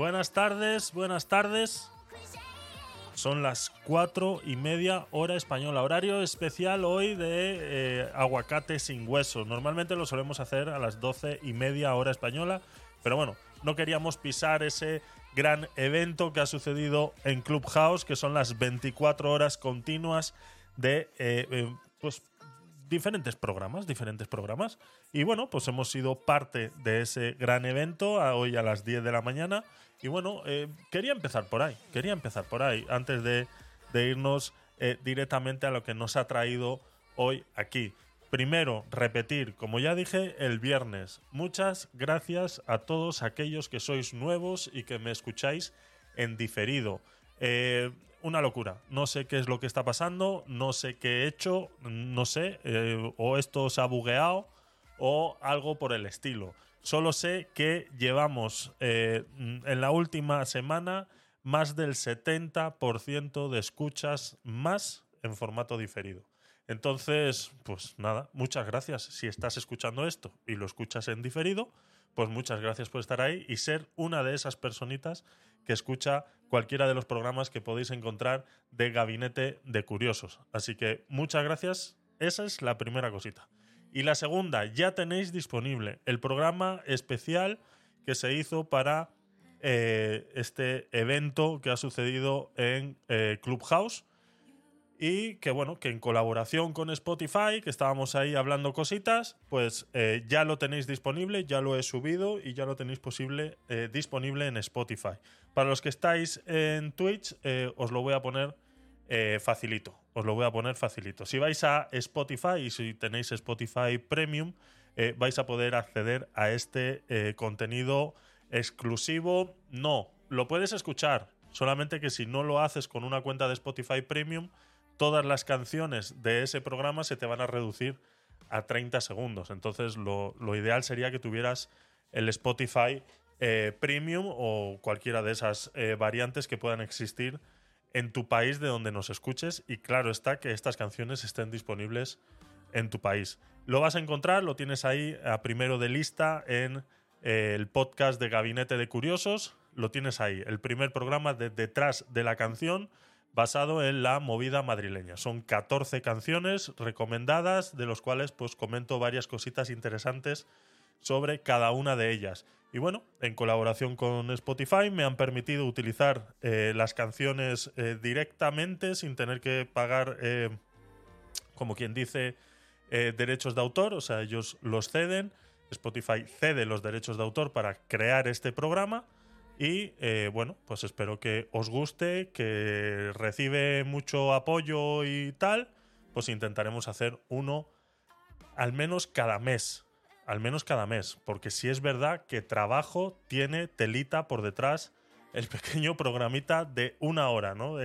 Buenas tardes, buenas tardes. Son las cuatro y media hora española. Horario especial hoy de eh, aguacate sin hueso. Normalmente lo solemos hacer a las doce y media hora española. Pero bueno, no queríamos pisar ese gran evento que ha sucedido en Clubhouse, que son las 24 horas continuas de eh, eh, pues, diferentes programas, diferentes programas. Y bueno, pues hemos sido parte de ese gran evento hoy a las 10 de la mañana. Y bueno, eh, quería empezar por ahí, quería empezar por ahí, antes de, irnos eh, directamente a lo que nos ha traído hoy aquí. Primero, repetir, como ya dije el viernes, muchas gracias a todos aquellos que sois nuevos y que me escucháis en diferido. Eh, una locura. No sé qué es lo que está pasando, no sé qué he hecho, no sé, o esto se ha bugueado o algo por el estilo. Solo sé que llevamos eh, en la última semana más del 70% de escuchas más en formato diferido. Entonces, pues nada, muchas gracias. Si estás escuchando esto y lo escuchas en diferido, pues muchas gracias por estar ahí y ser una de esas personitas que escucha cualquiera de los programas que podéis encontrar de Gabinete de Curiosos. Así que muchas gracias. Esa es la primera cosita. Y la segunda, ya tenéis disponible el programa especial que se hizo para eh, este evento que ha sucedido en eh, Clubhouse y que bueno, que en colaboración con Spotify, que estábamos ahí hablando cositas, pues eh, ya lo tenéis disponible, ya lo he subido y ya lo tenéis posible, disponible en Spotify. Para los que estáis en Twitch, os lo voy a poner facilito, os lo voy a poner facilito. Si vais a Spotify y si tenéis Spotify Premium, vais a poder acceder a este contenido exclusivo. No, lo puedes escuchar, solamente que si no lo haces con una cuenta de Spotify Premium, todas las canciones de ese programa se te van a reducir a 30 segundos. Entonces, lo, ideal sería que tuvieras el Spotify eh, Premium o cualquiera de esas eh, variantes que puedan existir en tu país de donde nos escuches. Y claro está que estas canciones estén disponibles en tu país. Lo vas a encontrar, lo tienes ahí primero de lista en eh, el podcast de Gabinete de Curiosos. Lo tienes ahí, el primer programa de detrás de la canción basado en la movida madrileña. Son 14 canciones recomendadas, de los cuales pues comento varias cositas interesantes sobre cada una de ellas. Y bueno, en colaboración con Spotify me han permitido utilizar eh, las canciones eh, directamente sin tener que pagar, eh, como quien dice, derechos de autor, o sea, ellos los ceden. Spotify cede los derechos de autor para crear este programa y bueno, pues espero que os guste, que recibe mucho apoyo y tal. Pues intentaremos hacer uno al menos cada mes. Al menos cada mes. Porque si es verdad que trabajo tiene telita por detrás el pequeño programita de una hora, ¿no?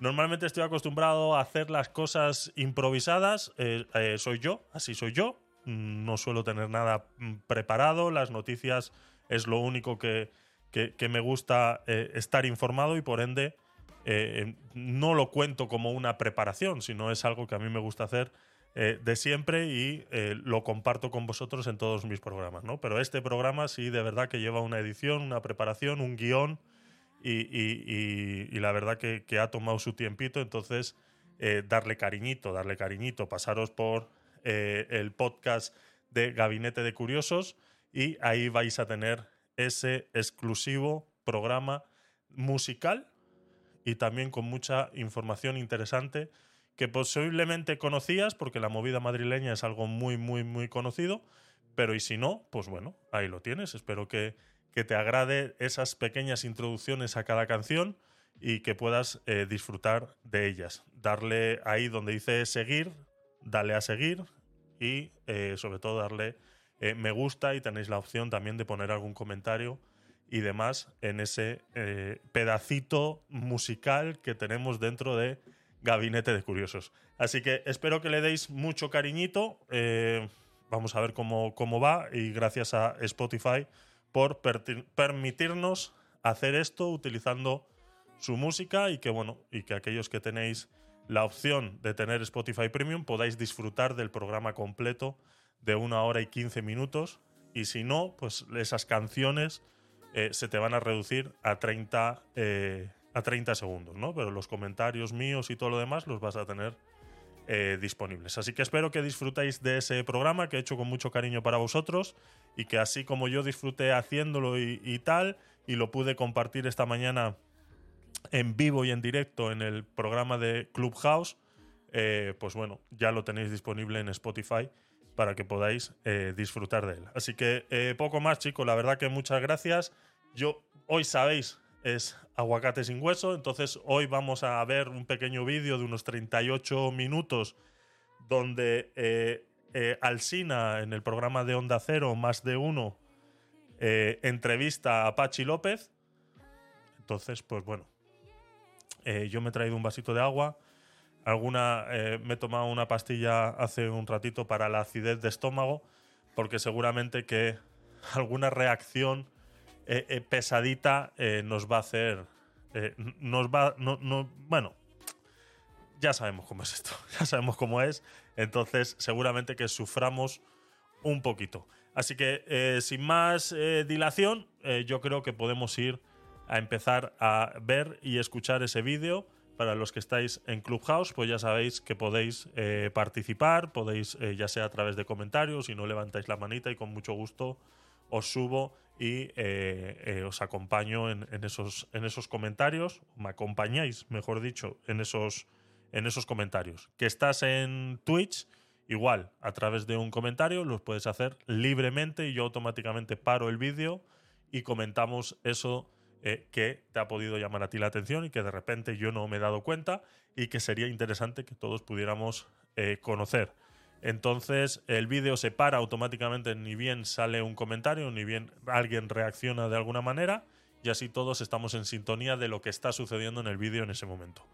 normalmente estoy acostumbrado a hacer las cosas improvisadas. Eh, eh, soy yo, así soy yo. No suelo tener nada mm, preparado. Las noticias es lo único que, que, me gusta eh, estar informado y por ende eh, no lo cuento como una preparación, sino es algo que a mí me gusta hacer eh, de siempre y lo comparto con vosotros en todos mis programas. ¿no? Pero este programa sí de verdad que lleva una edición, una preparación, un guion y, la verdad que, que, ha tomado su tiempito, entonces darle cariñito, darle cariñito, pasaros por el podcast de Gabinete de Curiosos y ahí vais a tener ese exclusivo programa musical y también con mucha información interesante que posiblemente conocías porque la movida madrileña es algo muy, muy, muy conocido, pero y si no, pues bueno, ahí lo tienes. Espero que, que te agrade esas pequeñas introducciones a cada canción y que puedas eh, disfrutar de ellas. Darle ahí donde dice seguir, dale a seguir y eh, sobre todo darle eh, me gusta y tenéis la opción también de poner algún comentario y demás en ese pedacito musical que tenemos dentro de Gabinete de Curiosos. Así que espero que le deis mucho cariñito. Eh, vamos a ver cómo, cómo va y gracias a Spotify por permitirnos hacer esto utilizando su música y que bueno y que aquellos que tenéis la opción de tener Spotify Premium podáis disfrutar del programa completo de una hora y quince minutos. Y si no, pues esas canciones eh, se te van a reducir a 30, eh, a 30 segundos, ¿no? Pero los comentarios míos y todo lo demás los vas a tener eh, disponibles. Así que espero que disfrutéis de ese programa que he hecho con mucho cariño para vosotros y que así como yo disfruté haciéndolo y, tal, y lo pude compartir esta mañana en vivo y en directo en el programa de Clubhouse, pues bueno, ya lo tenéis disponible en Spotify para que podáis disfrutar de él. Así que poco más, chicos. La verdad que muchas gracias. Yo, hoy sabéis, es aguacate sin hueso, entonces hoy vamos a ver un pequeño vídeo de unos 38 minutos donde eh, eh, Alsina, en el programa de Onda Cero, más de uno, eh, entrevista a Pachi López. Entonces, pues bueno, yo me he traído un vasito de agua. Alguna, me he tomado una pastilla hace un ratito para la acidez de estómago, porque seguramente que alguna reacción eh, eh, pesadita eh, nos va a hacer. nos va. No, no, bueno, ya sabemos cómo es esto. Ya sabemos cómo es. Entonces, seguramente que suframos un poquito. Así que, sin más dilación, yo creo que podemos ir a empezar a ver y escuchar ese vídeo. Para los que estáis en Clubhouse, pues ya sabéis que podéis participar, podéis, ya sea a través de comentarios, si no levantáis la manita y con mucho gusto os subo y eh, eh, os acompaño en, esos, en esos comentarios, me acompañáis, mejor dicho, en esos, en esos comentarios. Que estás en Twitch, igual, a través de un comentario, los puedes hacer libremente y yo automáticamente paro el vídeo y comentamos eso eh, que te ha podido llamar a ti la atención y que de repente yo no me he dado cuenta y que sería interesante que todos pudiéramos conocer. Entonces el vídeo se para automáticamente, ni bien sale un comentario, ni bien alguien reacciona de alguna manera, y así todos estamos en sintonía de lo que está sucediendo en el vídeo en ese momento.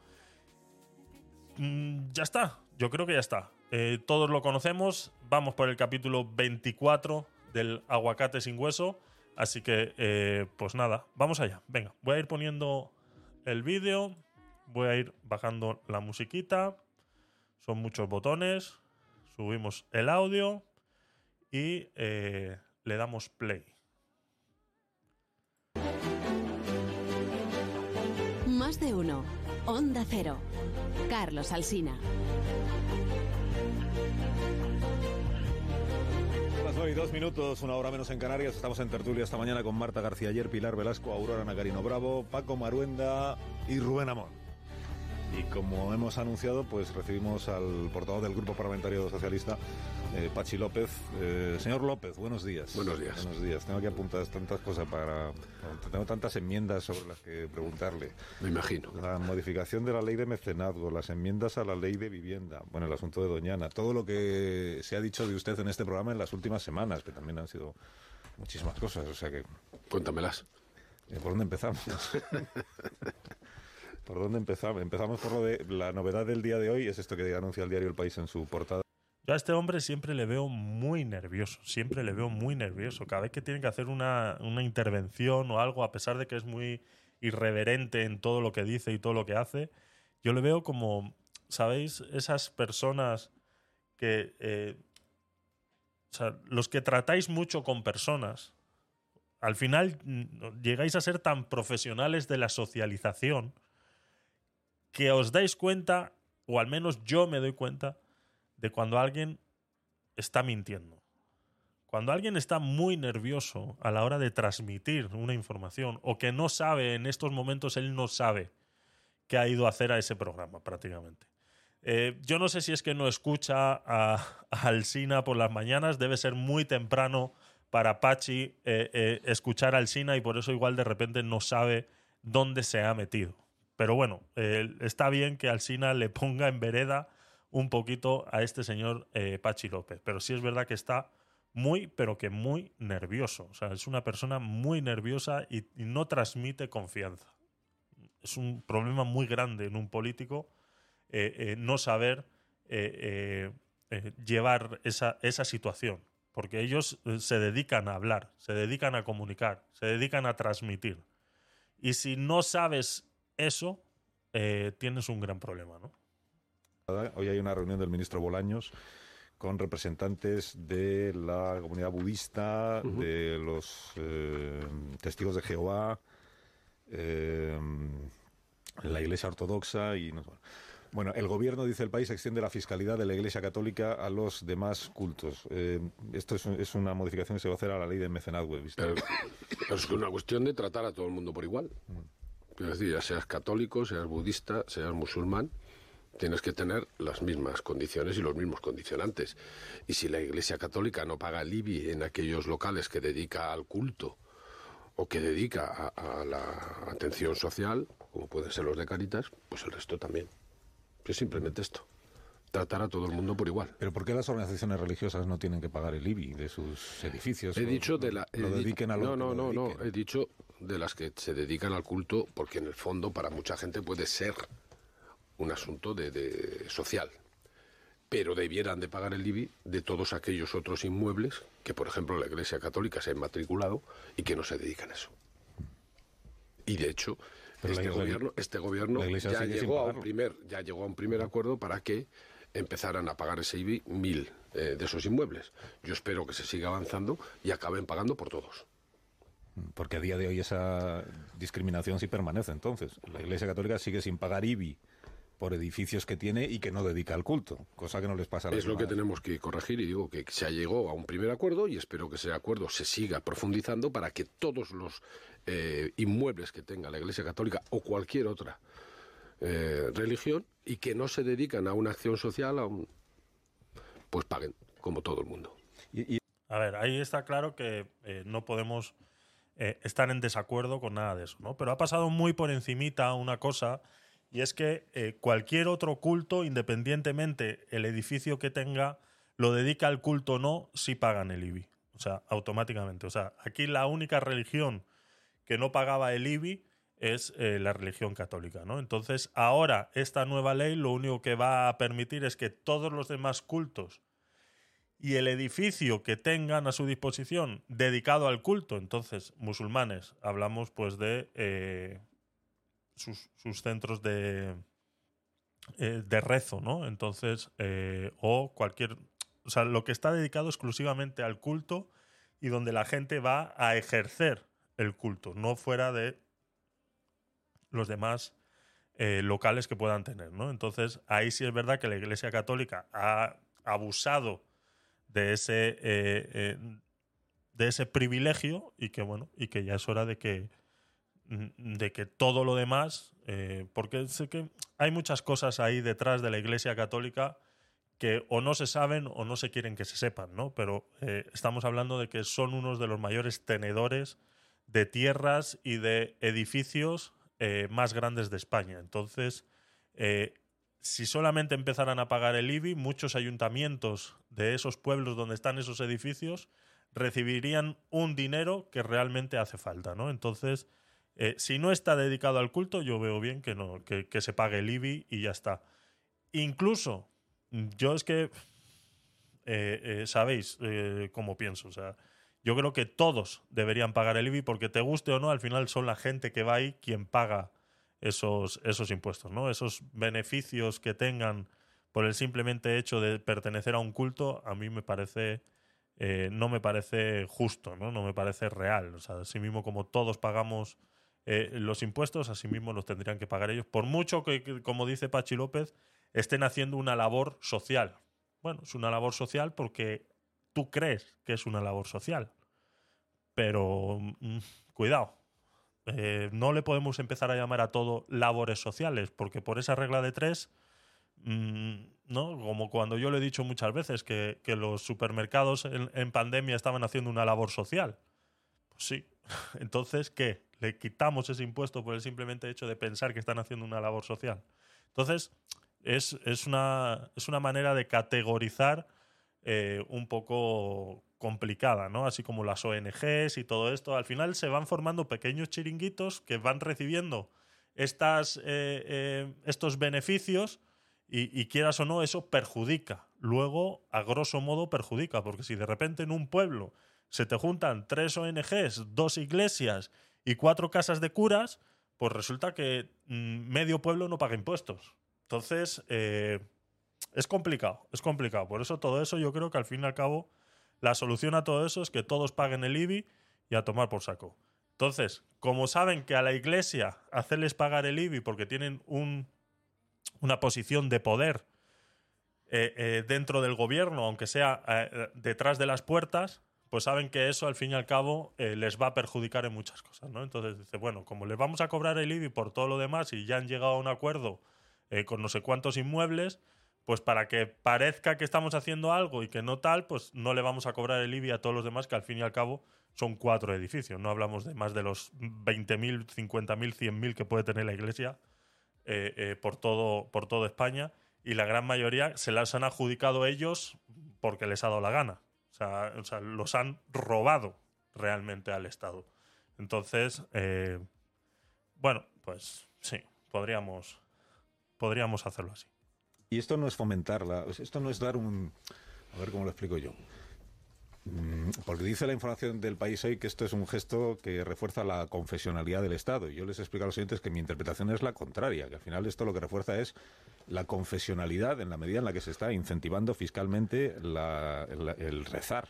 Mm, ya está, yo creo que ya está. Eh, todos lo conocemos, vamos por el capítulo 24 del aguacate sin hueso, así que eh, pues nada, vamos allá. Venga, voy a ir poniendo el vídeo, voy a ir bajando la musiquita, son muchos botones subimos el audio y eh, le damos play. Más de uno. Onda Cero. Carlos Alsina. Las nueve y dos minutos, una hora menos en Canarias. Estamos en tertulia esta mañana con Marta García Ayer, Pilar Velasco, Aurora Nagarino Bravo, Paco Maruenda y Rubén Amón. Y como hemos anunciado, pues recibimos al portavoz del Grupo Parlamentario Socialista, eh, Pachi López. Eh, señor López, buenos días. Buenos días. Buenos días. Tengo que apuntar tantas cosas para... Tengo tantas enmiendas sobre las que preguntarle. Me imagino. La modificación de la ley de mecenazgo, las enmiendas a la ley de vivienda, bueno, el asunto de Doñana, todo lo que se ha dicho de usted en este programa en las últimas semanas, que también han sido muchísimas cosas, o sea que... Cuéntamelas. Eh, ¿Por dónde empezamos? ¿Por dónde empezamos? Empezamos por lo de la novedad del día de hoy, es esto que anuncia el diario El País en su portada. Yo a este hombre siempre le veo muy nervioso, siempre le veo muy nervioso. Cada vez que tiene que hacer una, una intervención o algo, a pesar de que es muy irreverente en todo lo que dice y todo lo que hace, yo le veo como, ¿sabéis? Esas personas que... Eh, o sea, los que tratáis mucho con personas, al final mm, llegáis a ser tan profesionales de la socialización que os dais cuenta, o al menos yo me doy cuenta, de cuando alguien está mintiendo. Cuando alguien está muy nervioso a la hora de transmitir una información o que no sabe, en estos momentos él no sabe qué ha ido a hacer a ese programa prácticamente. Eh, yo no sé si es que no escucha a, Alsina por las mañanas, debe ser muy temprano para Pachi eh, eh, escuchar a Alsina y por eso igual de repente no sabe dónde se ha metido. Pero bueno, está bien que Alsina le ponga en vereda un poquito a este señor eh, Pachi López. Pero sí es verdad que está muy, pero que muy nervioso. O sea, es una persona muy nerviosa y, no transmite confianza. Es un problema muy grande en un político eh, eh, no saber llevar esa, esa situación. Porque ellos se dedican a hablar, se dedican a comunicar, se dedican a transmitir. Y si no sabes eso, tienes un gran problema, ¿no? Hoy hay una reunión del ministro Bolaños con representantes de la comunidad budista, de los eh, testigos de Jehová, eh, la Iglesia Ortodoxa y... bueno, el gobierno, dice el país, extiende la fiscalidad de la Iglesia Católica a los demás cultos. Eh, esto es, una modificación que se va a hacer a la ley de mecenazgo. Pero, pero, es una cuestión de tratar a todo el mundo por igual. Mm. Es decir, ya seas católico, seas budista, seas musulmán, tienes que tener las mismas condiciones y los mismos condicionantes. Y si la Iglesia Católica no paga el IBI en aquellos locales que dedica al culto o que dedica a, la atención social, como pueden ser los de Caritas, pues el resto también. Es simplemente esto. Tratar a todo el mundo por igual. ¿Pero por qué las organizaciones religiosas no tienen que pagar el IBI de sus edificios? He dicho de la... Lo dediquen a lo no, no, no, no. He dicho de las que se dedican al culto porque en el fondo para mucha gente puede ser un asunto de, social. Pero debieran de pagar el IBI de todos aquellos otros inmuebles que, por ejemplo, la Iglesia Católica se ha matriculado y que no se dedican a eso. Y de hecho, este, gobierno, este gobierno ya llegó, a un primer, ya llegó a un primer acuerdo para que empezaran a pagar ese IBI mil eh, de esos inmuebles. Yo espero que se siga avanzando y acaben pagando por todos. Porque a día de hoy esa discriminación sí permanece entonces. La Iglesia Católica sigue sin pagar IBI por edificios que tiene y que no dedica al culto, cosa que no les pasa a Es lo que tenemos que corregir y digo que se llegó a un primer acuerdo y espero que ese acuerdo se siga profundizando para que todos los eh, inmuebles que tenga la Iglesia Católica o cualquier otra eh, religión y que no se dedican a una acción social, pues paguen, como todo el mundo. A ver, ahí está claro que eh, no podemos estar en desacuerdo con nada de eso, ¿no? Pero ha pasado muy por encimita una cosa y es que eh, cualquier otro culto, independientemente el edificio que tenga, lo dedica al culto o no, sí pagan el IBI. O sea, automáticamente. O sea, aquí la única religión que no pagaba el IBI es eh, la religión católica, ¿no? Entonces, ahora esta nueva ley lo único que va a permitir es que todos los demás cultos y el edificio que tengan a su disposición dedicado al culto, entonces, musulmanes, hablamos pues de eh, sus, centros de, eh, de rezo, ¿no? Entonces, o cualquier, o sea, lo que está dedicado exclusivamente al culto y donde la gente va a ejercer el culto, no fuera de los demás eh, locales que puedan tener. Entonces, ahí sí es verdad que la Iglesia Católica ha abusado de ese, de ese privilegio y que, bueno, y que ya es hora de que de que todo lo demás, eh, porque sé que hay muchas cosas ahí detrás de la Iglesia Católica que o no se saben o no se quieren que se sepan, ¿no? Pero eh, estamos hablando de que son unos de los mayores tenedores de tierras y de edificios eh, más grandes de España. Entonces, si solamente empezaran a pagar el IBI, muchos ayuntamientos de esos pueblos donde están esos edificios recibirían un dinero que realmente hace falta, ¿no? Entonces, eh, si no está dedicado al culto, yo veo bien que, no, que, se pague el IBI y ya está. Incluso, yo es que, eh, eh, sabéis cómo pienso, o sea, yo creo que todos deberían pagar el IBI porque te guste o no, al final son la gente que va ahí quien paga esos, esos impuestos, ¿no? Esos beneficios que tengan por el simplemente hecho de pertenecer a un culto, a mí me parece... no me parece justo, ¿no? No me parece real. O sea, así mismo como todos pagamos eh, los impuestos asimismo los tendrían que pagar ellos, por mucho que, como dice Pachi López, estén haciendo una labor social. Bueno, es una labor social porque tú crees que es una labor social. Pero mm, cuidado, eh, no le podemos empezar a llamar a todo labores sociales, porque por esa regla de tres, mm, ¿no? Como cuando yo le he dicho muchas veces que, los supermercados en pandemia estaban haciendo una labor social. Pues sí. Entonces, ¿qué? le quitamos ese impuesto por el simplemente hecho de pensar que están haciendo una labor social. Entonces, es, una, es una manera de categorizar eh, un poco complicada, ¿no? Así como las ONGs y todo esto. Al final se van formando pequeños chiringuitos que van recibiendo estas, eh, eh, estos beneficios y, y, quieras o no, eso perjudica. Luego, a grosso modo, perjudica, porque si de repente en un pueblo se te juntan tres ONGs, dos iglesias y cuatro casas de curas, pues resulta que mm, medio pueblo no paga impuestos. Entonces, es complicado, es complicado. Por eso todo eso yo creo que al fin y al cabo la solución a todo eso es que todos paguen el IBI y a tomar por saco. Entonces, como saben que a la iglesia hacerles pagar el IBI porque tienen un, una posición de poder eh, eh, dentro del gobierno, aunque sea eh, detrás de las puertas, pues saben que eso al fin y al cabo les va a perjudicar en muchas cosas, ¿no? Entonces dice, bueno, como les vamos a cobrar el IBI por todo lo demás y ya han llegado a un acuerdo con no sé cuántos inmuebles, pues para que parezca que estamos haciendo algo y que no tal, pues no le vamos a cobrar el IBI a todos los demás, que al fin y al cabo son cuatro edificios. No hablamos de más de los 20.000, 50.000, 100.000 que puede tener la iglesia por, todo, por toda España y la gran mayoría se las han adjudicado ellos porque les ha dado la gana. O sea, los han robado realmente al Estado. Entonces, eh, bueno, pues sí, podríamos, podríamos hacerlo así. Y esto no es fomentarla, esto no es dar un... A ver cómo lo explico yo. Mm, porque dice la información del país hoy que esto es un gesto que refuerza la confesionalidad del Estado. Y yo les explico a los oyentes que mi interpretación es la contraria, que al final esto lo que refuerza es la confesionalidad en la medida en la que se está incentivando fiscalmente el, rezar.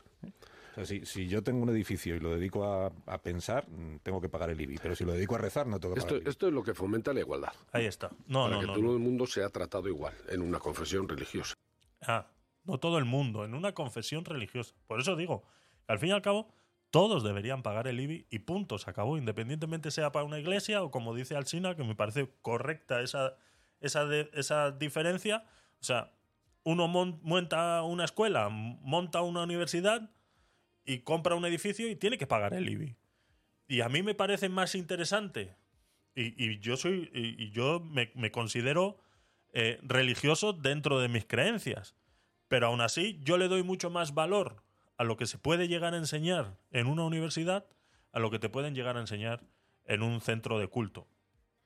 Si, yo tengo un edificio y lo dedico a, pensar, mm, tengo que pagar el IBI. Pero si lo dedico a rezar, no tengo que esto, pagar el IBI. Esto es lo que fomenta la igualdad. Ahí está. No, para no, que no, todo el mundo sea tratado igual en una confesión religiosa. Ah, no todo el mundo, en una confesión religiosa. Por eso digo, al fin y al cabo, todos deberían pagar el IBI y punto, se acabó, independientemente sea para una iglesia o como dice Alsina, que me parece correcta esa, esa, esa diferencia. O sea, uno monta una escuela, monta una universidad y compra un edificio y tiene que pagar el IBI. Y a mí me parece más interesante, y, yo soy, y, yo me, considero eh, religioso dentro de mis creencias pero aún así, yo le doy mucho más valor a lo que se puede llegar a enseñar en una universidad a lo que te pueden llegar a enseñar en un centro de culto.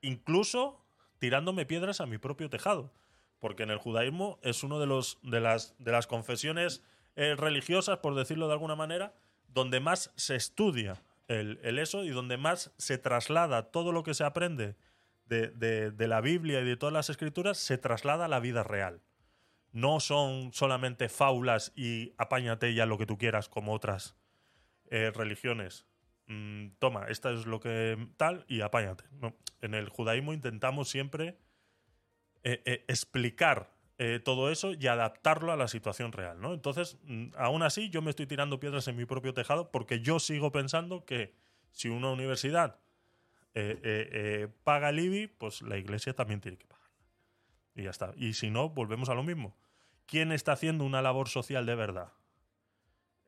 Incluso tirándome piedras a mi propio tejado. Porque en el judaísmo es una de, los, de, las, de las confesiones eh, religiosas, por decirlo de alguna manera, donde más se estudia el, eso y donde más se traslada todo lo que se aprende de, de la Biblia y de todas las escrituras, se traslada a la vida real no son solamente faulas y apáñate ya lo que tú quieras como otras eh, religiones. Mm, toma, esta es lo que tal y apáñate. En el judaísmo intentamos siempre eh, explicar todo eso y adaptarlo a la situación real. ¿no? Entonces, mm, aún así, yo me estoy tirando piedras en mi propio tejado porque yo sigo pensando que si una universidad paga el IBI, pues la iglesia también tiene que pagar. Y ya está. Y si no, volvemos a lo mismo. ¿Quién está haciendo una labor social de verdad?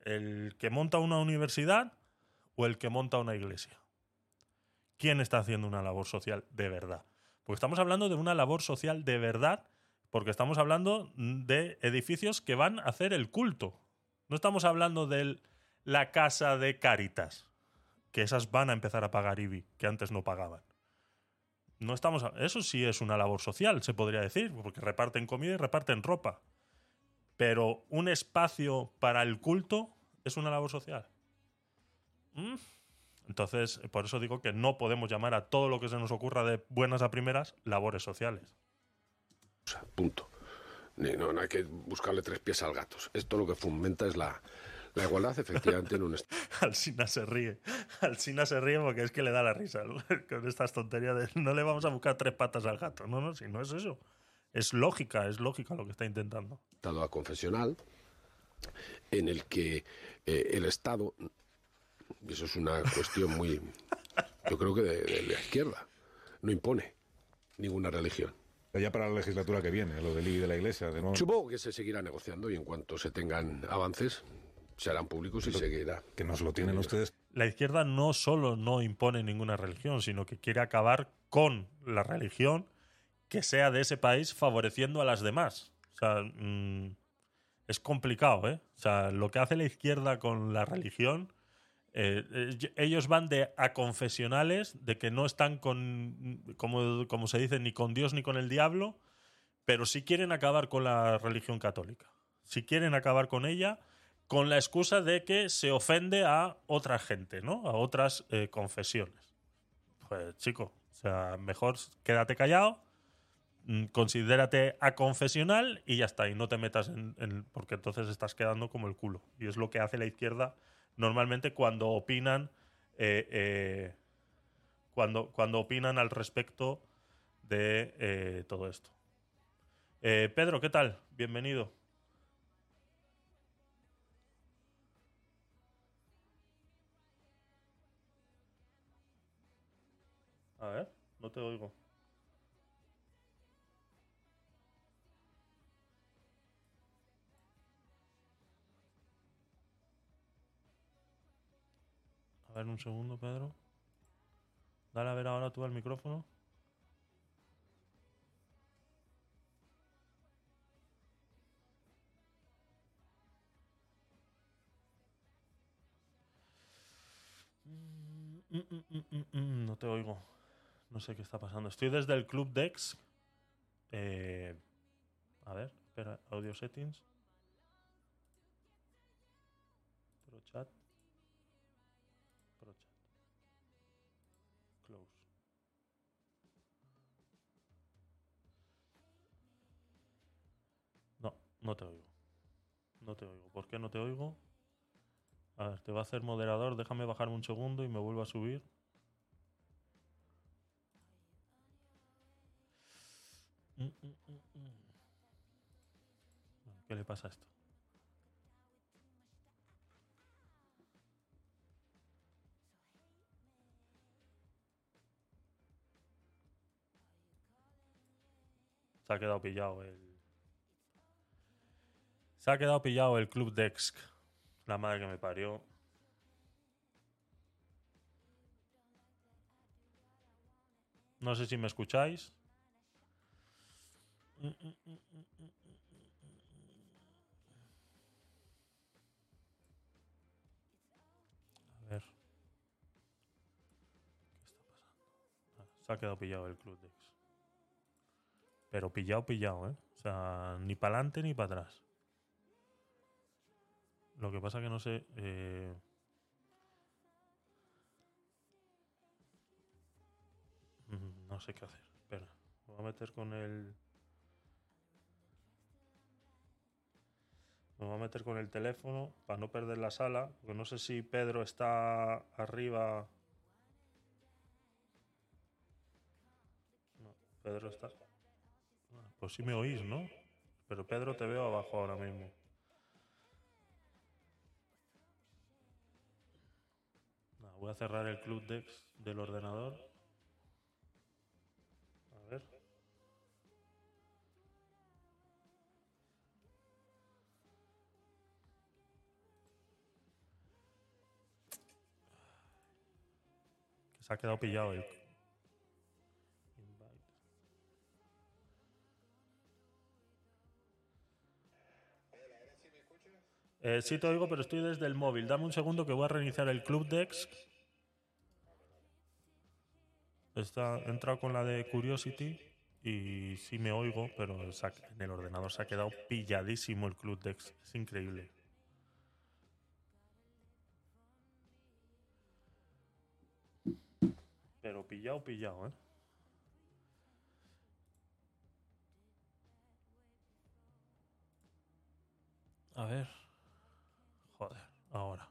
¿El que monta una universidad o el que monta una iglesia? ¿Quién está haciendo una labor social de verdad? Porque estamos hablando de una labor social de verdad, porque estamos hablando de edificios que van a hacer el culto. No estamos hablando de la casa de Cáritas, que esas van a empezar a pagar IBI, que antes no pagaban no estamos. eso sí es una labor social, se podría decir, porque reparten comida y reparten ropa. Pero un espacio para el culto es una labor social. ¿Mm? Entonces, por eso digo que no podemos llamar a todo lo que se nos ocurra de buenas a primeras labores sociales. Punto. No, no hay que buscarle tres pies al gato. Esto lo que fomenta es la, la igualdad, efectivamente, en un Estado. Alsina se ríe. Alsina se ríe porque es que le da la risa con estas tonterías de no le vamos a buscar tres patas al gato. No, no, si no es eso. Es lógica, es lógica lo que está intentando. Estado a confesional en el que eh, el Estado, y eso es una cuestión muy, yo creo que de, la izquierda, no impone ninguna religión. Ya para la legislatura que viene, lo del I de la Iglesia, de nuevo. Supongo que se seguirá negociando y en cuanto se tengan avances, se harán públicos y seguirá. Que nos lo tienen ustedes. La izquierda no solo no impone ninguna religión, sino que quiere acabar con la religión que sea de ese país favoreciendo a las demás. O sea, mm, es complicado, ¿eh? O sea, lo que hace la izquierda con la religión, eh, eh, ellos van de a confesionales, de que no están con, como, como se dice, ni con Dios ni con el diablo, pero sí quieren acabar con la religión católica. Si quieren acabar con ella, con la excusa de que se ofende a otra gente, ¿no? A otras eh, confesiones. Pues chico, o sea, mejor quédate callado mm, considérate a confesional y ya está, y no te metas en, porque entonces estás quedando como el culo. Y es lo que hace la izquierda normalmente cuando opinan, eh, eh, cuando, cuando opinan al respecto de eh, todo esto. Pedro, ¿qué tal? Bienvenido. A ver, no te oigo. Ver un segundo, Pedro. Dale a ver ahora tú el micrófono. No te oigo. No sé qué está pasando. Estoy desde el Club Dex. Eh, a ver, espera, audio settings. Pro chat. No, te oigo. No te oigo. ¿Por qué no te oigo? A ver, te va a hacer moderador. Déjame bajarme un segundo y me vuelvo a subir. Mm, mm, mm, ¿Qué le pasa a esto? Se ha quedado pillado el. Se ha quedado pillado el Club Dex. La madre que me parió. No sé si me escucháis. A ver. ¿Qué está pasando? Ah, se ha quedado pillado el Club Dex. Pero pillado, pillado, ¿eh? O sea, ni para adelante ni para atrás. Lo que pasa que no sé... Eh... Mm, no sé qué hacer. Espera. Voy a meter con el... Me voy a meter con el teléfono para no perder la sala, porque no sé si Pedro está arriba. No, Pedro está. Ah, pues sí me oís, ¿no? Pero Pedro te veo abajo ahora mismo. Voy a cerrar el Club Dex del ordenador. ha quedado pillado el. Eh, sí te oigo, pero estoy desde el móvil. Dame un segundo que voy a reiniciar el Club Dex. Está, he entrado con la de Curiosity y sí me oigo, pero en el ordenador se ha quedado pilladísimo el Club Dex. Es increíble. Pero pillado, pillado, ¿eh? A ver. Joder, ahora.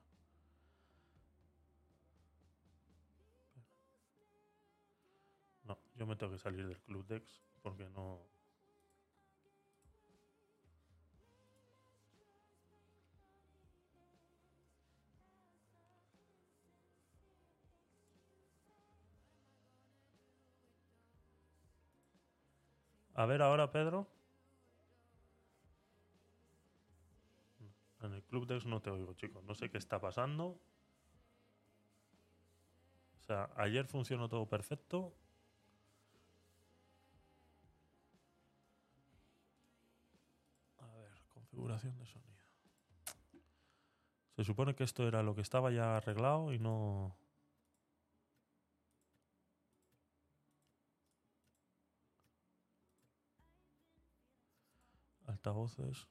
Yo me tengo que salir del Club Dex porque no... A ver ahora, Pedro. En el Club Dex no te oigo, chicos. No sé qué está pasando. O sea, ayer funcionó todo perfecto. Configuración de sonido. Se supone que esto era lo que estaba ya arreglado y no... altavoces.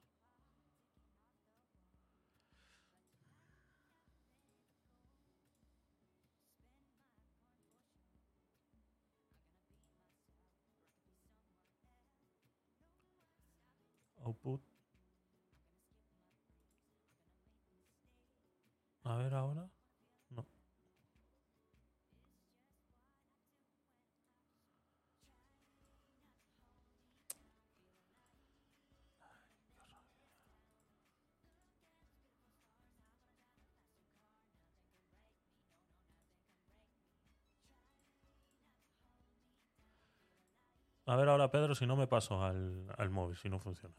A ver ahora, Pedro, si no me paso al, al móvil, si no funciona.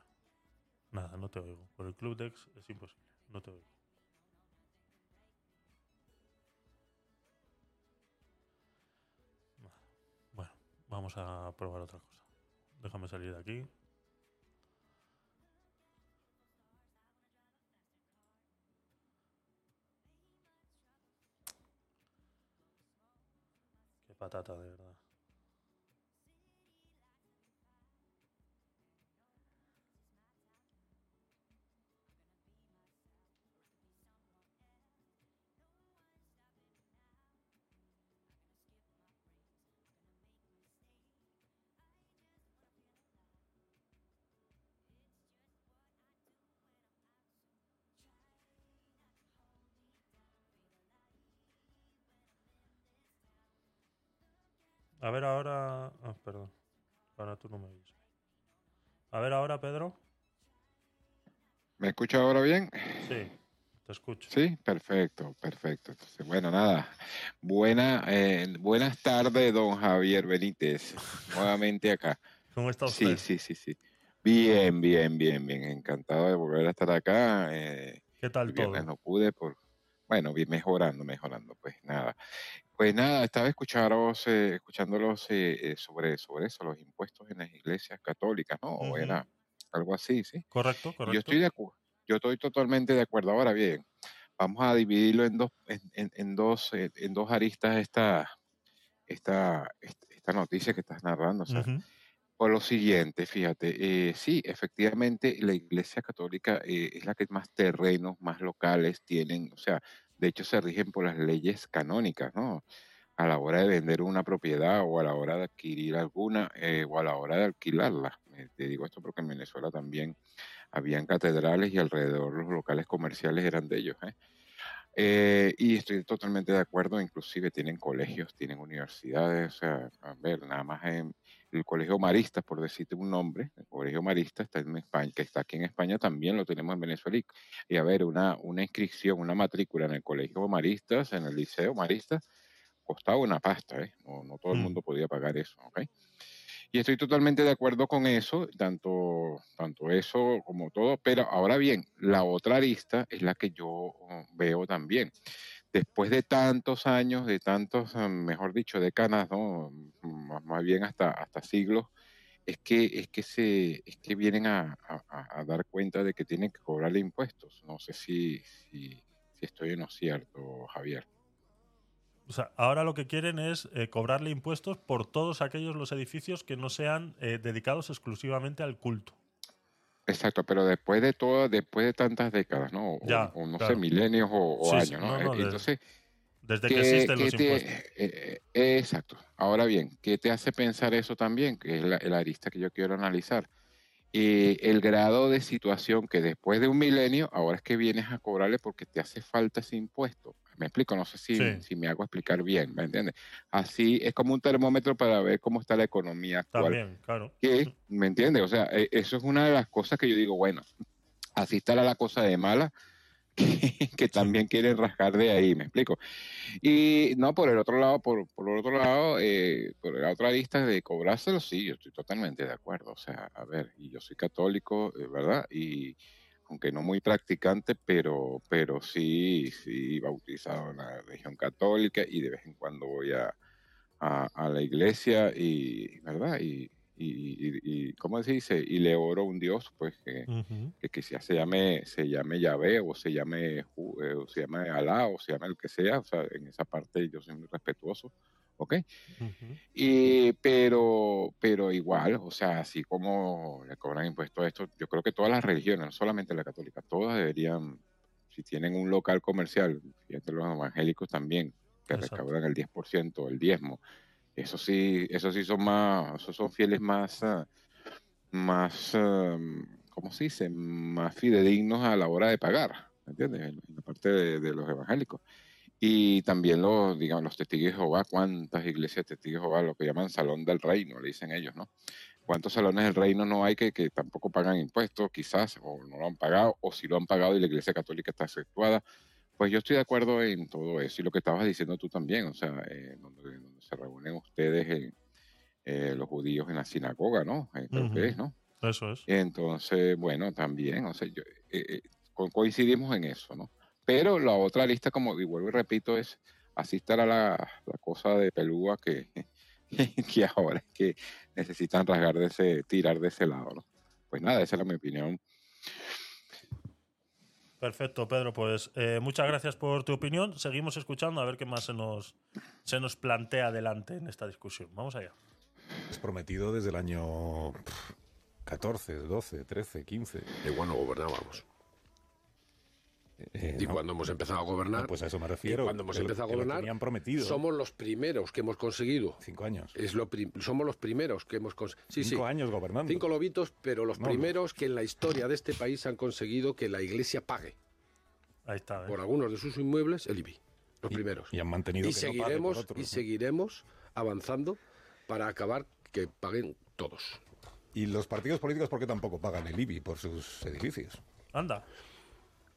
Nada, no te oigo. Por el Club Dex es imposible. No te oigo. Bueno, vamos a probar otra cosa. Déjame salir de aquí. Qué patata, de verdad. A ver ahora. Ah, perdón. Ahora tú no me oyes. A ver ahora, Pedro. ¿Me escucha ahora bien? Sí, te escucho. Sí, perfecto, perfecto. Entonces, bueno, nada. Buena, eh, buenas tardes, don Javier Benítez. Nuevamente acá. ¿Cómo está usted? Sí, sí, sí, sí. Bien, bien, bien, bien. Encantado de volver a estar acá. Eh, ¿Qué tal todo? no pude por, bueno, bien mejorando, mejorando, pues nada. Pues nada, estaba escucharos, eh, escuchándolos eh, eh, sobre, sobre eso, los impuestos en las iglesias católicas, ¿no? O era algo así, ¿sí? Correcto, correcto. Yo estoy de yo estoy totalmente de acuerdo. Ahora bien, vamos a dividirlo en dos, en, en- en dos, eh, en dos aristas esta, esta, esta noticia que estás narrando. O sea. Por lo siguiente, fíjate, eh, sí, efectivamente la Iglesia Católica eh, es la que más terrenos, más locales tienen, o sea, de hecho se rigen por las leyes canónicas, ¿no? A la hora de vender una propiedad o a la hora de adquirir alguna eh, o a la hora de alquilarla. Eh, te digo esto porque en Venezuela también habían catedrales y alrededor los locales comerciales eran de ellos. ¿eh? Eh, y estoy totalmente de acuerdo, inclusive tienen colegios, tienen universidades, o sea, a ver, nada más en el Colegio Marista, por decirte un nombre, el Colegio Marista está en España, que está aquí en España, también lo tenemos en Venezuela. Y, y a ver, una, una inscripción, una matrícula en el Colegio Maristas, en el Liceo Marista, costaba una pasta, ¿eh? No, no todo el Mm. mundo podía pagar eso, ¿ok? Y estoy totalmente de acuerdo con eso, tanto, tanto eso como todo, pero ahora bien, la otra arista es la que yo veo también. Después de tantos años, de tantos, eh, mejor dicho, décadas, ¿no? más, más bien hasta, hasta siglos, es que, es que, se, es que vienen a, a- a dar cuenta de que tienen que cobrarle impuestos. No sé si, si, si estoy en lo cierto, Javier. O sea, ahora lo que quieren es eh, cobrarle impuestos por todos aquellos los edificios que no sean eh, dedicados exclusivamente al culto. Exacto, pero después de todo, después de tantas décadas, ¿no? O, Ya, o no claro. sé, milenios o, o Sí, años, ¿no? no, no, Eh, Entonces, Desde que ¿qué- existen los te- impuestos. eh, eh, exacto. Ahora bien, ¿qué te hace pensar eso también? Que es la, el arista que yo quiero analizar. Eh, el grado de situación que después de un milenio, ahora es que vienes a cobrarle porque te hace falta ese impuesto. Me explico, no sé si, Sí. si me hago explicar bien, ¿me entiendes? Así es como un termómetro para ver cómo está la economía actual También, claro. que, ¿me entiendes? O sea, eh, eso es una de las cosas que yo digo, bueno, así estará la cosa de mala, que, que también quieren rascar de ahí, ¿me explico? Y no, por el otro lado, por, por el otro lado, eh, por la otra lista de cobrárselo, sí, yo estoy totalmente de acuerdo. O sea, a ver, y yo soy católico, eh, ¿verdad? Y aunque no muy practicante, pero, pero sí, sí bautizado en la religión católica y de vez en cuando voy a, a, la iglesia y, ¿verdad? Y, y, y, y, ¿cómo se dice? Y le oro a un Dios, pues, que, que quizás se llame, se llame Yahvé o se llame, eh, o se llame Alá o se llame el que sea, o sea, en esa parte yo soy muy respetuoso, ¿ok? Y, pero, pero igual, o sea, así como le cobran impuestos a esto, yo creo que todas las religiones, no solamente la católica, todas deberían, si tienen un local comercial, fíjate los evangélicos también, que Exacto. recaudan el 10%, el diezmo, eso sí, eso sí son más, esos son fieles más, ah, más, ah, ¿cómo se dice?, más fidedignos a la hora de pagar, ¿entiendes? En, la parte de, los evangélicos. Y también los, digamos, los testigos de Jehová, cuántas iglesias de testigos de Jehová, lo que llaman salón del reino, le dicen ellos, ¿no? ¿Cuántos salones del reino no hay que, que tampoco pagan impuestos, quizás, o no lo han pagado, o si lo han pagado y la iglesia católica está efectuada? Pues yo estoy de acuerdo en todo eso y lo que estabas diciendo tú también, o sea, eh, donde, se reúnen ustedes, eh, los judíos en la sinagoga, ¿no? Eh, creo que es, ¿no? Eso es. Entonces, bueno, también, o sea, yo, coincidimos en eso, ¿no? Pero la otra lista, como y vuelvo y repito, es así estará la, la cosa de pelúa que, que ahora es que necesitan rasgar de ese, tirar de ese lado, ¿no? Pues nada, esa es mi opinión. Perfecto, Pedro. Pues eh, muchas gracias por tu opinión. Seguimos escuchando a ver qué más se nos, se nos plantea adelante en esta discusión. Vamos allá. Es prometido desde el año 14, 12, 13, 15. Igual no gobernábamos. Eh, y cuando hemos empezado a gobernar. pues a eso me refiero. cuando hemos empezado a gobernar. prometido. Somos los primeros que hemos conseguido. Cinco años. Es lo somos los primeros que hemos conseguido. Sí, Cinco años gobernando. Cinco lobitos, pero los primeros que en la historia de este país han conseguido que la iglesia pague. Ahí está. ¿eh? Por algunos de sus inmuebles, el IBI. Los primeros. Y han mantenido y seguiremos, Y seguiremos avanzando para acabar que paguen todos. ¿Y los partidos políticos por qué tampoco pagan el IBI por sus edificios? Anda.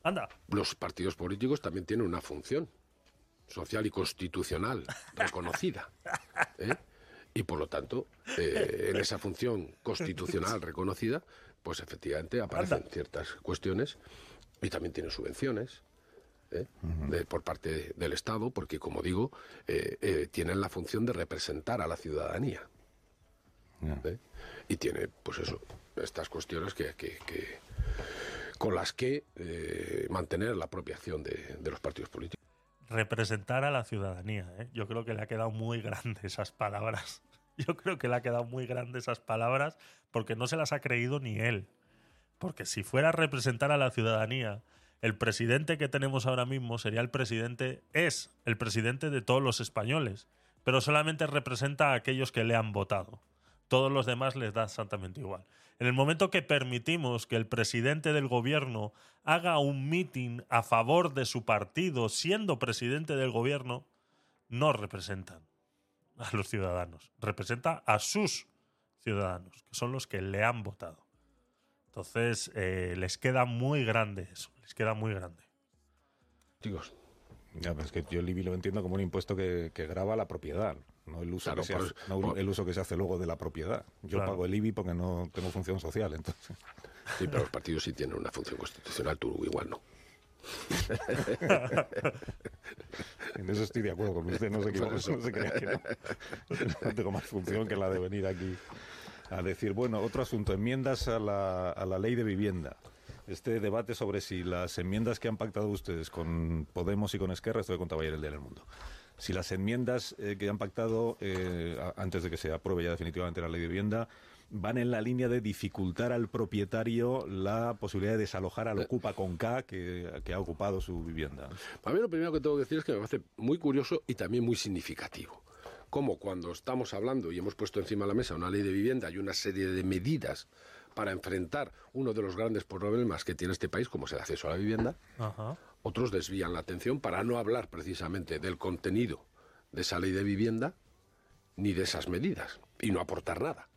Anda. Los partidos políticos también tienen una función social y constitucional reconocida. ¿eh? Y por lo tanto, eh, en esa función constitucional reconocida, pues efectivamente aparecen ciertas cuestiones y también tiene subvenciones. ¿eh? por parte del Estado, porque como digo, tienen la función de representar a la ciudadanía. Y tiene, pues eso, estas cuestiones que, que con las que eh, mantener la propia acción de, los partidos políticos. Representar a la ciudadanía. ¿eh? Yo creo que le ha quedado muy grande esas palabras. Yo creo que le ha quedado muy grande esas palabras porque no se las ha creído ni él. Porque si fuera a representar a la ciudadanía, el presidente que tenemos ahora mismo sería el presidente, es el presidente de todos los españoles, pero solamente representa a aquellos que le han votado. Todos los demás les da exactamente igual. En el momento que permitimos que el presidente del gobierno haga un mitin a favor de su partido siendo presidente del gobierno, no representan a los ciudadanos, representa a sus ciudadanos, que son los que le han votado. Entonces, eh, les queda muy grande eso, les queda muy grande. Chicos. Yo el lo entiendo como un impuesto que, que la propiedad no el uso, que, se hace, el uso que se hace luego de la propiedad. Yo pago el IBI porque no tengo función social, entonces. Sí, pero los partidos sí tienen una función constitucional, tú igual no. en eso estoy de acuerdo con usted, no se no se crea que no. no tengo más función que la de venir aquí a decir, bueno, otro asunto, enmiendas a la, a la ley de vivienda este debate sobre si las enmiendas que han pactado ustedes con Podemos y con Esquerra, esto que contaba ayer el Día del Mundo, si las enmiendas eh, que han pactado eh, antes de que se apruebe ya definitivamente la ley de vivienda van en la línea de dificultar al propietario la posibilidad de desalojar al eh. ocupa con K que, ha ocupado su vivienda. Para mí lo primero que tengo que decir es que me parece muy curioso y también muy significativo. Como cuando estamos hablando y hemos puesto encima de la mesa una ley de vivienda y una serie de medidas para enfrentar uno de los grandes problemas que tiene este país, como es el acceso a la vivienda, otros desvían la atención para no hablar precisamente del contenido de esa ley de vivienda ni de esas medidas y no aportar nada.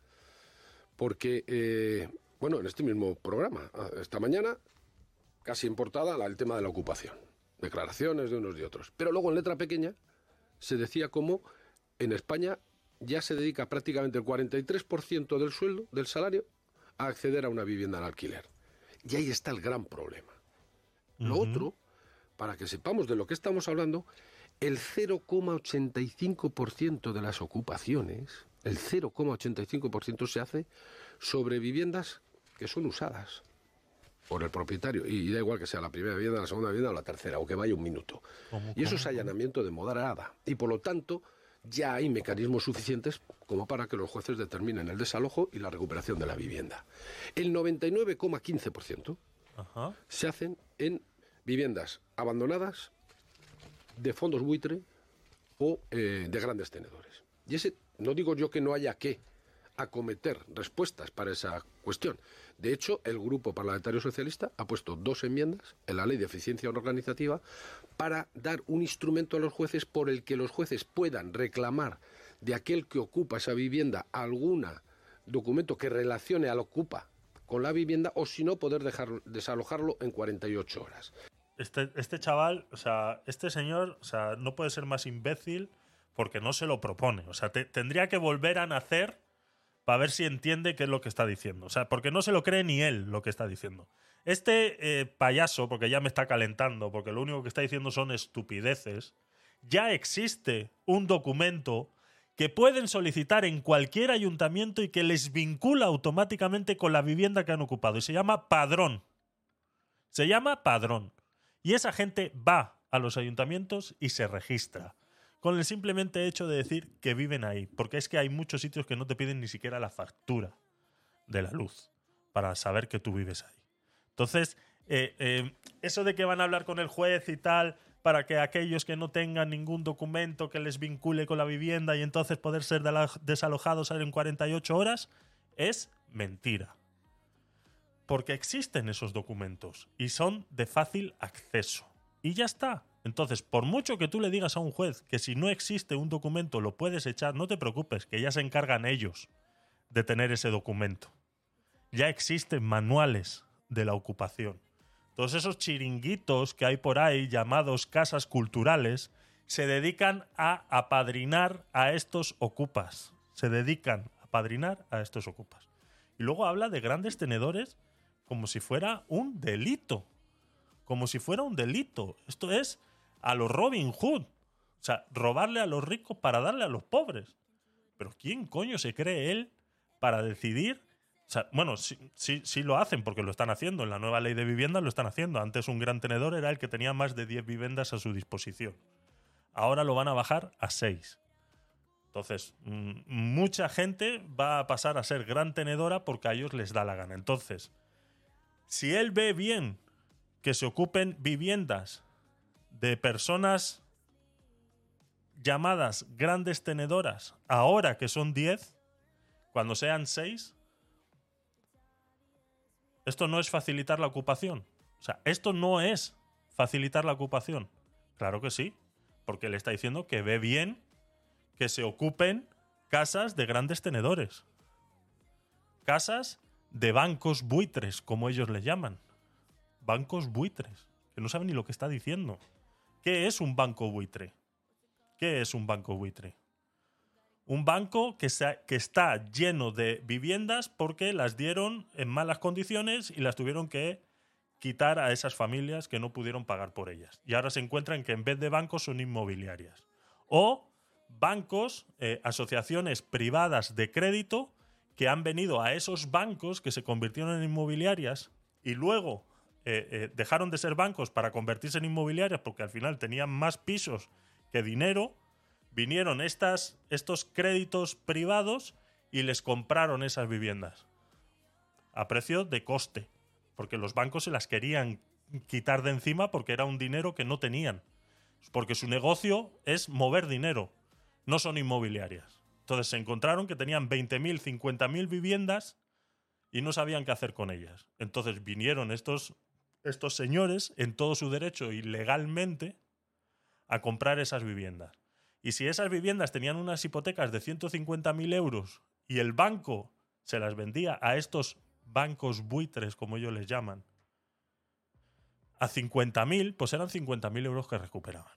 Porque, eh, bueno, en este mismo programa, esta mañana, casi importada el tema de la ocupación, declaraciones de unos y otros. Pero luego en letra pequeña se decía como en España ya se dedica prácticamente el 43% del sueldo, del salario, a acceder a una vivienda en alquiler. Y ahí está el gran problema. Lo otro para que sepamos de lo que estamos hablando, el 0,85% de las ocupaciones, el 0,85% se hace sobre viviendas que son usadas por el propietario. Y da igual que sea la primera vivienda, la segunda vivienda o la tercera, o que vaya un minuto. Y eso es allanamiento de moderada. Y por lo tanto, ya hay mecanismos suficientes como para que los jueces determinen el desalojo y la recuperación de la vivienda. El 99,15% se hacen en viviendas abandonadas de fondos buitre o eh, de grandes tenedores. Y ese, no digo yo que no haya que acometer respuestas para esa cuestión. De hecho, el Grupo Parlamentario Socialista ha puesto dos enmiendas en la Ley de Eficiencia Organizativa para dar un instrumento a los jueces por el que los jueces puedan reclamar de aquel que ocupa esa vivienda algún documento que relacione al ocupa con la vivienda o si no poder desalojarlo en 48 horas. Este, este chaval, o sea, este señor, o sea, no puede ser más imbécil porque no se lo propone. O sea, tendría que volver a nacer para ver si entiende qué es lo que está diciendo. O sea, porque no se lo cree ni él lo que está diciendo. Este eh, payaso, porque ya me está calentando, porque lo único que está diciendo son estupideces, ya existe un documento que pueden solicitar en cualquier ayuntamiento y que les vincula automáticamente con la vivienda que han ocupado. Y se llama padrón. Se llama padrón. Y esa gente va a los ayuntamientos y se registra. Con el simplemente hecho de decir que viven ahí. Porque es que hay muchos sitios que no te piden ni siquiera la factura de la luz para saber que tú vives ahí. Entonces, eh, eh, eso de que van a hablar con el juez y tal, para que aquellos que no tengan ningún documento que les vincule con la vivienda y entonces poder ser desalojados en 48 horas, es mentira. Porque existen esos documentos y son de fácil acceso. Y ya está. Entonces, por mucho que tú le digas a un juez que si no existe un documento lo puedes echar, no te preocupes, que ya se encargan ellos de tener ese documento. Ya existen manuales de la ocupación. Todos esos chiringuitos que hay por ahí llamados casas culturales se dedican a apadrinar a estos ocupas. Se dedican a apadrinar a estos ocupas. Y luego habla de grandes tenedores como si fuera un delito. Como si fuera un delito. Esto es a los Robin Hood. O sea, robarle a los ricos para darle a los pobres. Pero ¿quién coño se cree él para decidir bueno, sí, sí, lo hacen porque lo están haciendo. En la nueva ley de vivienda lo están haciendo. Antes un gran tenedor era el que tenía más de 10 viviendas a su disposición. Ahora lo van a bajar a 6. Entonces, mm, mucha gente va a pasar a ser gran tenedora porque a ellos les da la gana. Entonces, si él ve bien que se ocupen viviendas de personas llamadas grandes tenedoras, ahora que son 10, cuando sean 6, esto no es facilitar la ocupación. O sea, esto no es facilitar la ocupación. Claro que sí, porque le está diciendo que ve bien que se ocupen casas de grandes tenedores. Casas de bancos buitres, como ellos le llaman. Bancos buitres, que no saben ni lo que está diciendo. ¿Qué es un banco buitre? ¿Qué es un banco buitre? Un banco que, que, está lleno de viviendas porque las dieron en malas condiciones y las tuvieron que quitar a esas familias que no pudieron pagar por ellas. Y ahora se encuentran que en vez de bancos son inmobiliarias. O bancos, eh, asociaciones privadas de crédito que han venido a esos bancos que se convirtieron en inmobiliarias y luego eh, eh, dejaron de ser bancos para convertirse en inmobiliarias porque al final tenían más pisos que dinero vinieron estas, estos créditos privados y les compraron esas viviendas a precio de coste, porque los bancos se las querían quitar de encima porque era un dinero que no tenían, porque su negocio es mover dinero, no son inmobiliarias. Entonces se encontraron que tenían 20.000, 50.000 viviendas y no sabían qué hacer con ellas. Entonces vinieron estos, estos señores en todo su derecho y legalmente a comprar esas viviendas. Y si esas viviendas tenían unas hipotecas de 150.000 euros y el banco se las vendía a estos bancos buitres, como ellos les llaman, a 50.000, pues eran 50.000 euros que recuperaban.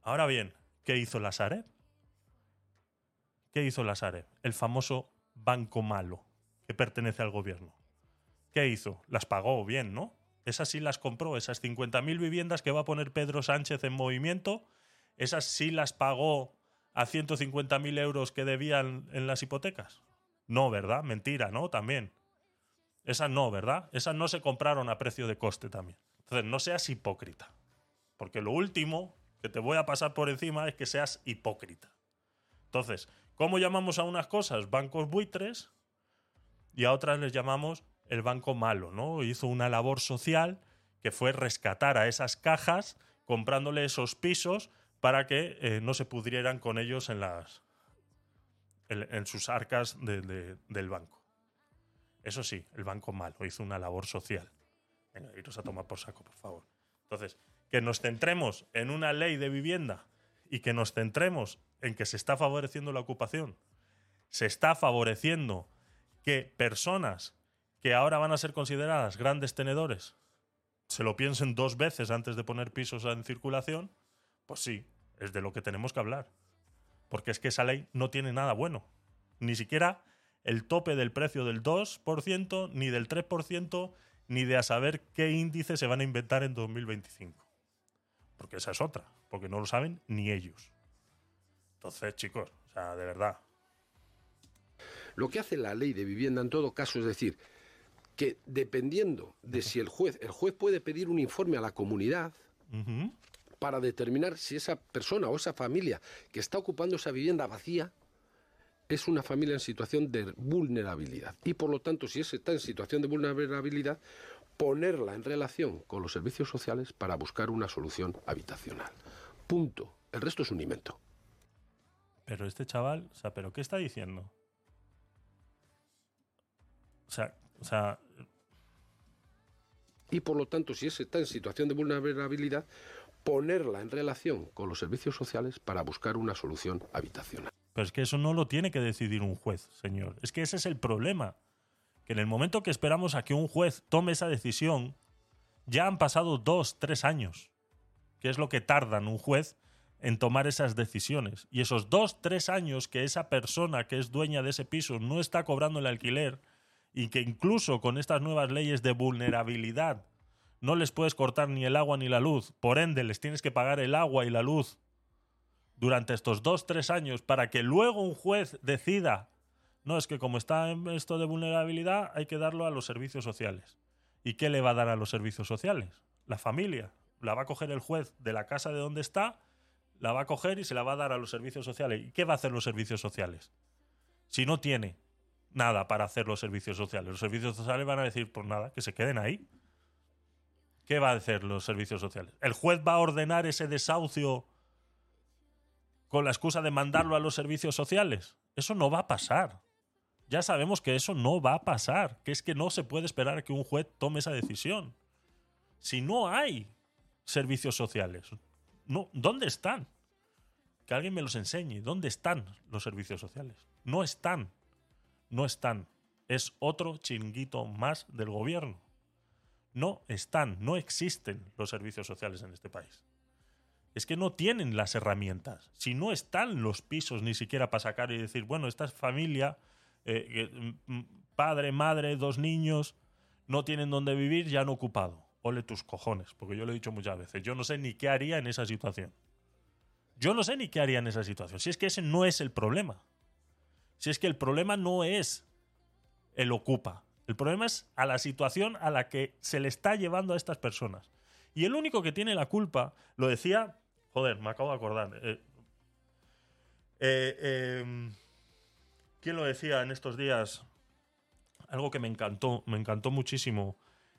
Ahora bien, ¿qué hizo la Sareb? ¿Qué hizo la Sareb? El famoso banco malo que pertenece al gobierno. ¿Qué hizo? Las pagó bien, ¿no? Esas sí las compró, esas 50.000 viviendas que va a poner Pedro Sánchez en movimiento ¿esas sí las pagó a 150.000 euros que debían en las hipotecas? No, ¿verdad? Mentira, ¿no? También. Esas no, ¿verdad? Esas no se compraron a precio de coste también. Entonces, no seas hipócrita. Porque lo último que te voy a pasar por encima es que seas hipócrita. Entonces, ¿cómo llamamos a unas cosas bancos buitres y a otras les llamamos el banco malo, ¿no? Hizo una labor social que fue rescatar a esas cajas comprándole esos pisos para que eh, no se pudrieran con ellos en las, en sus arcas del banco. Eso sí, el banco malo hizo una labor social. Venga, iros a tomar por saco, por favor. Entonces, que nos centremos en una ley de vivienda y que nos centremos en que se está favoreciendo la ocupación, se está favoreciendo que personas que ahora van a ser consideradas grandes tenedores se lo piensen dos veces antes de poner pisos en circulación, pues sí, es de lo que tenemos que hablar. Porque es que esa ley no tiene nada bueno. Ni siquiera el tope del precio del 2%, ni del 3%, ni de a saber qué índice se van a inventar en 2025. Porque esa es otra, porque no lo saben ni ellos. Entonces, chicos, o sea, de verdad. Lo que hace la ley de vivienda en todo caso es decir, que dependiendo de si el juez, el juez puede pedir un informe a la comunidad para determinar si esa persona o esa familia que está ocupando esa vivienda vacía es una familia en situación de vulnerabilidad. Y por lo tanto, si está en situación de vulnerabilidad, ponerla en relación con los servicios sociales para buscar una solución habitacional. Punto. El resto es un invento. Pero este chaval, o sea, ¿pero qué está diciendo? O sea, o sea. Y por lo tanto, si está en situación de vulnerabilidad, ponerla en relación con los servicios sociales para buscar una solución habitacional. Pero es que eso no lo tiene que decidir un juez, señor. Es que ese es el problema. Que en el momento que esperamos a que un juez tome esa decisión, ya han pasado dos, tres años. Que es lo que tardan un juez en tomar esas decisiones. Y esos dos, tres años que esa persona que es dueña de ese piso no está cobrando el alquiler y que incluso con estas nuevas leyes de vulnerabilidad no les puedes cortar ni el agua ni la luz, por ende les tienes que pagar el agua y la luz durante estos dos, tres años para que luego un juez decida, no, es que como está en esto de vulnerabilidad hay que darlo a los servicios sociales. ¿Y qué le va a dar a los servicios sociales? La familia. La va a coger el juez de la casa de donde está, la va a coger y se la va a dar a los servicios sociales. ¿Y qué va a hacer los servicios sociales? Si no tiene nada para hacer los servicios sociales. Los servicios sociales van a decir, pues nada, que se queden ahí. ¿Qué va a hacer los servicios sociales? ¿El juez va a ordenar ese desahucio con la excusa de mandarlo a los servicios sociales. Eso no va a pasar. Ya sabemos que eso no va a pasar, que es que no se puede esperar que un juez tome esa decisión. Si no hay servicios sociales, no, ¿dónde están? Que alguien me los enseñe. ¿Dónde están los servicios sociales? No están. No están. Es otro chinguito más del gobierno. No están, no existen los servicios sociales en este país es que no tienen las herramientas. Si no están los pisos ni siquiera para sacar y decir, bueno, esta familia, eh, mm, padre, madre, dos niños, no tienen dónde vivir, ya han ocupado. Ole tus cojones, porque yo lo he dicho muchas veces. Yo no sé ni qué haría en esa situación. Yo no sé ni qué haría en esa situación. Si es que ese no es el problema. Si es que el problema no es el ocupa. El problema es a la situación a la que se le está llevando a estas personas. Y el único que tiene la culpa, lo decía Joder, me acabo de acordar. Eh, eh, em, ¿Quién lo decía en estos días? Algo que me encantó, me encantó muchísimo.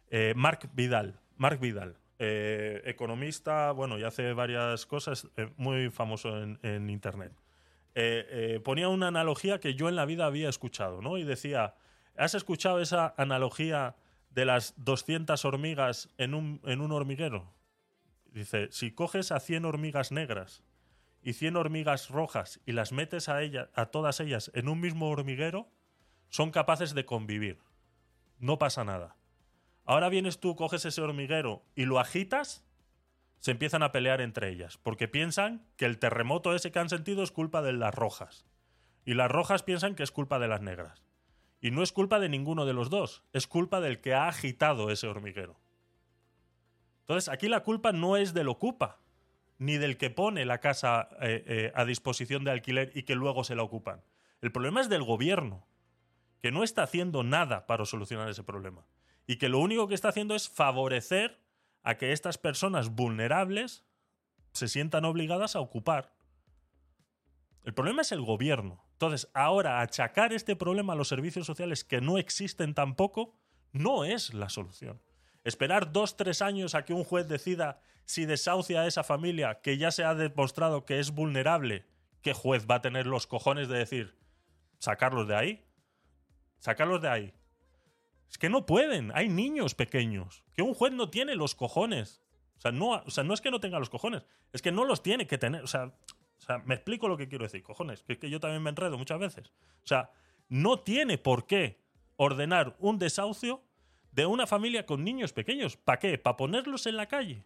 Eh, Mark Vidal. Mark Vidal. economista, bueno, y hace varias cosas, muy famoso en, internet. ponía una analogía que yo en la vida había escuchado, ¿no? Y decía, ¿has escuchado esa analogía de las 200 hormigas en un, en un hormiguero? Dice, si coges a 100 hormigas negras y 100 hormigas rojas y las metes a, ella, a todas ellas en un mismo hormiguero, son capaces de convivir. No pasa nada. Ahora vienes tú, coges ese hormiguero y lo agitas, se empiezan a pelear entre ellas, porque piensan que el terremoto ese que han sentido es culpa de las rojas. Y las rojas piensan que es culpa de las negras. Y no es culpa de ninguno de los dos, es culpa del que ha agitado ese hormiguero. Entonces, aquí la culpa no es del ocupa, ni del que pone la casa eh, eh, a disposición de alquiler y que luego se la ocupan. El problema es del gobierno, que no está haciendo nada para solucionar ese problema. Y que lo único que está haciendo es favorecer a que estas personas vulnerables se sientan obligadas a ocupar. El problema es el gobierno. Entonces, ahora achacar este problema a los servicios sociales que no existen tampoco no es la solución. Esperar dos, tres años a que un juez decida si desahucia a esa familia que ya se ha demostrado que es vulnerable, ¿qué juez va a tener los cojones de decir, sacarlos de ahí. Sacarlos de ahí. Es que no pueden, hay niños pequeños. Que un juez no tiene los cojones. O sea, no, o sea, no es que no tenga los cojones, es que no los tiene que tener. O sea, o sea, me explico lo que quiero decir, cojones, que es que yo también me enredo muchas veces. O sea, no tiene por qué ordenar un desahucio de una familia con niños pequeños. ¿Para qué? ¿Para ponerlos en la calle?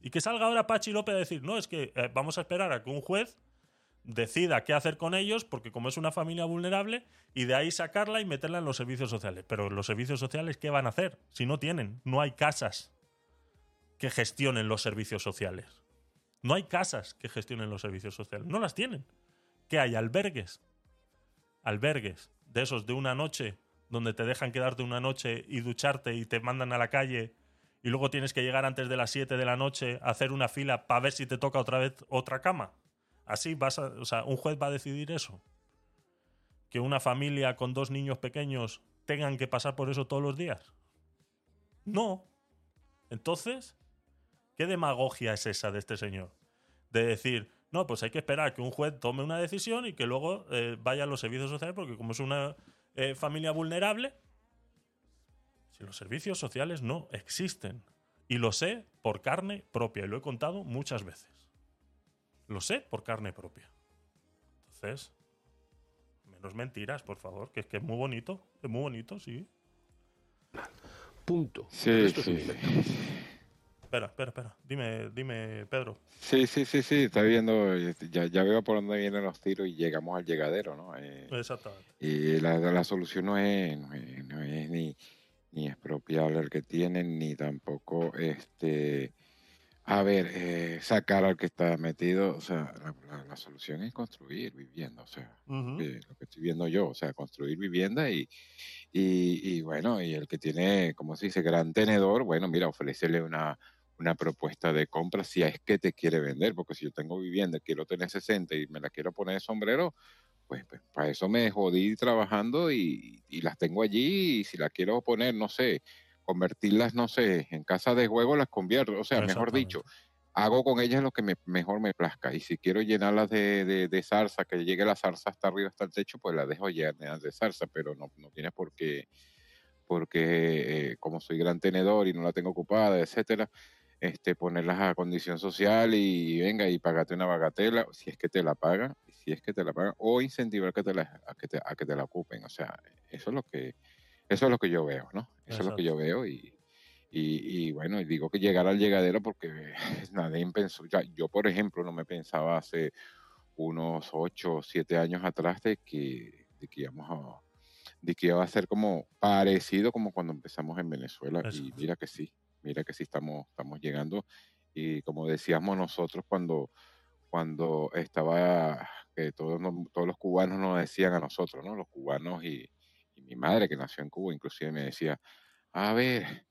Y que salga ahora Pachi López a decir, no, es que eh, vamos a esperar a que un juez decida qué hacer con ellos, porque como es una familia vulnerable, y de ahí sacarla y meterla en los servicios sociales. Pero los servicios sociales, ¿qué van a hacer? Si no tienen, no hay casas que gestionen los servicios sociales. No hay casas que gestionen los servicios sociales. No las tienen. ¿Qué hay? Albergues. Albergues. De esos de una noche, donde te dejan quedarte una noche y ducharte y te mandan a la calle y luego tienes que llegar antes de las 7 de la noche a hacer una fila para ver si te toca otra vez otra cama. Así vas a, o sea, un juez va a decidir eso. Que una familia con dos niños pequeños tengan que pasar por eso todos los días. No. Entonces, ¿qué demagogia es esa de este señor? De decir, no, pues hay que esperar que un juez tome una decisión y que luego eh, vaya a los servicios sociales, porque como es una eh, familia vulnerable, si los servicios sociales no existen. Y lo sé por carne propia, y lo he contado muchas veces. Lo sé por carne propia. Entonces, menos mentiras, por favor, que es que es muy bonito, es muy bonito, sí. Punto. Sí, Esto sí, es. Espera, espera, espera. Dime, dime, Pedro. Sí, sí, sí, sí, está viendo, ya, ya veo por dónde vienen los tiros y llegamos al llegadero, ¿no? Eh, Exactamente. y la, la solución no es, no es, no es ni, ni expropiable el que tienen, ni tampoco este a ver, eh, sacar al que está metido, o sea, la, la- la solución es construir vivienda, o sea, eh, lo que estoy viendo yo, o sea, construir vivienda y, y, y bueno, y el que tiene, como se dice, gran tenedor, bueno, mira, ofrecerle una, una propuesta de compra si es que te quiere vender, porque si yo tengo vivienda, quiero tener 60 y me la quiero poner de sombrero, pues, pues para eso me jodí trabajando y, y las tengo allí y si la quiero poner, no sé, convertirlas, no sé, en casa de juego las convierto, o sea, mejor dicho, hago con ellas lo que me, mejor me plazca. Y si quiero llenarlas de, de, de zarza, que llegue la zarza hasta arriba, hasta el techo, pues la dejo llenas de zarza, pero no, no tienes por qué, porque eh, como soy gran tenedor y no la tengo ocupada, etcétera, este, ponerlas a condición social y venga y pagate una bagatela, si es que te la pagan, si es que te la pagan, o incentivar que te la, a, que te, a que te la ocupen. O sea, eso es lo que, eso es lo que yo veo, ¿no? Eso es lo que yo veo y, y, y bueno, y digo que llegar al llegadero porque nadie pensó, ya, yo por ejemplo no me pensaba hace unos ocho o siete años atrás de que, de que íbamos a, de que iba a ser como parecido como cuando empezamos en Venezuela y mira que sí, mira que sí estamos, estamos llegando y como decíamos nosotros cuando, cuando estaba, que todos, nos- todos los cubanos nos decían a nosotros, ¿no? Los cubanos y, y mi madre que nació en Cuba inclusive me decía, a ver,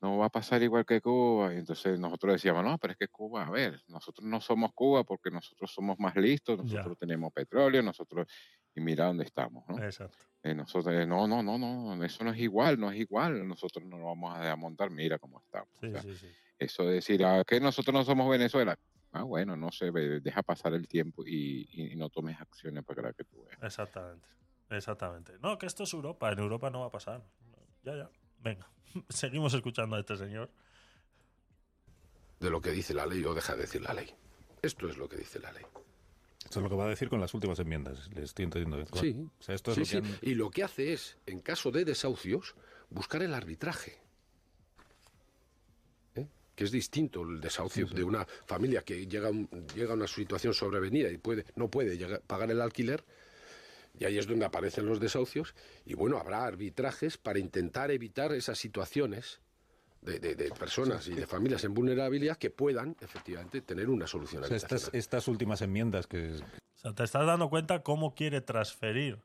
no va a pasar igual que Cuba. Y entonces nosotros decíamos, no, pero es que Cuba, a ver, nosotros no somos Cuba porque nosotros somos más listos, Ya. nosotros tenemos petróleo, nosotros, y mira dónde estamos, ¿no? Exacto. Eh, nosotros, no, no, no, no, eso no es igual, no es igual, nosotros no lo vamos a montar, mira cómo estamos. O sea, sí, sí. Eso de decir, ah, que nosotros no somos Venezuela. Ah, bueno, no sé, ve, deja pasar el tiempo y- y no tomes acciones para que tú veas. Exactamente. Exactamente. No, que esto es Europa. En Europa no va a pasar. Ya, ya. Venga. Seguimos escuchando a este señor. De lo que dice la ley o deja de decir la ley. Esto es lo que dice la ley. Esto es lo que va a decir con las últimas enmiendas. Le estoy entendiendo. Sí. O sea, esto es Sí, lo que sí. han- Y lo que hace es, en caso de desahucios, buscar el arbitraje. ¿Eh? Que es distinto el desahucio de una familia que llega, a un- llega a una situación sobrevenida y puede, no puede llegar- pagar el alquiler. Y ahí es donde aparecen los desahucios. Y bueno, habrá arbitrajes para intentar evitar esas situaciones de, de- de personas y de familias en vulnerabilidad que puedan, efectivamente, tener una solución o sea, estas, estas últimas enmiendas que O sea, te estás dando cuenta cómo quiere transferir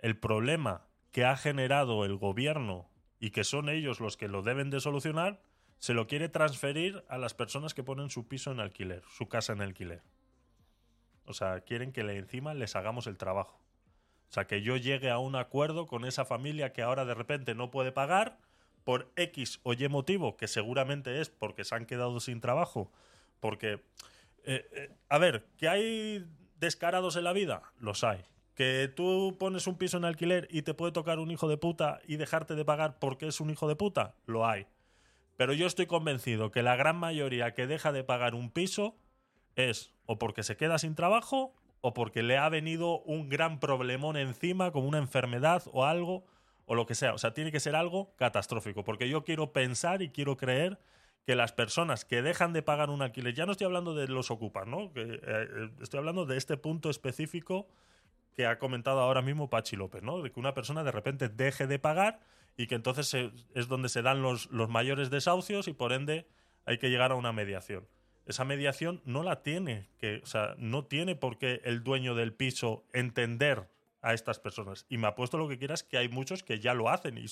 el problema que ha generado el gobierno y que son ellos los que lo deben de solucionar, se lo quiere transferir a las personas que ponen su piso en alquiler, su casa en alquiler. O sea, quieren que le, encima les hagamos el trabajo. O sea, que yo llegue a un acuerdo con esa familia que ahora de repente no puede pagar por X o Y motivo, que seguramente es porque se han quedado sin trabajo. Porque, eh, eh, a ver, ¿que hay descarados en la vida? Los hay. Que tú pones un piso en alquiler y te puede tocar un hijo de puta y dejarte de pagar porque es un hijo de puta, lo hay. Pero yo estoy convencido que la gran mayoría que deja de pagar un piso es o porque se queda sin trabajo o porque le ha venido un gran problemón encima, como una enfermedad o algo, o lo que sea. O sea, tiene que ser algo catastrófico, porque yo quiero pensar y quiero creer que las personas que dejan de pagar un alquiler, ya no estoy hablando de los ocupas, ¿no? Que, eh, estoy hablando de este punto específico que ha comentado ahora mismo Pachi López, ¿no? De que una persona de repente deje de pagar y que entonces es donde se dan los, los mayores desahucios y por ende hay que llegar a una mediación esa mediación no la tiene, que, o sea, no tiene por qué el dueño del piso entender a estas personas. Y me apuesto lo que quieras que hay muchos que ya lo hacen y,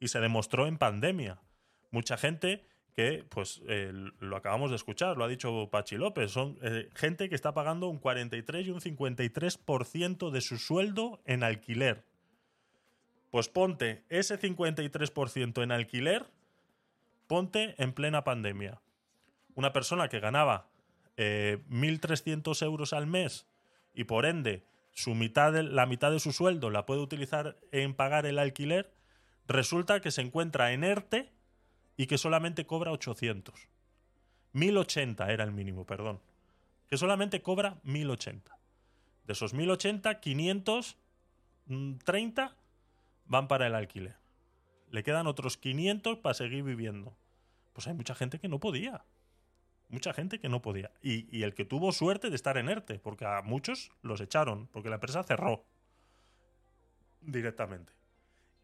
y se demostró en pandemia. Mucha gente que, pues, lo acabamos de escuchar, lo ha dicho Pachi López, son eh, gente que está pagando un 43 y un 53% de su sueldo en alquiler. Pues ponte ese 53% en alquiler, ponte en plena pandemia una persona que ganaba 1.300 eh, euros al mes y por ende su mitad la mitad de su sueldo la puede utilizar en pagar el alquiler, resulta que se encuentra en ERTE y que solamente cobra 800. 1080 era el mínimo, perdón. Que solamente cobra 1080. De esos 1080, 530 van para el alquiler. Le quedan otros 500 para seguir viviendo. Pues hay mucha gente que no podía mucha gente que no podía. Y, el que tuvo suerte de estar en ERTE, porque a muchos los echaron, porque la empresa cerró directamente.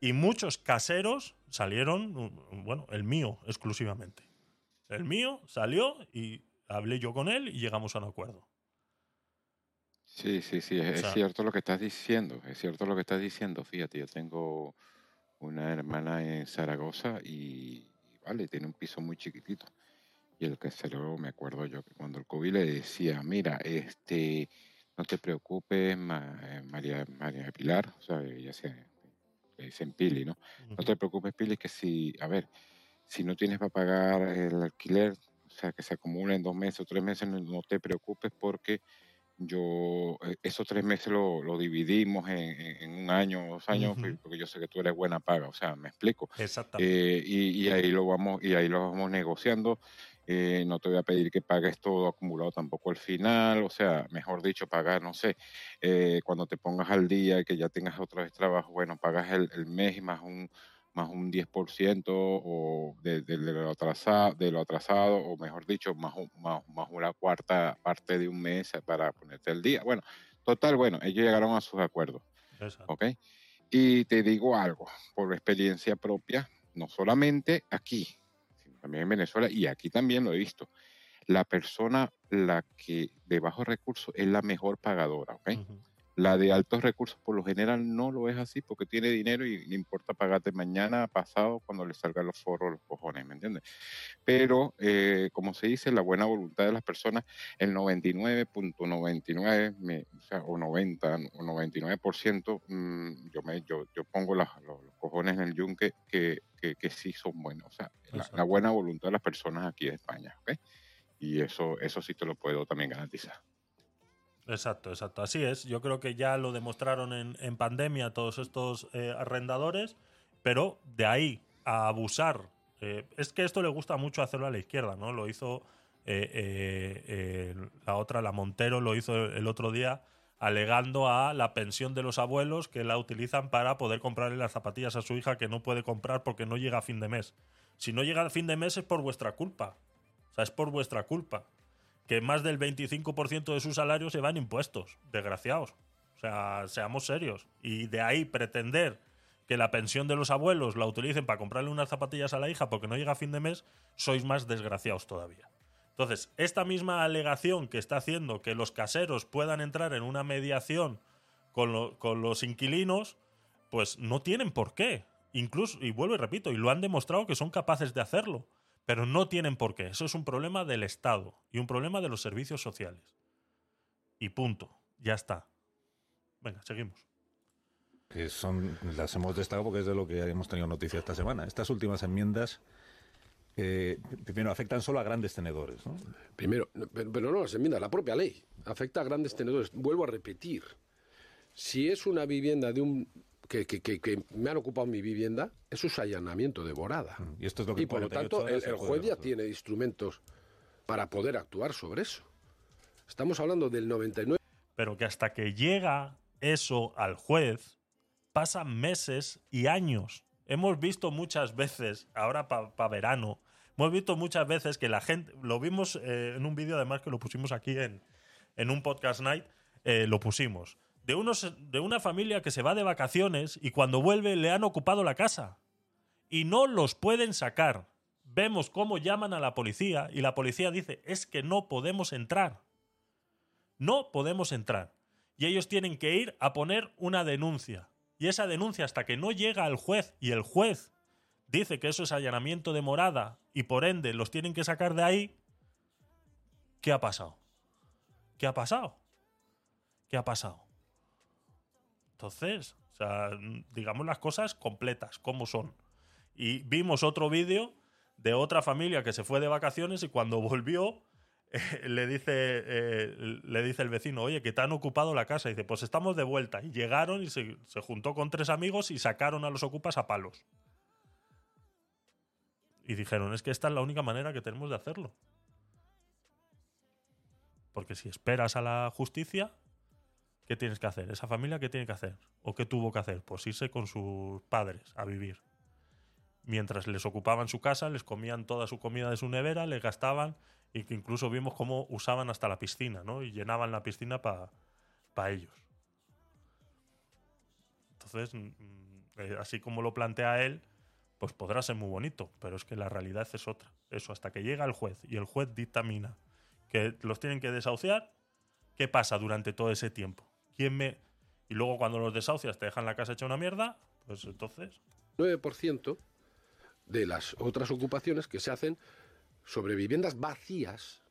Y muchos caseros salieron, bueno, el mío exclusivamente. El mío salió y hablé yo con él y llegamos a un acuerdo. Sí, sí, sí, es, cierto lo que estás diciendo, es cierto lo que estás diciendo. Fíjate, yo tengo una hermana en Zaragoza y, vale, tiene un piso muy chiquitito y el que se lo me acuerdo yo que cuando el COVID le decía, mira, este, no te preocupes, eh, María, María Pilar, o sea, ella se le dicen Pili, ¿no? No te preocupes, Pili, que si, a ver, si no tienes para pagar el alquiler, o sea, que se acumula en dos meses o tres meses, no, te preocupes porque yo eh, esos tres meses lo, lo dividimos en, un año o dos años porque yo sé que tú eres buena paga o sea me explico Exactamente. Eh, y, y, ahí lo vamos y ahí lo vamos negociando eh, no te voy a pedir que pagues todo acumulado tampoco al final, o sea, mejor dicho, pagar, no sé, eh, cuando te pongas al día y que ya tengas otra vez trabajo, bueno, pagas el, mes más un más un 10% o de, lo atrasado, de lo atrasado, o mejor dicho, más, más, más una cuarta parte de un mes para ponerte al día. Bueno, total, bueno, ellos llegaron a sus acuerdos. ¿Ok? Y te digo algo, por experiencia propia, no solamente aquí, también en Venezuela y aquí también lo he visto. La persona, la que de bajos recursos, es la mejor pagadora, ¿ok? La de altos recursos por lo general no lo es así porque tiene dinero y le importa pagarte mañana, pasado, cuando le salgan los forros, los cojones, ¿me entiendes? Pero, eh, como se dice, la buena voluntad de las personas, el 99.99, o sea, o 90 o 99%, mm, yo, me, yo, yo pongo los, cojones en el yunque que, que, sí son buenos. O sea, la, buena voluntad de las personas aquí en España, ¿ok? Y eso, eso sí te lo puedo también garantizar. Exacto, exacto. Así es. Yo creo que ya lo demostraron en, pandemia todos estos eh, arrendadores, pero de ahí a abusar. Eh, es que esto le gusta mucho hacerlo a la izquierda, ¿no? Lo hizo eh, la otra, la Montero, lo hizo el otro día alegando a la pensión de los abuelos que la utilizan para poder comprarle las zapatillas a su hija que no puede comprar porque no llega a fin de mes. Si no llega a fin de mes es por vuestra culpa. O sea, es por vuestra culpa que más del 25% de su salario se va en impuestos, desgraciados. O sea, seamos serios. Y de ahí pretender que la pensión de los abuelos la utilicen para comprarle unas zapatillas a la hija porque no llega a fin de mes, sois más desgraciados todavía. Entonces, esta misma alegación que está haciendo que los caseros puedan entrar en una mediación con, con los inquilinos, pues no tienen por qué. Incluso, y vuelvo y repito, y lo han demostrado que son capaces de hacerlo. Pero no tienen por qué. Eso es un problema del Estado y un problema de los servicios sociales. Y punto. Ya está. Venga, seguimos. Son, las hemos destacado porque es de lo que hemos tenido noticia esta semana. Estas últimas enmiendas eh, primero afectan solo a grandes tenedores. ¿no? Primero, pero, no las enmiendas, la propia ley afecta a grandes tenedores. Vuelvo a repetir. Si es una vivienda de un que, que, me han ocupado mi vivienda, eso es allanamiento de morada. Mm, y, esto es lo que por lo tanto, el, juez ya tiene instrumentos para poder actuar sobre eso. Estamos hablando del 99. Pero que hasta que llega eso al juez, pasan meses y años. Hemos visto muchas veces, ahora para verano, hemos visto muchas veces que la gente, lo vimos eh, en un vídeo además que lo pusimos aquí en, en un podcast night, eh, lo pusimos de, unos, de una familia que se va de vacaciones y cuando vuelve le han ocupado la casa. Y no los pueden sacar. Vemos cómo llaman a la policía y la policía dice, es que no podemos entrar. No podemos entrar. Y ellos tienen que ir a poner una denuncia. Y esa denuncia hasta que no llega al juez y el juez dice que eso es allanamiento de morada y por ende los tienen que sacar de ahí, ¿qué ha pasado? ¿Qué ha pasado? ¿Qué ha pasado? Entonces, o sea, digamos las cosas completas, como son. Y vimos otro vídeo de otra familia que se fue de vacaciones y cuando volvió eh, le, dice, eh, le dice el vecino, oye, que te han ocupado la casa. Y dice, pues estamos de vuelta. Y llegaron y se, se juntó con tres amigos y sacaron a los ocupas a palos. Y dijeron, es que esta es la única manera que tenemos de hacerlo. Porque si esperas a la justicia, ¿qué tienes que hacer? ¿Esa familia qué tiene que hacer? ¿O qué tuvo que hacer? Pues irse con sus padres a vivir. Mientras les ocupaban su casa, les comían toda su comida de su nevera, les gastaban y que incluso vimos cómo usaban hasta la piscina, ¿no? Y llenaban la piscina para ellos. Entonces, mm, mm, eh, así como lo plantea él, pues podrá ser muy bonito, pero es que la realidad es otra. Eso, hasta que llega el juez y el juez dictamina que los tienen que desahuciar, ¿qué pasa durante todo ese tiempo? ¿Quién me...? Y luego cuando los desahucias te dejan la casa hecha una mierda, pues entonces... 9% de las otras ocupaciones que se hacen sobre viviendas vacías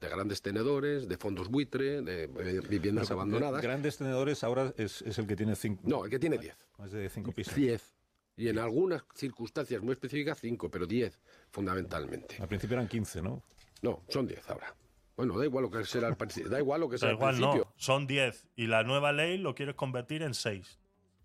de grandes tenedores, de fondos buitre, de viviendas abandonadas. Grandes tenedores ahora es, el que tiene 5. No, el que tiene 10. Más de 5 pisos. 10. Y en algunas circunstancias muy específicas 5, pero 10 fundamentalmente. Al principio eran 15, ¿no? No, son 10 ahora. Bueno, da igual lo que sea al principio. Da igual lo que sea al principio. No, son 10 y la nueva ley lo quieres convertir en 6.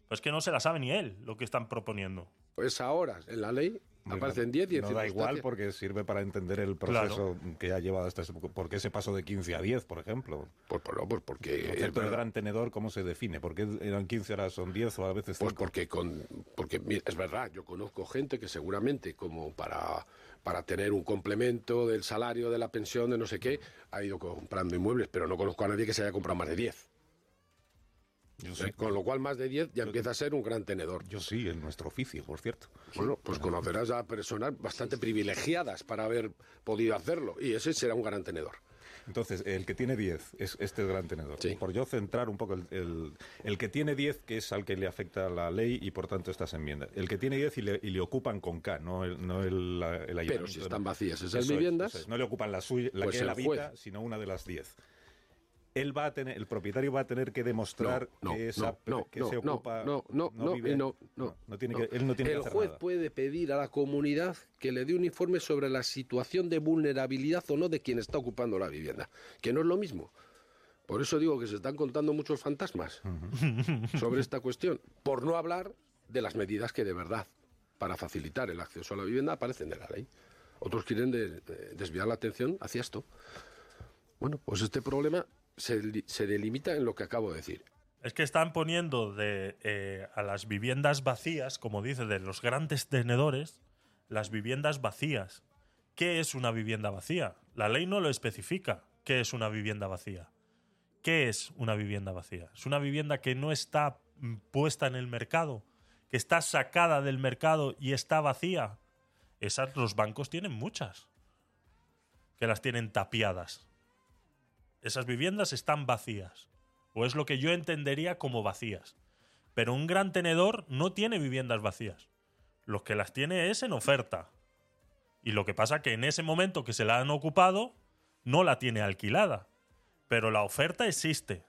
Pues que no se la sabe ni él lo que están proponiendo. Pues ahora, en la ley, aparecen 10 y No da igual porque sirve para entender el proceso que ha llevado hasta ese. ¿Por qué se pasó de 15 a 10, por ejemplo? Pues, pues, pues porque. El gran tenedor, ¿cómo se define? ¿Por qué eran 15 ahora son 10 o a veces 5? Pues porque, con, porque es verdad, yo conozco gente que seguramente, como para para tener un complemento del salario, de la pensión, de no sé qué, ha ido comprando inmuebles, pero no conozco a nadie que se haya comprado más de 10. Eh, con lo cual, más de 10 ya empieza a ser un gran tenedor. Yo sí, en nuestro oficio, por cierto. Bueno, pues conocerás a personas bastante privilegiadas para haber podido hacerlo, y ese será un gran tenedor. Entonces, el que tiene 10 es este gran tenedor. Por yo centrar un poco el, el, que tiene 10, que es al que le afecta la ley y por tanto estas enmiendas. El que tiene 10 y le, y le ocupan con K, no el, no el, Pero si están vacías esas viviendas. no le ocupan la suya, la pues que él habita, sino una de las 10 él va a tener, el propietario va a tener que demostrar que, esa, que se ocupa. No, no, no, no, no, no, tiene que, él no tiene el juez puede pedir a la comunidad que le dé un informe sobre la situación de vulnerabilidad o no de quien está ocupando la vivienda, que no es lo mismo. Por eso digo que se están contando muchos fantasmas sobre esta cuestión, por no hablar de las medidas que de verdad, para facilitar el acceso a la vivienda, aparecen de la ley. Otros quieren desviar la atención hacia esto. Bueno, pues este problema se, delimita en lo que acabo de decir. Es que están poniendo eh, a las viviendas vacías, como dice, de los grandes tenedores, las viviendas vacías. ¿Qué es una vivienda vacía? La ley no lo especifica. ¿Qué es una vivienda vacía? ¿Qué es una vivienda vacía? Es una vivienda que no está puesta en el mercado, que está sacada del mercado y está vacía. Esas los bancos tienen muchas, que las tienen tapiadas esas viviendas están vacías. O es lo que yo entendería como vacías. Pero un gran tenedor no tiene viviendas vacías. Lo que las tiene es en oferta. Y lo que pasa que en ese momento que se la han ocupado, no la tiene alquilada. Pero la oferta existe.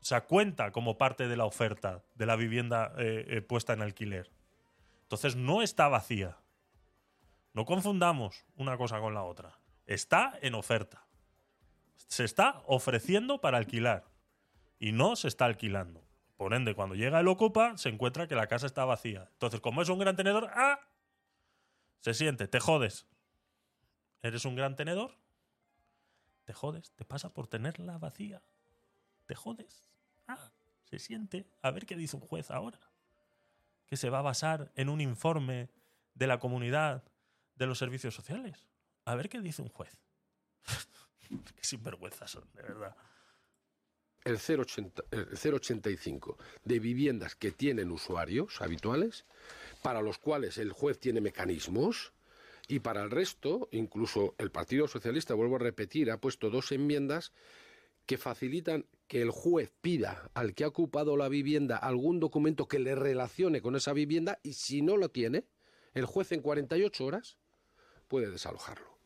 O sea, cuenta como parte de la oferta de la vivienda eh, eh, puesta en alquiler. Entonces no está vacía. No confundamos una cosa con la otra. Está en oferta se está ofreciendo para alquilar y no se está alquilando. Por ende, cuando llega el ocupa, se encuentra que la casa está vacía. Entonces, como es un gran tenedor, ¡ah! Se siente, te jodes. ¿Eres un gran tenedor? Te jodes, te pasa por tenerla vacía. Te jodes. Ah, se siente. A ver qué dice un juez ahora. Que se va a basar en un informe de la comunidad de los servicios sociales. A ver qué dice un juez. Qué sinvergüenzas son, de verdad. El 0,85 de viviendas que tienen usuarios habituales, para los cuales el juez tiene mecanismos, y para el resto, incluso el Partido Socialista, vuelvo a repetir, ha puesto dos enmiendas que facilitan que el juez pida al que ha ocupado la vivienda algún documento que le relacione con esa vivienda y si no lo tiene, el juez en 48 horas puede desalojarlo.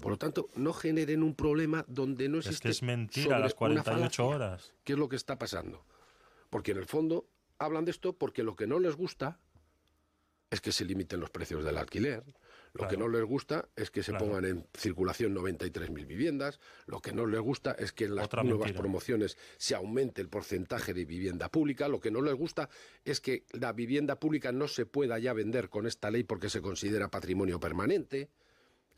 Por lo tanto, no generen un problema donde no existe. Es que es mentira las 48 horas. ¿Qué es lo que está pasando? Porque en el fondo hablan de esto porque lo que no les gusta es que se limiten los precios del alquiler, lo que no les gusta es que se pongan en circulación 93.000 viviendas. Lo que no les gusta es que en las nuevas promociones se aumente el porcentaje de vivienda pública. Lo que no les gusta es que la vivienda pública no se pueda ya vender con esta ley porque se considera patrimonio permanente.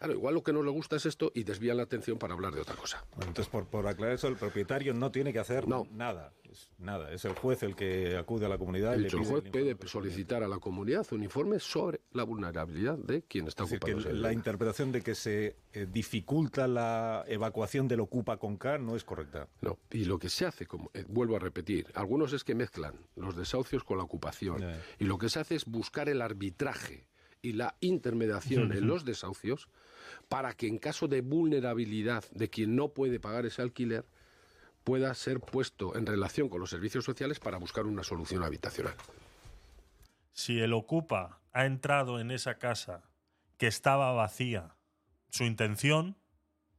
Claro, igual lo que no le gusta es esto y desvían la atención para hablar de otra cosa. entonces, por, aclarar eso, el propietario no tiene que hacer nada. Es, nada. Es el juez el que acude a la comunidad. y el juez puede solicitar a la comunidad un informe sobre la vulnerabilidad de quien está ocupando. la interpretación de que se eh, dificulta la evacuación del ocupa con K no es correcta. No, y lo que se hace, como eh, vuelvo a repetir, algunos es que mezclan los desahucios con la ocupación. Y lo que se hace es buscar el arbitraje y la intermediación en los desahucios para que en caso de vulnerabilidad de quien no puede pagar ese alquiler pueda ser puesto en relación con los servicios sociales para buscar una solución habitacional. Si el ocupa ha entrado en esa casa que estaba vacía, su intención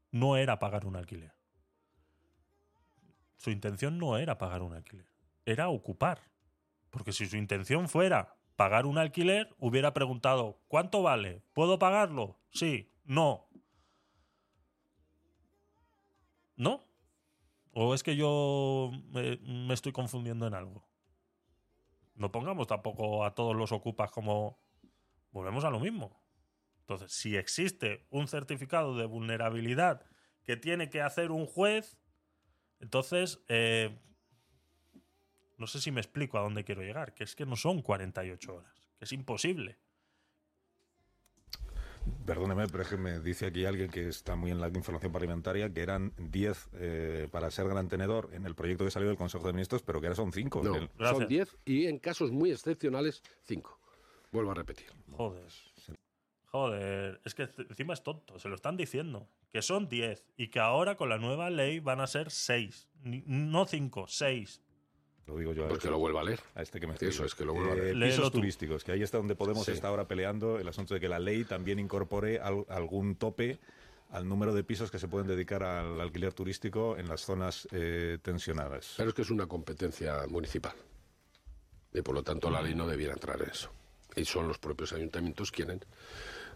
no era pagar un alquiler. Su intención no era pagar un alquiler, era ocupar. Porque si su intención fuera pagar un alquiler, hubiera preguntado, ¿cuánto vale? ¿Puedo pagarlo? Sí, no. ¿No? ¿O es que yo me, estoy confundiendo en algo? No pongamos tampoco a todos los ocupas como... Volvemos a lo mismo. Entonces, si existe un certificado de vulnerabilidad que tiene que hacer un juez, entonces eh, no sé si me explico a dónde quiero llegar, que es que no son 48 horas, que es imposible. Perdóneme, pero es que me dice aquí alguien que está muy en la información parlamentaria que eran 10 eh, para ser gran tenedor en el proyecto que salió del Consejo de Ministros, pero que ahora son 5. No, son 10 y en casos muy excepcionales 5. Vuelvo a repetir. Joder. Joder, es que encima es tonto, se lo están diciendo. Que son 10 y que ahora con la nueva ley van a ser 6. No 5, 6. Lo digo yo. Pues que lo vuelva a leer. A este que me Eso es que lo vuelva a leer. Eh, pisos turísticos, que ahí está donde Podemos estar ahora peleando el asunto de que la ley también incorpore algún tope al número de pisos que se pueden dedicar al alquiler turístico en las zonas eh, tensionadas. Pero es que es una competencia municipal. Y por lo tanto la ley no debiera entrar en eso. Y son los propios ayuntamientos quienes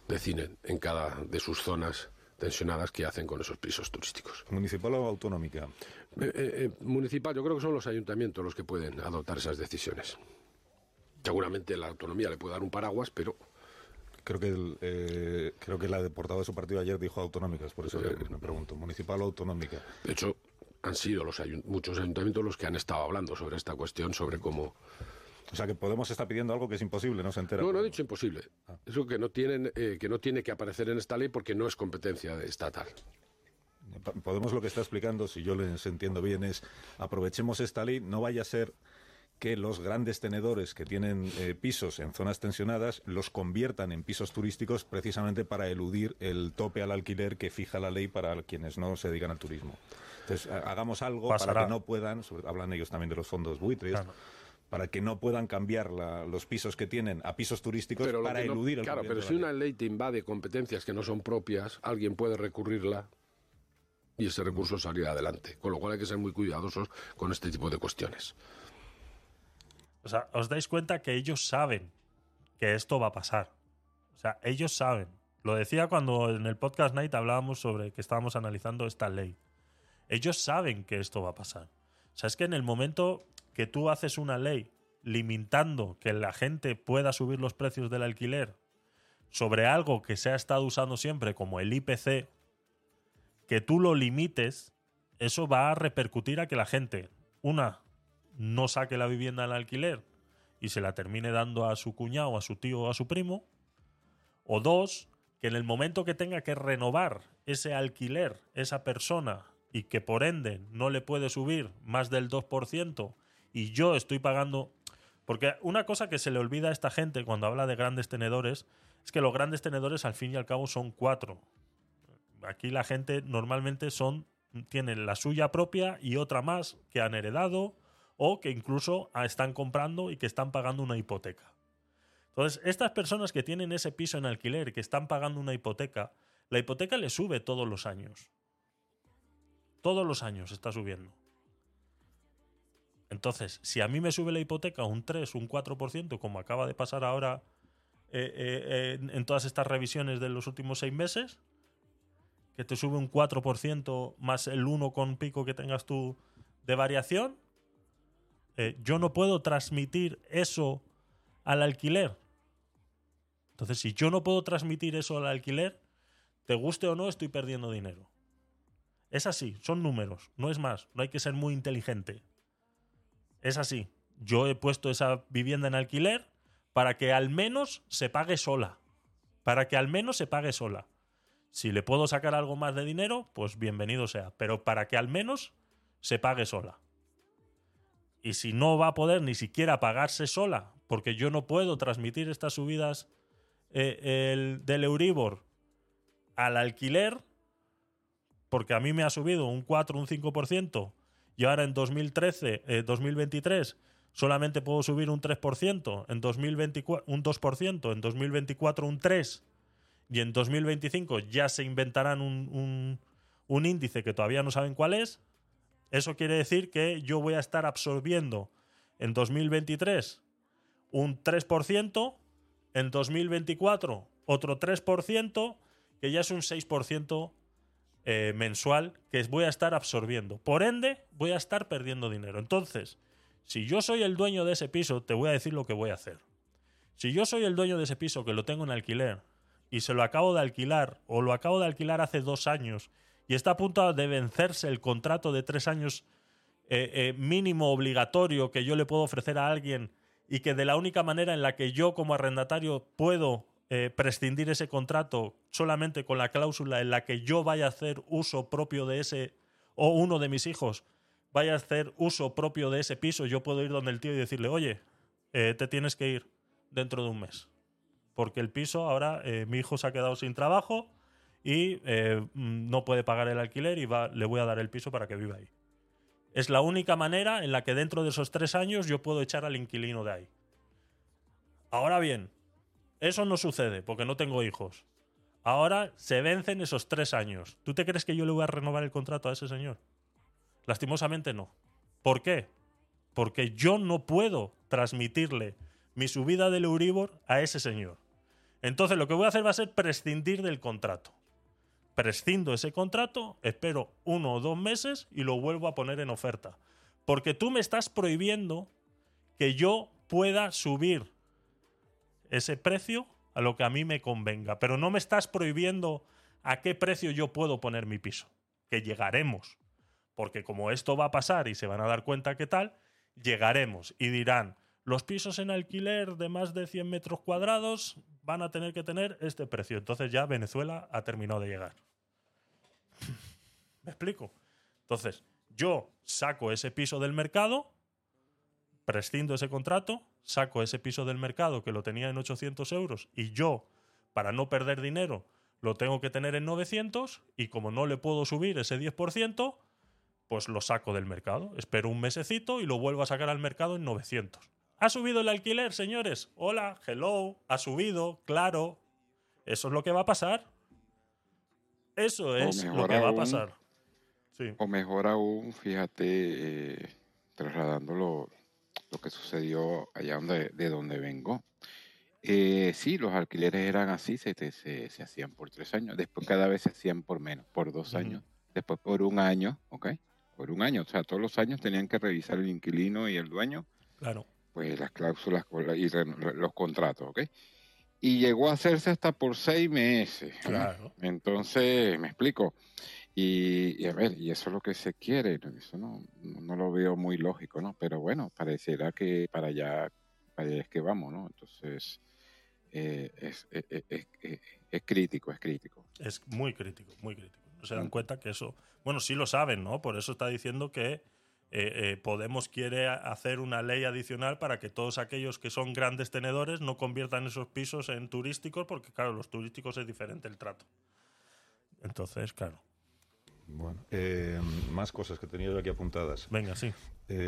deciden en cada de sus zonas tensionadas que hacen con esos pisos turísticos. ¿Municipal o autonómica? Eh, eh, eh, municipal, yo creo que son los ayuntamientos los que pueden adoptar esas decisiones. Seguramente la autonomía le puede dar un paraguas, pero creo que creo que la deportada de su partido ayer dijo autonómicas, por eso me pregunto, municipal o autonómica. De hecho, han sido los muchos ayuntamientos los que han estado hablando sobre esta cuestión, sobre cómo o sea, que Podemos está pidiendo algo que es imposible, no se entera. No, no he dicho imposible. Ah. Eso que no, tienen, eh, que no tiene que aparecer en esta ley porque no es competencia estatal. Podemos lo que está explicando, si yo les entiendo bien, es aprovechemos esta ley, no vaya a ser que los grandes tenedores que tienen eh, pisos en zonas tensionadas los conviertan en pisos turísticos precisamente para eludir el tope al alquiler que fija la ley para quienes no se dedican al turismo. Entonces, hagamos algo para que no puedan, hablan ellos también de los fondos buitres, para que no puedan cambiar los pisos que tienen a pisos turísticos para eludir el Claro, pero si una ley te invade competencias que no son propias, alguien puede recurrirla y ese recurso salir adelante. Con lo cual hay que ser muy cuidadosos con este tipo de cuestiones. O sea, os dais cuenta que ellos saben que esto va a pasar. O sea, ellos saben. Lo decía cuando en el podcast Night hablábamos sobre que estábamos analizando esta ley. Ellos saben que esto va a pasar. O sea, es que en el momento que tú haces una ley limitando que la gente pueda subir los precios del alquiler sobre algo que se ha estado usando siempre como el IPC, que tú lo limites, eso va a repercutir a que la gente, una, no saque la vivienda al alquiler y se la termine dando a su cuñado, a su tío o a su primo, o dos, que en el momento que tenga que renovar ese alquiler, esa persona, y que por ende no le puede subir más del 2%, y yo estoy pagando... Porque una cosa que se le olvida a esta gente cuando habla de grandes tenedores es que los grandes tenedores al fin y al cabo son cuatro. Aquí la gente normalmente son la suya propia y otra más que han heredado o que incluso están comprando y que están pagando una hipoteca. Entonces, estas personas que tienen ese piso en alquiler, que están pagando una hipoteca, la hipoteca le sube todos los años. Todos los años está subiendo. Entonces, si a mí me sube la hipoteca un 3, un 4%, como acaba de pasar ahora eh, eh, en todas estas revisiones de los últimos seis meses, que te sube un 4% más el 1 con pico que tengas tú de variación, eh, yo no puedo transmitir eso al alquiler. Entonces, si yo no puedo transmitir eso al alquiler, te guste o no, estoy perdiendo dinero. Es así, son números, no es más, no hay que ser muy inteligente. Es así. Yo he puesto esa vivienda en alquiler para que al menos se pague sola. Para que al menos se pague sola. Si le puedo sacar algo más de dinero, pues bienvenido sea. Pero para que al menos se pague sola. Y si no va a poder ni siquiera pagarse sola, porque yo no puedo transmitir estas subidas eh, el, del Euribor al alquiler, porque a mí me ha subido un 4, un 5%, y ahora en 2013, 2023 eh, solamente puedo subir un 3%, en 2024 un 2%, en 2024 un 3%, y en 2025 ya se inventarán un, un índice que todavía no saben cuál es, eso quiere decir que yo voy a estar absorbiendo en 2023 un 3%, en 2024 otro 3%, que ya es un 6% eh, mensual que voy a estar absorbiendo. Por ende, voy a estar perdiendo dinero. Entonces, si yo soy el dueño de ese piso, te voy a decir lo que voy a hacer. Si yo soy el dueño de ese piso que lo tengo en alquiler y se lo acabo de alquilar o lo acabo de alquilar hace dos años y está a punto de vencerse el contrato de tres años eh, eh, mínimo obligatorio que yo le puedo ofrecer a alguien y que de la única manera en la que yo como arrendatario puedo eh, prescindir ese contrato solamente con la cláusula en la que yo vaya a hacer uso propio de ese o uno de mis hijos vaya a hacer uso propio de ese piso, yo puedo ir donde el tío y decirle, oye, te tienes que ir dentro de un mes. Porque el piso ahora, mi hijo se ha quedado sin trabajo, y eh, no puede pagar el alquiler y va, le voy a dar el piso para que viva ahí. Es la única manera en la que dentro de esos tres años yo puedo echar al inquilino de ahí. Ahora bien, eso no sucede porque no tengo hijos. Ahora se vencen esos tres años. ¿Tú te crees que yo le voy a renovar el contrato a ese señor? Lastimosamente no. ¿Por qué? Porque yo no puedo transmitirle mi subida del Euribor a ese señor. Entonces lo que voy a hacer va a ser prescindir del contrato prescindo ese contrato, espero uno o dos meses y lo vuelvo a poner en oferta. Porque tú me estás prohibiendo que yo pueda subir ese precio a lo que a mí me convenga. Pero no me estás prohibiendo a qué precio yo puedo poner mi piso. Que llegaremos. Porque como esto va a pasar y se van a dar cuenta que tal, llegaremos y dirán, los pisos en alquiler de más de 100 metros cuadrados van a tener que tener este precio. Entonces ya Venezuela ha terminado de llegar. ¿Me explico? Entonces, yo saco ese piso del mercado, prescindo ese contrato, saco ese piso del mercado que lo tenía en 800 euros y yo, para no perder dinero, lo tengo que tener en 900 y como no le puedo subir ese 10%, pues lo saco del mercado. Espero un mesecito y lo vuelvo a sacar al mercado en 900. ¿Ha subido el alquiler, señores? Hola, hello, ha subido, claro. Eso es lo que va a pasar. Eso es lo que va a pasar. O mejor aún, fíjate, eh, trasladando lo, que sucedió allá donde, de donde vengo. Eh, sí, los alquileres eran así, se, se, se, hacían por tres años, después cada vez se hacían por menos, por dos años, después por un año, ¿ok? por un año. O sea, todos los años tenían que revisar el inquilino y el dueño. Claro. Pues las cláusulas y los contratos, ¿ok? Y llegó a hacerse hasta por seis meses. Claro. Entonces, me explico. Y, a ver, y eso es lo que se quiere. Eso no, no lo veo muy lógico, ¿no? Pero bueno, pareciera que para allá, para allá es que vamos, ¿no? Entonces, eh, es, es, es, es, crítico, es crítico. Es muy crítico, muy crítico. No se dan mm. cuenta que eso, bueno, sí lo saben, ¿no? Por eso está diciendo que eh, eh, Podemos quiere hacer una ley adicional para que todos aquellos que son grandes tenedores no conviertan esos pisos en turísticos, porque claro, los turísticos es diferente el trato. Entonces, claro. Bueno, más cosas que he tenido aquí apuntadas. Venga, sí.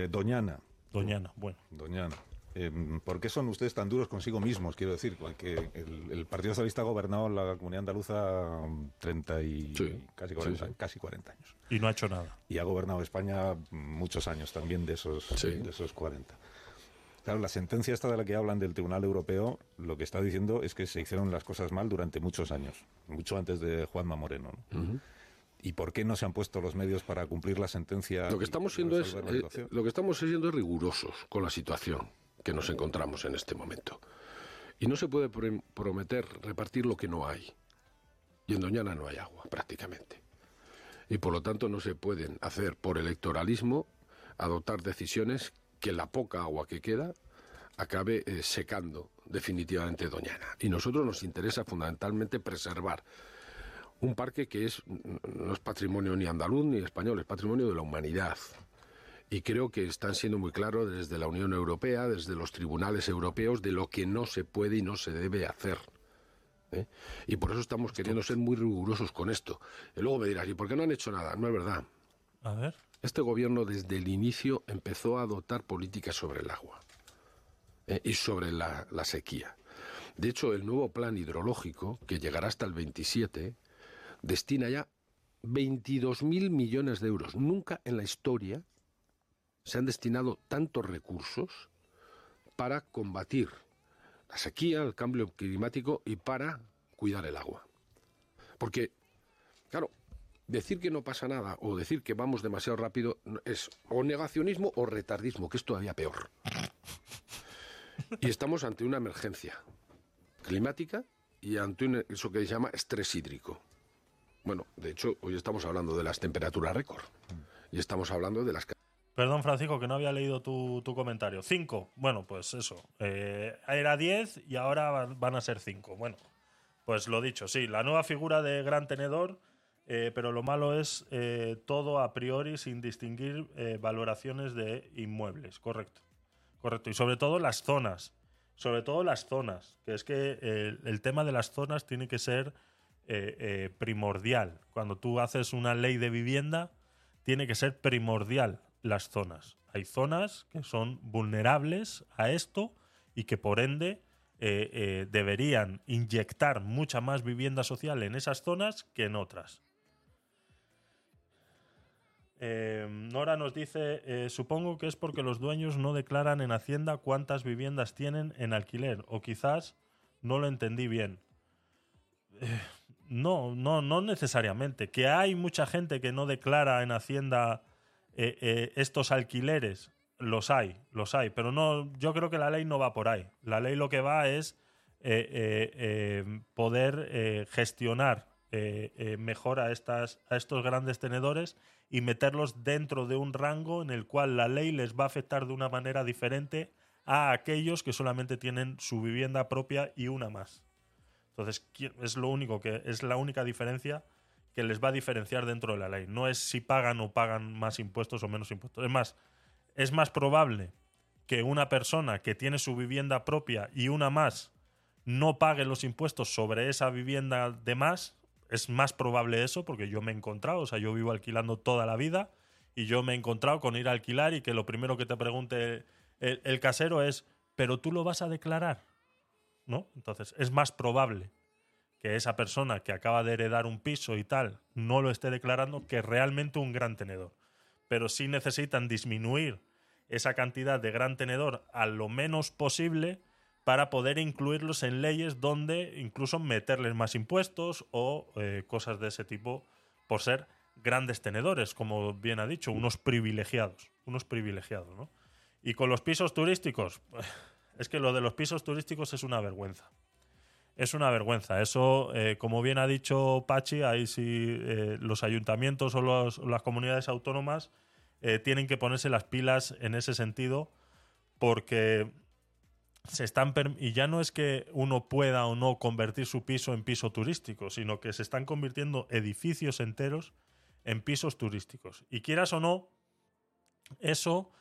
Doñana. Doñana, bueno. Doñana. Em, ¿Por qué son ustedes tan duros consigo mismos? Quiero decir, que el, Partido Socialista ha gobernado la comunidad andaluza 30 y casi, 40, años. Y no ha hecho nada. Y ha gobernado España muchos años también de esos, de esos 40. Claro, la sentencia esta de la que hablan del Tribunal Europeo lo que está diciendo es que se hicieron las cosas mal durante muchos años, mucho antes de Juanma Moreno. ¿Y por qué no se han puesto los medios para cumplir la sentencia? Lo que estamos siendo es, eh, lo que estamos siendo es rigurosos con la situación que nos encontramos en este momento. Y no se puede prometer repartir lo que no hay. Y en Doñana no hay agua, prácticamente. Y por lo tanto no se pueden hacer por electoralismo adoptar decisiones que la poca agua que queda acabe eh, secando definitivamente Doñana. Y nosotros nos interesa fundamentalmente preservar un parque que es no es patrimonio ni andaluz ni español, es patrimonio de la humanidad y creo que están siendo muy claros desde la Unión Europea, desde los tribunales europeos, de lo que no se puede y no se debe hacer. ¿eh? Y por eso estamos queriendo ser muy rigurosos con esto. Y luego me dirás, ¿y por qué no han hecho nada? No es verdad. A ver. Este gobierno desde el inicio empezó a adoptar políticas sobre el agua ¿eh? y sobre la, la sequía. De hecho, el nuevo plan hidrológico, que llegará hasta el 27, destina ya 22.000 millones de euros. Nunca en la historia se han destinado tantos recursos para combatir la sequía, el cambio climático y para cuidar el agua. Porque, claro, decir que no pasa nada o decir que vamos demasiado rápido es o negacionismo o retardismo, que es todavía peor. Y estamos ante una emergencia climática y ante eso que se llama estrés hídrico. Bueno, de hecho, hoy estamos hablando de las temperaturas récord y estamos hablando de las Perdón, Francisco, que no había leído tu, comentario. Cinco. Bueno, pues eso. Eh, era diez y ahora van a ser cinco. Bueno, pues lo dicho, sí, la nueva figura de gran tenedor, eh, pero lo malo es eh, todo a priori sin distinguir valoraciones de inmuebles. Correcto. Correcto. Y sobre todo las zonas. Sobre todo las zonas. Que es que el tema de las zonas tiene que ser primordial. Cuando tú haces una ley de vivienda, tiene que ser primordial las zonas. Hay zonas que son vulnerables a esto y que por ende eh, eh, deberían inyectar mucha más vivienda social en esas zonas que en otras. Eh, Nora nos dice, supongo que es porque los dueños no declaran en Hacienda cuántas viviendas tienen en alquiler, o quizás no lo entendí bien. No, no, no necesariamente. Que hay mucha gente que no declara en Hacienda eh, eh, estos alquileres, los hay, los hay, pero no, yo creo que la ley no va por ahí. La ley lo que va es eh, poder gestionar mejor a, estas, a estos grandes tenedores y meterlos dentro de un rango en el cual la ley les va a afectar de una manera diferente a aquellos que solamente tienen su vivienda propia y una más. Entonces, es lo único que es la única diferencia que les va a diferenciar dentro de la ley. No es si pagan o pagan más impuestos o menos impuestos. Es más, es más probable que una persona que tiene su vivienda propia y una más no pague los impuestos sobre esa vivienda de más. Es más probable eso porque yo me he encontrado, o sea, yo vivo alquilando toda la vida y yo me he encontrado con ir a alquilar y que lo primero que te pregunte el, el casero es, pero tú lo vas a declarar. ¿No? Entonces, es más probable que esa persona que acaba de heredar un piso y tal no lo esté declarando que realmente un gran tenedor. Pero sí necesitan disminuir esa cantidad de gran tenedor a lo menos posible para poder incluirlos en leyes donde incluso meterles más impuestos o eh, cosas de ese tipo por ser grandes tenedores, como bien ha dicho, unos privilegiados, unos privilegiados, ¿no? Y con los pisos turísticos, es que lo de los pisos turísticos es una vergüenza. Es una vergüenza. Eso, eh, como bien ha dicho Pachi, ahí sí eh, los ayuntamientos o, las comunidades autónomas eh, tienen que ponerse las pilas en ese sentido, porque se están y ya no es que uno pueda o no convertir su piso en piso turístico, sino que se están convirtiendo edificios enteros en pisos turísticos. Y quieras o no, eso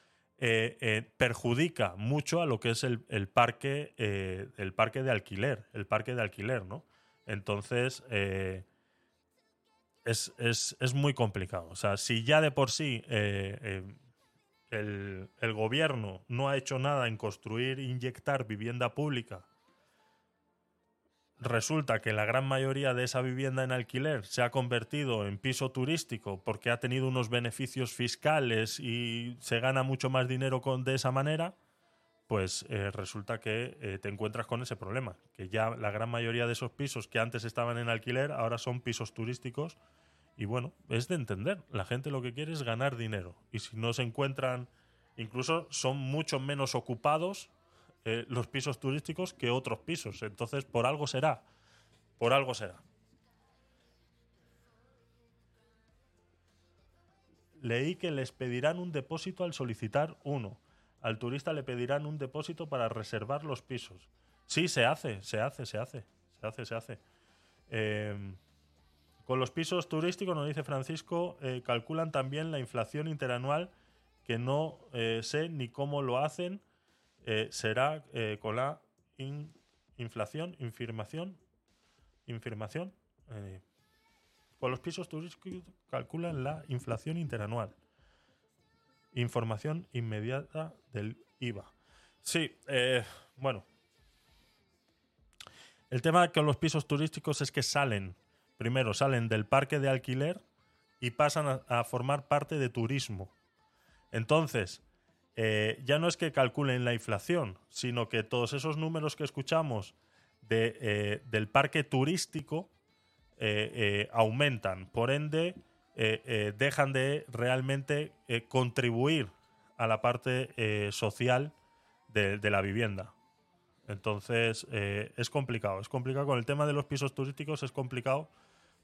eh, eh, perjudica mucho a lo que es el, parque, eh, el parque de alquiler, el parque de alquiler, ¿no? Entonces, es, es, muy complicado. O sea, si ya de por sí el, el, gobierno no ha hecho nada en construir, inyectar vivienda pública resulta que la gran mayoría de esa vivienda en alquiler se ha convertido en piso turístico porque ha tenido unos beneficios fiscales y se gana mucho más dinero con, de esa manera, pues eh, resulta que eh, te encuentras con ese problema, que ya la gran mayoría de esos pisos que antes estaban en alquiler ahora son pisos turísticos y bueno, es de entender, la gente lo que quiere es ganar dinero y si no se encuentran, incluso son mucho menos ocupados eh, los pisos turísticos que otros pisos. Entonces, por algo será. Por algo será. Leí que les pedirán un depósito al solicitar uno. Al turista le pedirán un depósito para reservar los pisos. Sí, se hace, se hace, se hace. Se hace, se hace. Em, con los pisos turísticos, nos dice Francisco, eh, calculan también la inflación interanual, que no eh, sé ni cómo lo hacen, eh, será eh, con la inflación, infirmación, infirmación. Eh, con los pisos turísticos calculan la inflación interanual. Información inmediata del IVA. Sí, bueno. El tema con los pisos turísticos es que salen, primero salen del parque de alquiler y pasan a formar parte de turismo. Entonces, eh, ya no es que calculen la inflación, sino que todos esos números que escuchamos eh, del parque turístico eh, aumentan. Por ende, dejan de realmente contribuir a la parte social de, de, la vivienda. Entonces, es complicado. Es complicado con el tema de los pisos turísticos, es complicado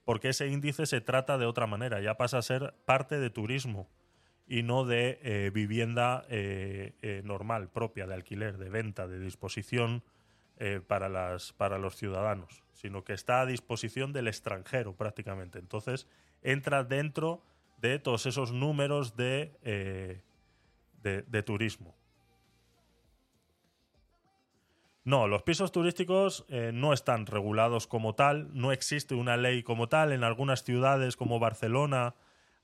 porque ese índice se trata de otra manera, ya pasa a ser parte de turismo y no de eh, vivienda eh, eh, normal, propia, de alquiler, de venta, de disposición para, las, para los ciudadanos, sino que está a disposición del extranjero prácticamente. Entonces entra dentro de todos esos números de, de, turismo. No, los pisos turísticos no están regulados como tal, no existe una ley como tal. En algunas ciudades como Barcelona,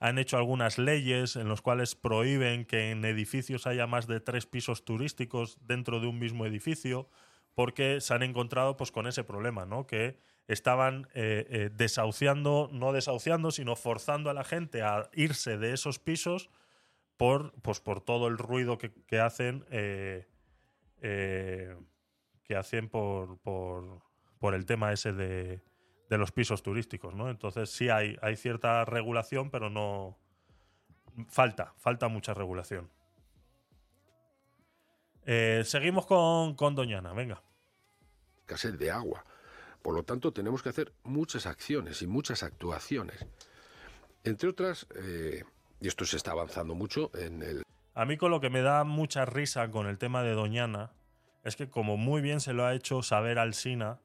han hecho algunas leyes en las cuales prohíben que en edificios haya más de tres pisos turísticos dentro de un mismo edificio, porque se han encontrado pues, con ese problema, ¿no? que estaban eh, eh, desahuciando, no desahuciando, sino forzando a la gente a irse de esos pisos por, pues, por todo el ruido que, hacen, eh, que hacen por, por, por el tema ese de, de los pisos turísticos, ¿no? Entonces sí hay, hay cierta regulación, pero no... Falta, falta mucha regulación. Eh, seguimos con, con Doñana, venga. Escasez de agua. Por lo tanto, tenemos que hacer muchas acciones y muchas actuaciones. Entre otras, eh, y esto se está avanzando mucho en el... A mí con lo que me da mucha risa con el tema de Doñana es que como muy bien se lo ha hecho saber Alsina,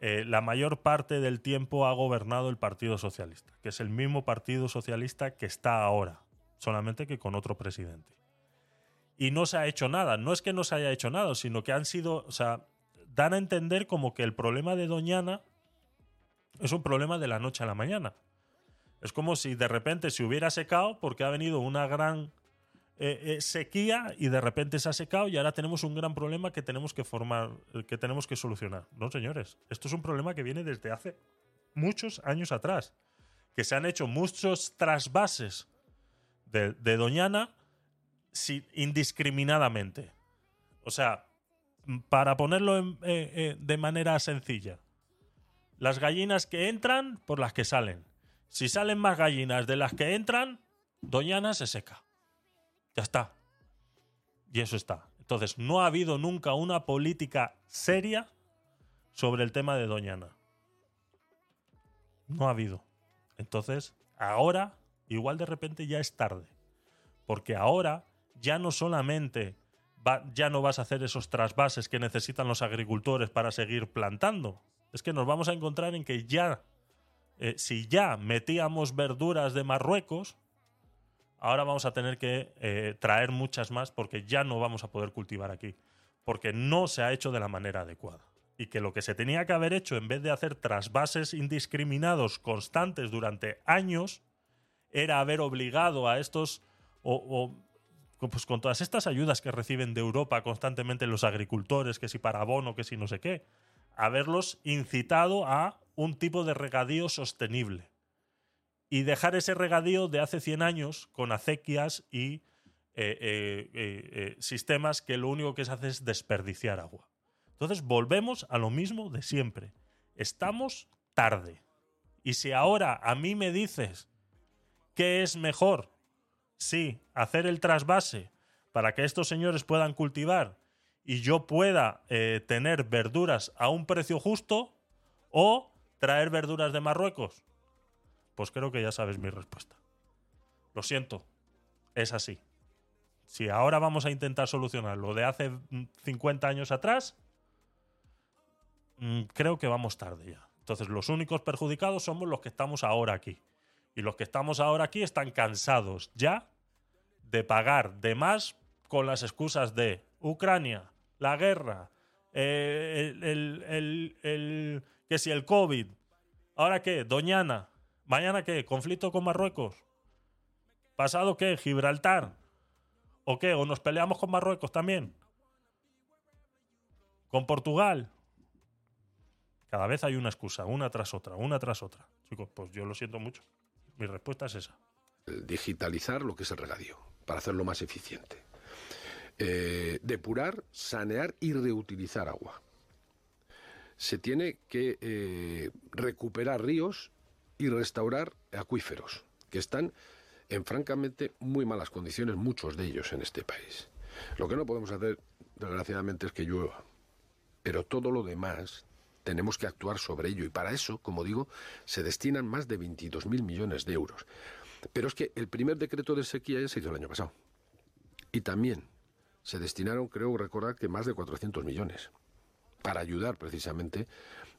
eh, la mayor parte del tiempo ha gobernado el Partido Socialista, que es el mismo Partido Socialista que está ahora, solamente que con otro presidente. Y no se ha hecho nada. No es que no se haya hecho nada, sino que han sido, o sea, dan a entender como que el problema de Doñana es un problema de la noche a la mañana. Es como si de repente se hubiera secado porque ha venido una gran eh, eh, sequía y de repente se ha secado y ahora tenemos un gran problema que tenemos que formar, eh, que tenemos que solucionar. No, señores, esto es un problema que viene desde hace muchos años atrás, que se han hecho muchos trasvases de, Doñana indiscriminadamente. O sea, para ponerlo de manera sencilla, las gallinas que entran por las que salen Si salen más gallinas de las que entran, Doñana se seca. Ya está. Y eso está. Entonces, no ha habido nunca una política seria sobre el tema de Doñana. No ha habido. Entonces, ahora, igual de repente ya es tarde. Porque ahora ya no solamente ya no vas a hacer esos trasvases que necesitan los agricultores para seguir plantando. Es que nos vamos a encontrar en que ya, eh, si ya metíamos verduras de Marruecos, ahora vamos a tener que eh, traer muchas más porque ya no vamos a poder cultivar aquí. Porque no se ha hecho de la manera adecuada. Y que lo que se tenía que haber hecho, en vez de hacer trasvases indiscriminados constantes durante años, era haber obligado a estos o pues con todas estas ayudas que reciben de Europa constantemente los agricultores, que si para abono, que si no sé qué, haberlos incitado a un tipo de regadío sostenible y dejar ese regadío de hace 100 años con acequias y eh, eh, eh, sistemas que lo único que se hace es desperdiciar agua. Entonces volvemos a lo mismo de siempre. Estamos tarde. Y si ahora a mí me dices que es mejor sí, hacer el trasvase para que estos señores puedan cultivar y yo pueda tener verduras a un precio justo o traer verduras de Marruecos? Pues creo que ya sabes mi respuesta. Lo siento, es así. Si ahora vamos a intentar solucionar lo de hace 50 años atrás, mm, creo que vamos tarde ya. Entonces los únicos perjudicados somos los que estamos ahora aquí. Y los que estamos ahora aquí están cansados ya de pagar de más con las excusas de Ucrania, la guerra, eh, el, que si el COVID, ahora qué, Doñana, mañana qué, conflicto con Marruecos, pasado qué, Gibraltar, o qué, o nos peleamos con Marruecos también, con Portugal. Cada vez hay una excusa, una tras otra, una tras otra. Chicos, pues yo lo siento mucho. Mi respuesta es esa. Digitalizar lo que es el regadío, para hacerlo más eficiente. Eh, depurar, sanear y reutilizar agua. Se tiene que eh, recuperar ríos y restaurar acuíferos, que están en francamente muy malas condiciones, muchos de ellos en este país. Lo que no podemos hacer, desgraciadamente, es que llueva. Pero todo lo demás tenemos que actuar sobre ello y para eso, como digo, se destinan más de 22.000 millones de euros. Pero es que el primer decreto de sequía ya se hizo el año pasado. Y también se destinaron, creo recordar, que más de 400 millones para ayudar precisamente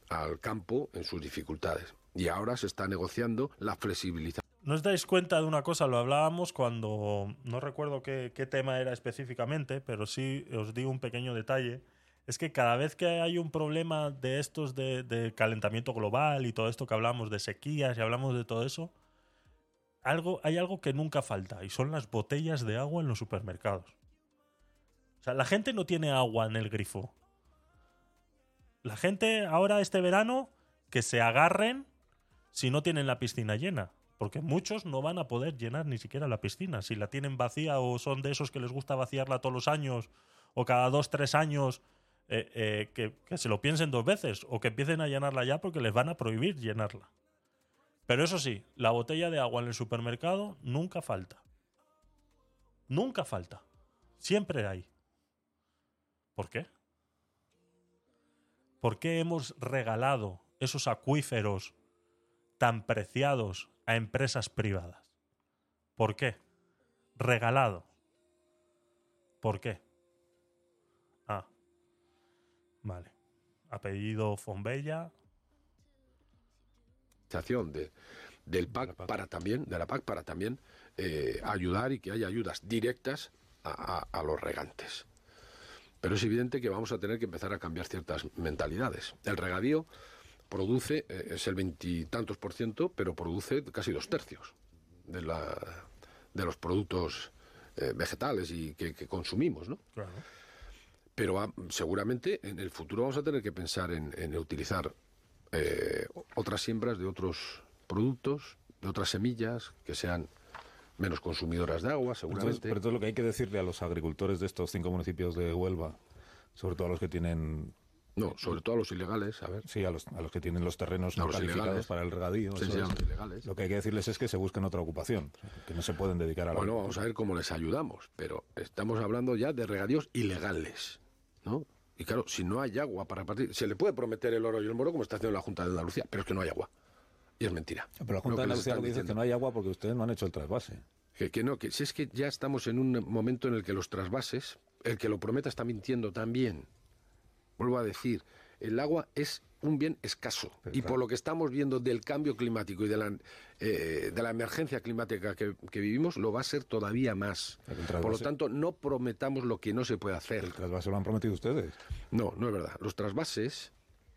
al campo en sus dificultades. Y ahora se está negociando la flexibilización. ¿No os dais cuenta de una cosa? Lo hablábamos cuando, no recuerdo qué, qué tema era específicamente, pero sí os digo un pequeño detalle es que cada vez que hay un problema de estos de, calentamiento global y todo esto que hablamos de sequías y hablamos de todo eso, algo, hay algo que nunca falta y son las botellas de agua en los supermercados. O sea, la gente no tiene agua en el grifo. La gente ahora este verano que se agarren si no tienen la piscina llena. Porque muchos no van a poder llenar ni siquiera la piscina. Si la tienen vacía o son de esos que les gusta vaciarla todos los años o cada dos, tres años eh, eh, que, se lo piensen dos veces o que empiecen a llenarla ya porque les van a prohibir llenarla. Pero eso sí, la botella de agua en el supermercado nunca falta. Nunca falta. Siempre hay. ¿Por qué? ¿Por qué hemos regalado esos acuíferos tan preciados a empresas privadas? ¿Por qué? Regalado. ¿Por qué? Vale. Apellido Fonbella. De, del PAC, para también, de la PAC para también eh, ayudar y que haya ayudas directas a, los regantes. Pero es evidente que vamos a tener que empezar a cambiar ciertas mentalidades. El regadío produce, eh, es el veintitantos por ciento, pero produce casi dos tercios de, la, de los productos eh, vegetales y que, que consumimos, ¿no? Claro. Pero seguramente en el futuro vamos a tener que pensar en, utilizar eh, otras siembras de otros productos, de otras semillas que sean menos consumidoras de agua, seguramente. pero entonces lo que hay que decirle a los agricultores de estos cinco municipios de Huelva, sobre todo a los que tienen No, sobre todo a los ilegales, a ver. Sí, a los, a los que tienen los terrenos no calificados para el regadío. Sí, sí, ilegales. Lo que hay que decirles es que se busquen otra ocupación, que no se pueden dedicar a la Bueno, vamos a ver cómo les ayudamos, pero estamos hablando ya de regadíos ilegales, ¿no? Y claro, si no hay agua para partir, se le puede prometer el oro y el moro como está haciendo la Junta de Andalucía, pero es que no hay agua. Y es mentira. Pero la Junta de Andalucía lo que dice que no hay agua porque ustedes no han hecho el trasvase. Que, que no, que si es que ya estamos en un momento en el que los trasvases, el que lo prometa está mintiendo también. Vuelvo a decir, el agua es un bien escaso. y por lo que estamos viendo del cambio climático y de la, eh, de la emergencia climática que, vivimos, lo va a ser todavía más. Por lo tanto, no prometamos lo que no se puede hacer. ¿El trasvase lo han prometido ustedes? No, no es verdad. Los trasvases,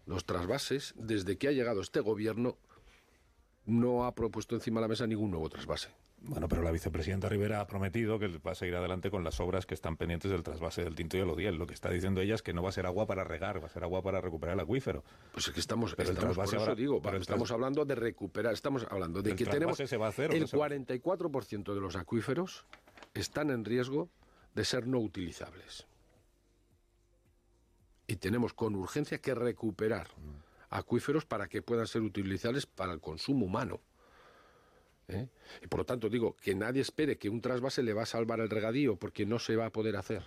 los trasvases, desde que ha llegado este gobierno, no ha propuesto encima de la mesa ningún nuevo trasvase. Bueno, pero la vicepresidenta Rivera ha prometido que va a seguir adelante con las obras que están pendientes del trasvase del Tinto y el Odiel. Lo que está diciendo ella es que no va a ser agua para regar, va a ser agua para recuperar el acuífero. Pues es que estamos, pero estamos por eso digo, estamos hablando de recuperar, estamos hablando de que tenemos se va a hacer, el 44% de los acuíferos están en riesgo de ser no utilizables. Y tenemos con urgencia que recuperar acuíferos para que puedan ser utilizables para el consumo humano. ¿Eh? Y por lo tanto digo que nadie espere que un trasvase le va a salvar el regadío porque no se va a poder hacer.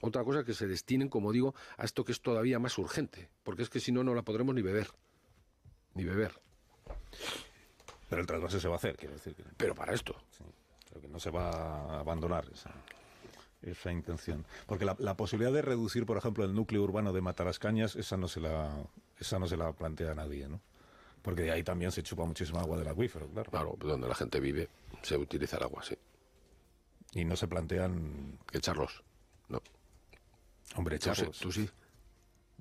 Otra cosa es que se destinen, como digo, a esto que es todavía más urgente, porque es que si no, no la podremos ni beber. Ni beber. Pero el trasvase se va a hacer, quiero decir. Pero para esto. Sí, que no se va a abandonar esa, esa intención. Porque la, la, posibilidad de reducir, por ejemplo, el núcleo urbano de Matarascañas, esa no se la, esa no se la plantea nadie, ¿no? Porque de ahí también se chupa muchísima agua del acuífero, claro. Claro, donde la gente vive se utiliza el agua, sí. Y no se plantean... Echarlos, no. Hombre, echarlos. Tú, sí.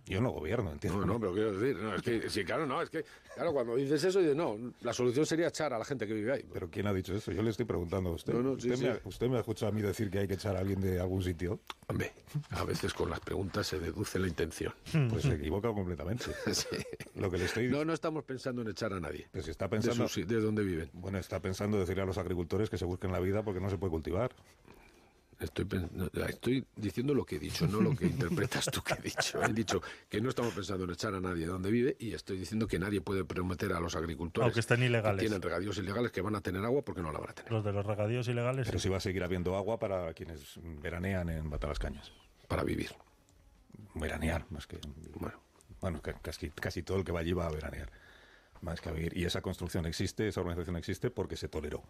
Yo no gobierno, entiendo. No, no, pero quiero decir, no, es que, sí, claro, no, es que, claro, cuando dices eso, dices, no, la solución sería echar a la gente que vive ahí. Pero ¿quién ha dicho eso? Yo le estoy preguntando a usted. ¿Usted, me ha, ¿Usted, me ha, escuchado a mí decir que hay que echar a alguien de algún sitio? Hombre, a veces con las preguntas se deduce la intención. Pues se equivoca completamente. sí. Lo que le estoy... No, no estamos pensando en echar a nadie. Pues está pensando... De, de dónde viven. Bueno, está pensando decirle a los agricultores que se busquen la vida porque no se puede cultivar. Estoy, estoy diciendo lo que he dicho, no lo que interpretas tú que he dicho. He dicho que no estamos pensando en echar a nadie donde vive y estoy diciendo que nadie puede prometer a los agricultores Aunque estén ilegales. que tienen regadíos ilegales que van a tener agua porque no la van a tener. Los de los regadíos ilegales. Pero sí. va a seguir habiendo agua para quienes veranean en Batalascañas. Para vivir. Veranear, más que. Bueno, bueno casi, casi todo el que va allí va a veranear. Más que a vivir. Y esa construcción existe, esa organización existe porque se toleró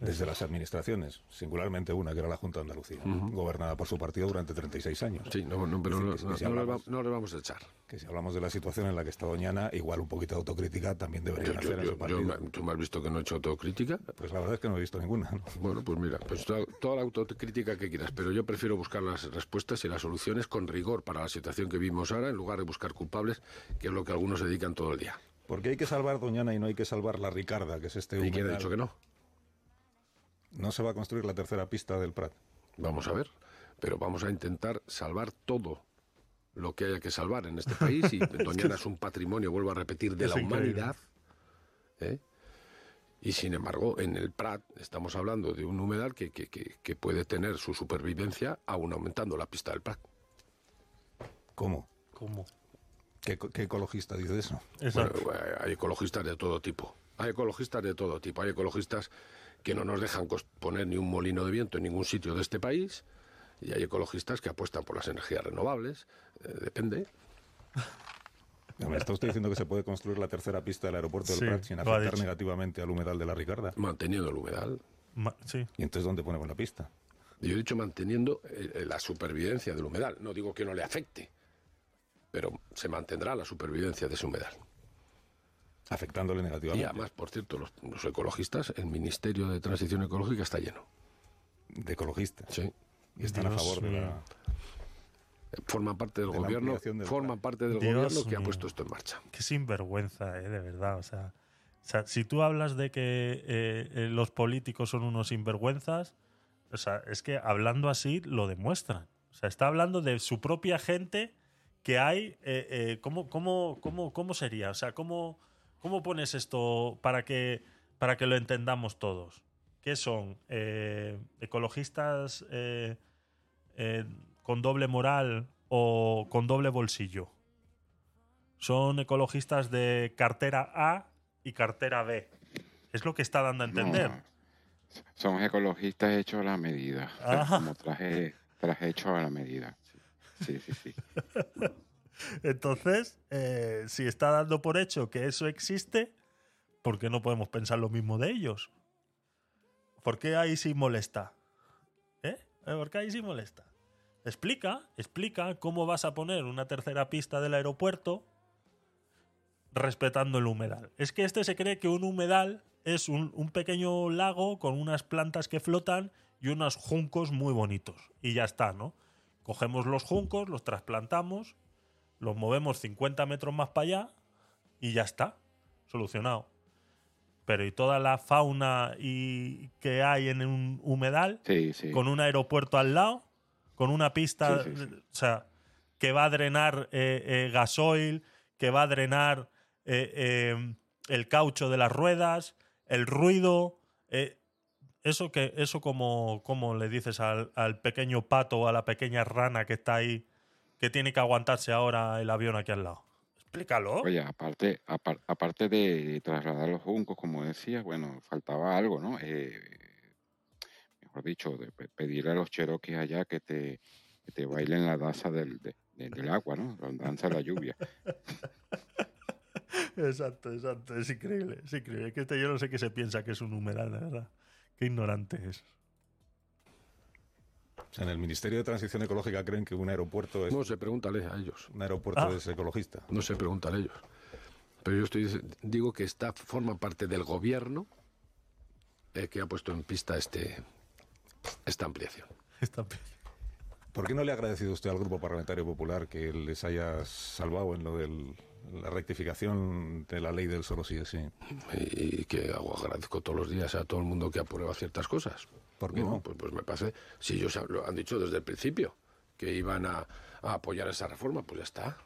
desde las administraciones, singularmente una que era la Junta de Andalucía, gobernada por su partido durante 36 años. Sí, no, pero no, le vamos a echar. Que si hablamos de la situación en la que está Doñana, igual un poquito de autocrítica también debería hacer en partido. ¿Tú me has visto que no he hecho autocrítica? Pues la verdad es que no he visto ninguna. Bueno, pues mira, pues toda, la autocrítica que quieras, pero yo prefiero buscar las respuestas y las soluciones con rigor para la situación que vivimos ahora, en lugar de buscar culpables, que es lo que algunos se dedican todo el día. Porque hay que salvar Doñana y no hay que salvar la Ricarda, que es este ¿Y quién ha dicho que no? No se va a construir la tercera pista del Prat. Vamos a ver, pero vamos a intentar salvar todo lo que haya que salvar en este país y Doñana es un patrimonio, vuelvo a repetir, de la humanidad. ¿eh? Y sin embargo, en el Prat estamos hablando de un humedal que, que, puede tener su supervivencia aún aumentando la pista del Prat. ¿Cómo? ¿Cómo? ¿Qué, ecologista dice eso? Bueno, hay ecologistas de todo tipo. Hay ecologistas de todo tipo. Hay ecologistas que no nos dejan poner ni un molino de viento en ningún sitio de este país, y hay ecologistas que apuestan por las energías renovables, eh, depende. ¿Me está usted diciendo que se puede construir la tercera pista del aeropuerto del Prat sin afectar negativamente al humedal de la Ricarda? Manteniendo el humedal. sí. ¿Y entonces dónde ponemos la pista? Yo he dicho manteniendo eh, la supervivencia del humedal. No digo que no le afecte, pero se mantendrá la supervivencia de ese humedal afectándole negativamente. Y además, por cierto, los, ecologistas, el Ministerio de Transición Ecológica está lleno. ¿De ecologistas? Sí. Y están a favor de la... Forman parte del gobierno, forman parte del gobierno que ha puesto esto en marcha. Qué sinvergüenza, eh, de verdad. O sea, si tú hablas de que eh, eh, los políticos son unos sinvergüenzas, o sea, es que hablando así lo demuestran. O sea, está hablando de su propia gente que hay. ¿cómo, cómo, cómo, ¿Cómo sería? O sea, ¿cómo, ¿Cómo pones esto para que, para que lo entendamos todos? ¿Qué son? Eh, ¿Ecologistas eh, eh, con doble moral o con doble bolsillo? son ecologistas de cartera A y cartera B. Es lo que está dando a entender. son ecologistas hechos a la medida. Como traje, traje hecho a la medida. Sí, sí, sí. Entonces, eh, si está dando por hecho que eso existe, ¿por qué no podemos pensar lo mismo de ellos? ¿Por qué ahí sí molesta? ¿Eh? ¿Por qué ahí sí molesta? Explica, explica cómo vas a poner una tercera pista del aeropuerto respetando el humedal. Es que este se cree que un humedal es un, pequeño lago con unas plantas que flotan y unos juncos muy bonitos. Y ya está, ¿no? Cogemos los juncos, los trasplantamos, los movemos 50 metros más para allá y ya está. Solucionado. Pero y toda la fauna y que hay en un humedal, con un aeropuerto al lado, con una pista, o sea, que va a drenar eh, eh, gasoil, que va a drenar eh, el caucho de las ruedas, el ruido. eso que, eso como, como le dices al, al pequeño pato o a la pequeña rana que está ahí, que tiene que aguantarse ahora el avión aquí al lado. Explícalo. Oye, aparte, aparte de trasladar los juncos, como decías, bueno, faltaba algo, ¿no? Eh, mejor dicho, de pedirle a los cherokees allá que te, te bailen la danza del, del agua, ¿no? La danza de la lluvia. exacto, exacto. Es increíble, es increíble. Es que este yo no sé qué se piensa que es un humedal, de verdad. Qué ignorante es en el Ministerio de Transición Ecológica creen que un aeropuerto es... No sé, pregúntale a ellos. Un aeropuerto ah. es ecologista. No sé, pregúntale a ellos. Pero yo estoy digo que está forma parte del gobierno eh, que ha puesto en pista este esta ampliación. Esta ampliación. ¿Por qué no le ha agradecido usted al Grupo Parlamentario Popular que les haya salvado en lo de la rectificación de la ley del solo sí es sí? Y que agradezco todos los días a todo el mundo que aprueba ciertas cosas. ¿Por qué no? Pues, pues, me parece, si ellos lo han dicho desde el principio, que iban a, apoyar esa reforma, pues ya está.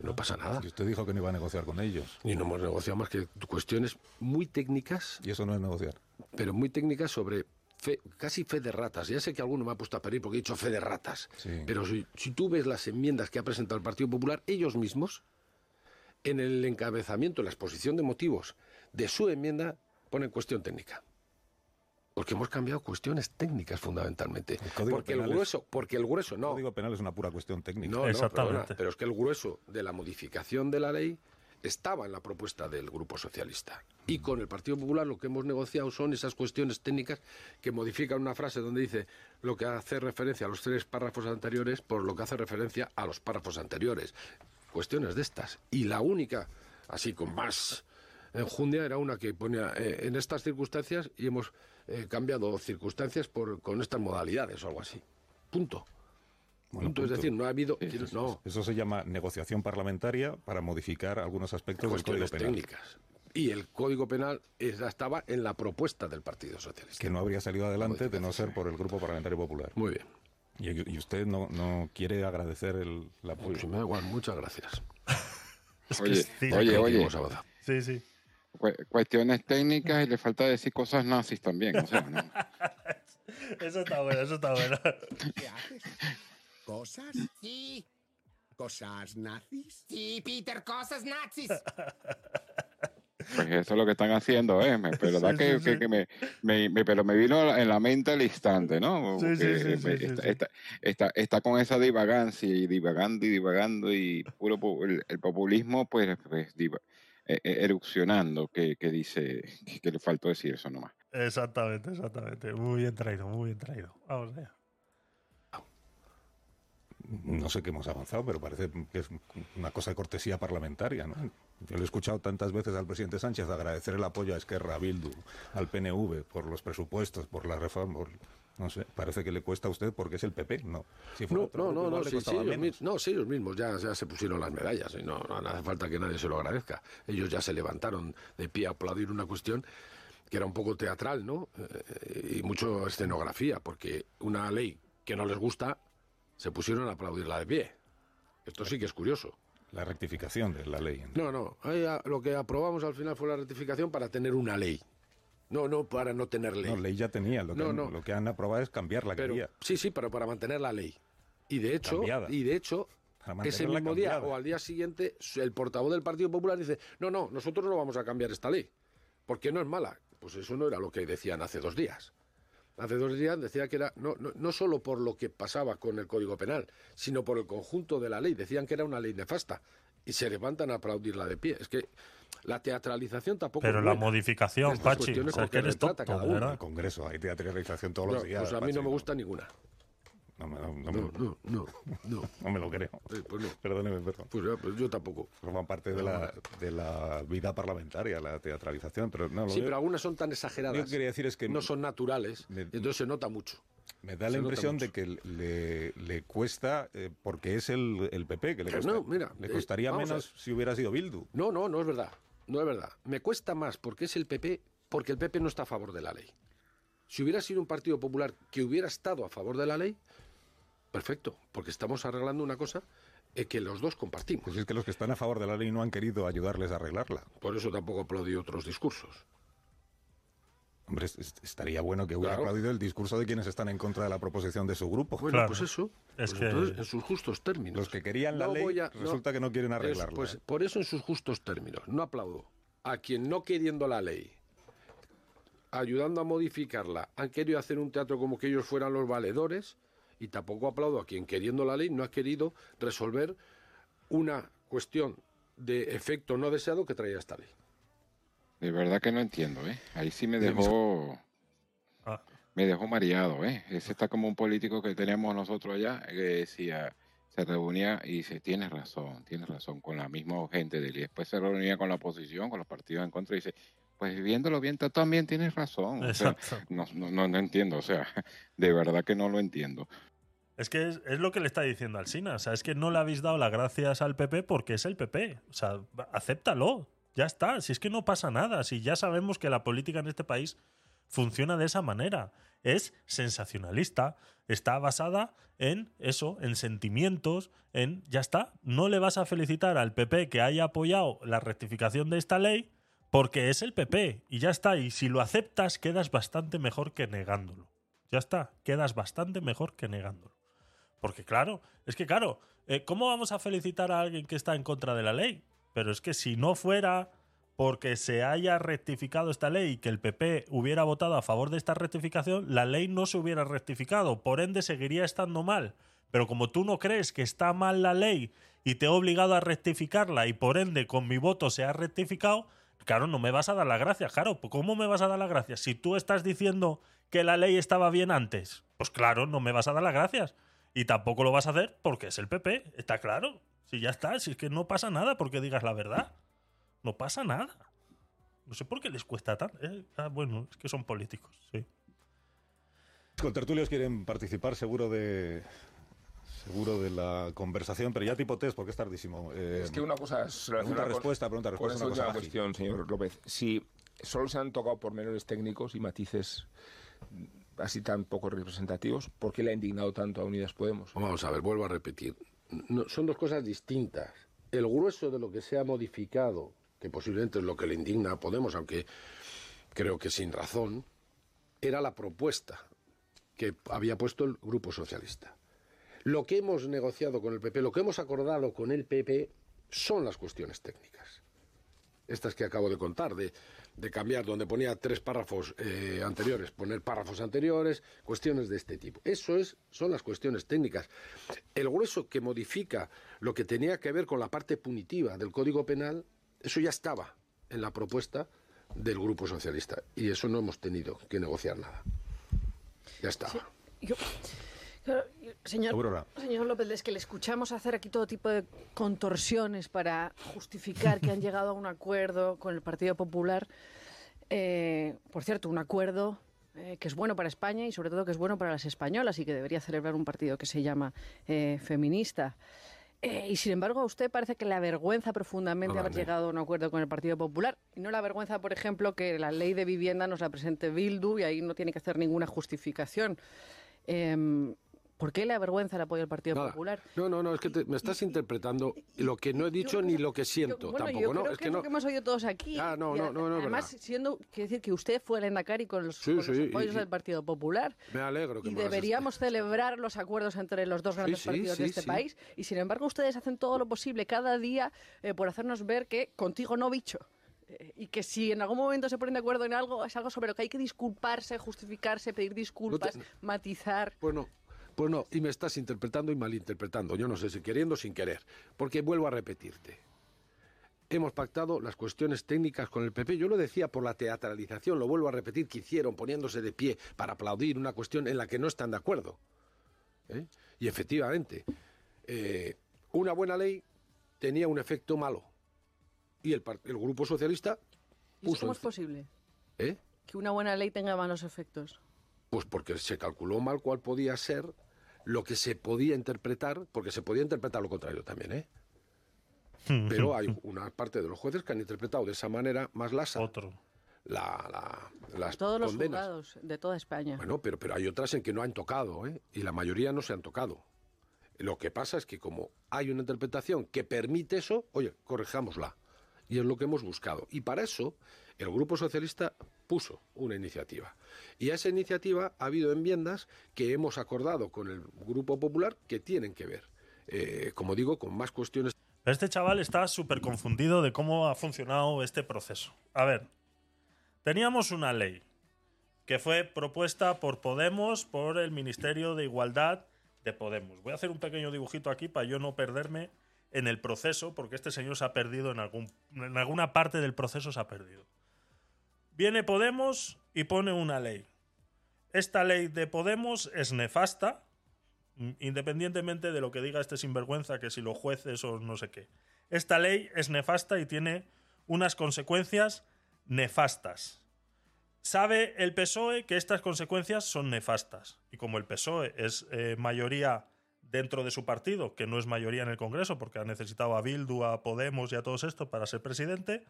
No pasa nada. Y usted dijo que no iba a negociar con ellos. Y no hemos negociado más que cuestiones muy técnicas. Y eso no es negociar. Pero muy técnicas sobre fe, casi fe de ratas. Ya sé que alguno me ha puesto a pedir porque he dicho fe de ratas. Pero si, si tú ves las enmiendas que ha presentado el Partido Popular, ellos mismos, en el encabezamiento, en la exposición de motivos de su enmienda, ponen cuestión técnica. Porque hemos cambiado cuestiones técnicas fundamentalmente. porque el grueso, porque el grueso no. El código penal es una pura cuestión técnica. No, Exactamente. pero es que el grueso de la modificación de la ley estaba en la propuesta del Grupo Socialista. Y con el Partido Popular lo que hemos negociado son esas cuestiones técnicas que modifican una frase donde dice lo que hace referencia a los tres párrafos anteriores por lo que hace referencia a los párrafos anteriores. Cuestiones de estas. Y la única, así con más enjundia, era una que ponía eh, en estas circunstancias y hemos eh, cambiado circunstancias por, con estas modalidades o algo así. Punto. punto. Es decir, no ha habido. Eso, eso se llama negociación parlamentaria para modificar algunos aspectos del Código Penal. técnicas. Y el Código Penal estaba en la propuesta del Partido Socialista. Que no habría salido adelante de no ser por el Grupo Parlamentario Popular. Muy bien. ¿Y, usted no, no, quiere agradecer el, apoyo? Pues me da igual, muchas gracias. oye, oye, oye. Sí, sí cuestiones técnicas y le falta decir cosas nazis también. O sea, ¿no? eso está bueno, eso está bueno. ¿Qué haces? ¿Cosas? Sí. ¿Cosas nazis? Sí, Peter, cosas nazis. Pues eso es lo que están haciendo, ¿eh? Pero da que, que, me, me, pero me vino en la mente al instante, ¿no? Sí, sí, sí, está, está, está, con esa divagancia y divagando y divagando y puro el, populismo, pues, pues diva, e, e, erupcionando que, que dice que, le faltó decir eso nomás. Exactamente, exactamente. Muy bien traído, muy bien traído. Vamos allá. No sé qué hemos avanzado, pero parece que es una cosa de cortesía parlamentaria. ¿no? Yo le he escuchado tantas veces al presidente Sánchez agradecer el apoyo a Esquerra, a Bildu, al PNV, por los presupuestos, por la reforma, no sé, parece que le cuesta a usted porque es el PP, ¿no? no, no, no, no, sí, ellos no, sí, ellos mismos ya, ya se pusieron las medallas y no, no, hace falta que nadie se lo agradezca. Ellos ya se levantaron de pie a aplaudir una cuestión que era un poco teatral, ¿no? Eh, y mucho escenografía, porque una ley que no les gusta, se pusieron a aplaudirla de pie. Esto sí que es curioso. La rectificación de la ley. No, no. Lo que aprobamos al final fue la rectificación para tener una ley. No, no, para no tener ley. No, ley ya tenía. Lo, que, lo que han aprobado es cambiar la pero, Sí, sí, pero para mantener la ley. Y de hecho, y de hecho ese mismo día o al día siguiente el portavoz del Partido Popular dice, no, no, nosotros no vamos a cambiar esta ley, porque no es mala. Pues eso no era lo que decían hace dos días. Hace dos días decía que era no, no, no solo por lo que pasaba con el Código Penal, sino por el conjunto de la ley. Decían que era una ley nefasta y se levantan a aplaudirla de pie. Es que la teatralización tampoco. Pero la modificación, Pachi, o sea, que eres tonto, En el Congreso hay teatralización todos los días. Pues a mí no me gusta ninguna. No, no, no, no, no, no, me lo creo. Eh, pues no. Perdóneme, perdón. Pues, pues, yo tampoco. Forman parte de la, de la vida parlamentaria, la teatralización. Pero no, sí, pero algunas son tan exageradas. Lo que quería decir es que. No son naturales, entonces se nota mucho. Me da la impresión de que le, le cuesta, eh, porque es el, el PP, que le, no, mira, le costaría menos si hubiera sido Bildu. No, no, no es verdad. No es verdad. Me cuesta más porque es el PP, porque el PP no está a favor de la ley. Si hubiera sido un partido popular que hubiera estado a favor de la ley, perfecto, porque estamos arreglando una cosa eh, que los dos compartimos. Pues es que los que están a favor de la ley no han querido ayudarles a arreglarla. Por eso tampoco aplaudí otros discursos. Hombre, estaría bueno que hubiera aplaudido el discurso de quienes están en contra de la proposición de su grupo. Bueno, pues eso. Es pues que... entonces, en sus justos términos. Los que querían la ley resulta que no quieren arreglarla. pues por eso en sus justos términos. No aplaudo a quien no queriendo la ley, ayudando a modificarla, han querido hacer un teatro como que ellos fueran los valedores y tampoco aplaudo a quien queriendo la ley no ha querido resolver una cuestión de efecto no deseado que traía esta ley. De verdad que no entiendo, ¿eh? Ahí sí me dejó. Ah. Me dejó mareado, ¿eh? Ese está como un político que teníamos nosotros allá, que decía, se reunía y dice, tienes razón, tienes razón, con la misma gente de él. Y después se reunía con la oposición, con los partidos en contra, y dice, pues viéndolo bien, tú también tienes razón. no, no, no, entiendo, o sea, de verdad que no lo entiendo. Es que es, es, lo que le está diciendo al Sina. O sea, es que no le habéis dado las gracias al PP porque es el PP. O sea, acéptalo. Ya está, si es que no pasa nada, si ya sabemos que la política en este país funciona de esa manera. Es sensacionalista, está basada en eso, en sentimientos, en ya está. No le vas a felicitar al PP que haya apoyado la rectificación de esta ley porque es el PP y ya está. Y si lo aceptas, quedas bastante mejor que negándolo. Ya está, quedas bastante mejor que negándolo. Porque claro, es que claro, eh, ¿cómo vamos a felicitar a alguien que está en contra de la ley? Pero es que si no fuera porque se haya rectificado esta ley y que el PP hubiera votado a favor de esta rectificación, la ley no se hubiera rectificado, por ende seguiría estando mal. Pero como tú no crees que está mal la ley y te he obligado a rectificarla y por ende con mi voto se ha rectificado, claro, no me vas a dar la gracia, claro, ¿cómo me vas a dar la gracia? Si tú estás diciendo que la ley estaba bien antes, pues claro, no me vas a dar las gracias. Y tampoco lo vas a hacer porque es el PP, está claro. Si ya está, si es que no pasa nada porque digas la verdad. No pasa nada. No sé por qué les cuesta tanto. Eh, ah, bueno, es que son políticos, sí. Con tertulios quieren participar seguro de seguro de la conversación, pero ya tipo test porque es tardísimo. Eh, es que una cosa es pregunta respuesta, pregunta respuesta. una, cuestión, señor López. Si solo se han tocado por menores técnicos y matices así tan poco representativos, ¿por qué le ha indignado tanto a Unidas Podemos? Vamos a ver, vuelvo a repetir son dos cosas distintas. El grueso de lo que se ha modificado, que posiblemente es lo que le indigna a Podemos, aunque creo que sin razón, era la propuesta que había puesto el Grupo Socialista. Lo que hemos negociado con el PP, lo que hemos acordado con el PP, son las cuestiones técnicas. Estas que acabo de contar, de cambiar donde ponía tres párrafos eh, anteriores, poner párrafos anteriores, cuestiones de este tipo. Eso es, son las cuestiones técnicas. El grueso que modifica lo que tenía que ver con la parte punitiva del Código Penal, eso ya estaba en la propuesta del Grupo Socialista y eso no hemos tenido que negociar nada. Ya estaba. Señor, señor López, es que le escuchamos hacer aquí todo tipo de contorsiones para justificar que han llegado a un acuerdo con el Partido Popular. Eh, por cierto, un acuerdo eh, que es bueno para España y sobre todo que es bueno para las españolas y que debería celebrar un partido que se llama eh, feminista. y sin embargo, a usted parece que le avergüenza profundamente haber llegado a un acuerdo con el Partido Popular. Y no le avergüenza, por ejemplo, que la ley de vivienda nos la presente Bildu y ahí no tiene que hacer ninguna justificación. Em, ¿Por qué le avergüenza el apoyo del Partido Nada. Popular? No, no, no, es que te- me estás interpretando lo que no he dicho ni lo que siento Yo- bueno, tampoco, yo ¿no? creo Es que no. lo que hemos oído todos aquí. Ah, no, Y no, no, no Además, verdad. siendo, quiero decir que usted fue el Endacari con los, Sí, con los sí, y- apoyos y- del Partido Popular. Me alegro que Y me deberíamos celebrar los acuerdos entre los dos grandes sí, partidos de este país. Y sin embargo, ustedes hacen todo lo posible cada día eh, por hacernos ver que contigo no, bicho. Eh, y que si en algún momento se ponen de acuerdo en algo, es algo sobre lo que hay que disculparse, justificarse, pedir disculpas, matizar. Pues no, pues no, y me estás interpretando y malinterpretando, yo no sé si queriendo o sin querer, porque vuelvo a repetirte. Hemos pactado las cuestiones técnicas con el PP. Yo lo decía por la teatralización, lo vuelvo a repetir, que hicieron poniéndose de pie para aplaudir una cuestión en la que no están de acuerdo. ¿Eh? Y efectivamente, eh, una buena ley tenía un efecto malo. Y el, el Grupo Socialista ¿Y eso puso... cómo es posible? ¿Eh? Que una buena ley tenga malos efectos. Pues porque se calculó mal cuál podía ser lo que se podía interpretar, porque se podía interpretar lo contrario también, ¿eh? Pero hay una parte de los jueces que han interpretado de esa manera más lasa Otro. la, la- las Todos los condenas. juzgados de toda España. Bueno, pero, pero hay otras en que no han tocado, ¿eh? Y la mayoría no se han tocado. Lo que pasa es que como hay una interpretación que permite eso, oye, corrijámosla. Y es lo que hemos buscado. Y para eso el Grupo Socialista puso una iniciativa. Y a esa iniciativa ha habido enmiendas que hemos acordado con el Grupo Popular que tienen que ver, eh, como digo, con más cuestiones. Este chaval está súper confundido de cómo ha funcionado este proceso. A ver, teníamos una ley que fue propuesta por Podemos, por el Ministerio de Igualdad de Podemos. Voy a hacer un pequeño dibujito aquí para yo no perderme en el proceso, porque este señor se ha perdido en, algún, en alguna parte del proceso, se ha perdido. Viene Podemos y pone una ley. Esta ley de Podemos es nefasta, mm, independientemente de lo que diga este sinvergüenza, que si los jueces o no sé qué. Esta ley es nefasta y tiene unas consecuencias nefastas. Sabe el PSOE que estas consecuencias son nefastas. Y como el PSOE es eh, mayoría dentro de su partido, que no es mayoría en el Congreso, porque ha necesitado a Bildu, a Podemos y a todos estos para ser presidente,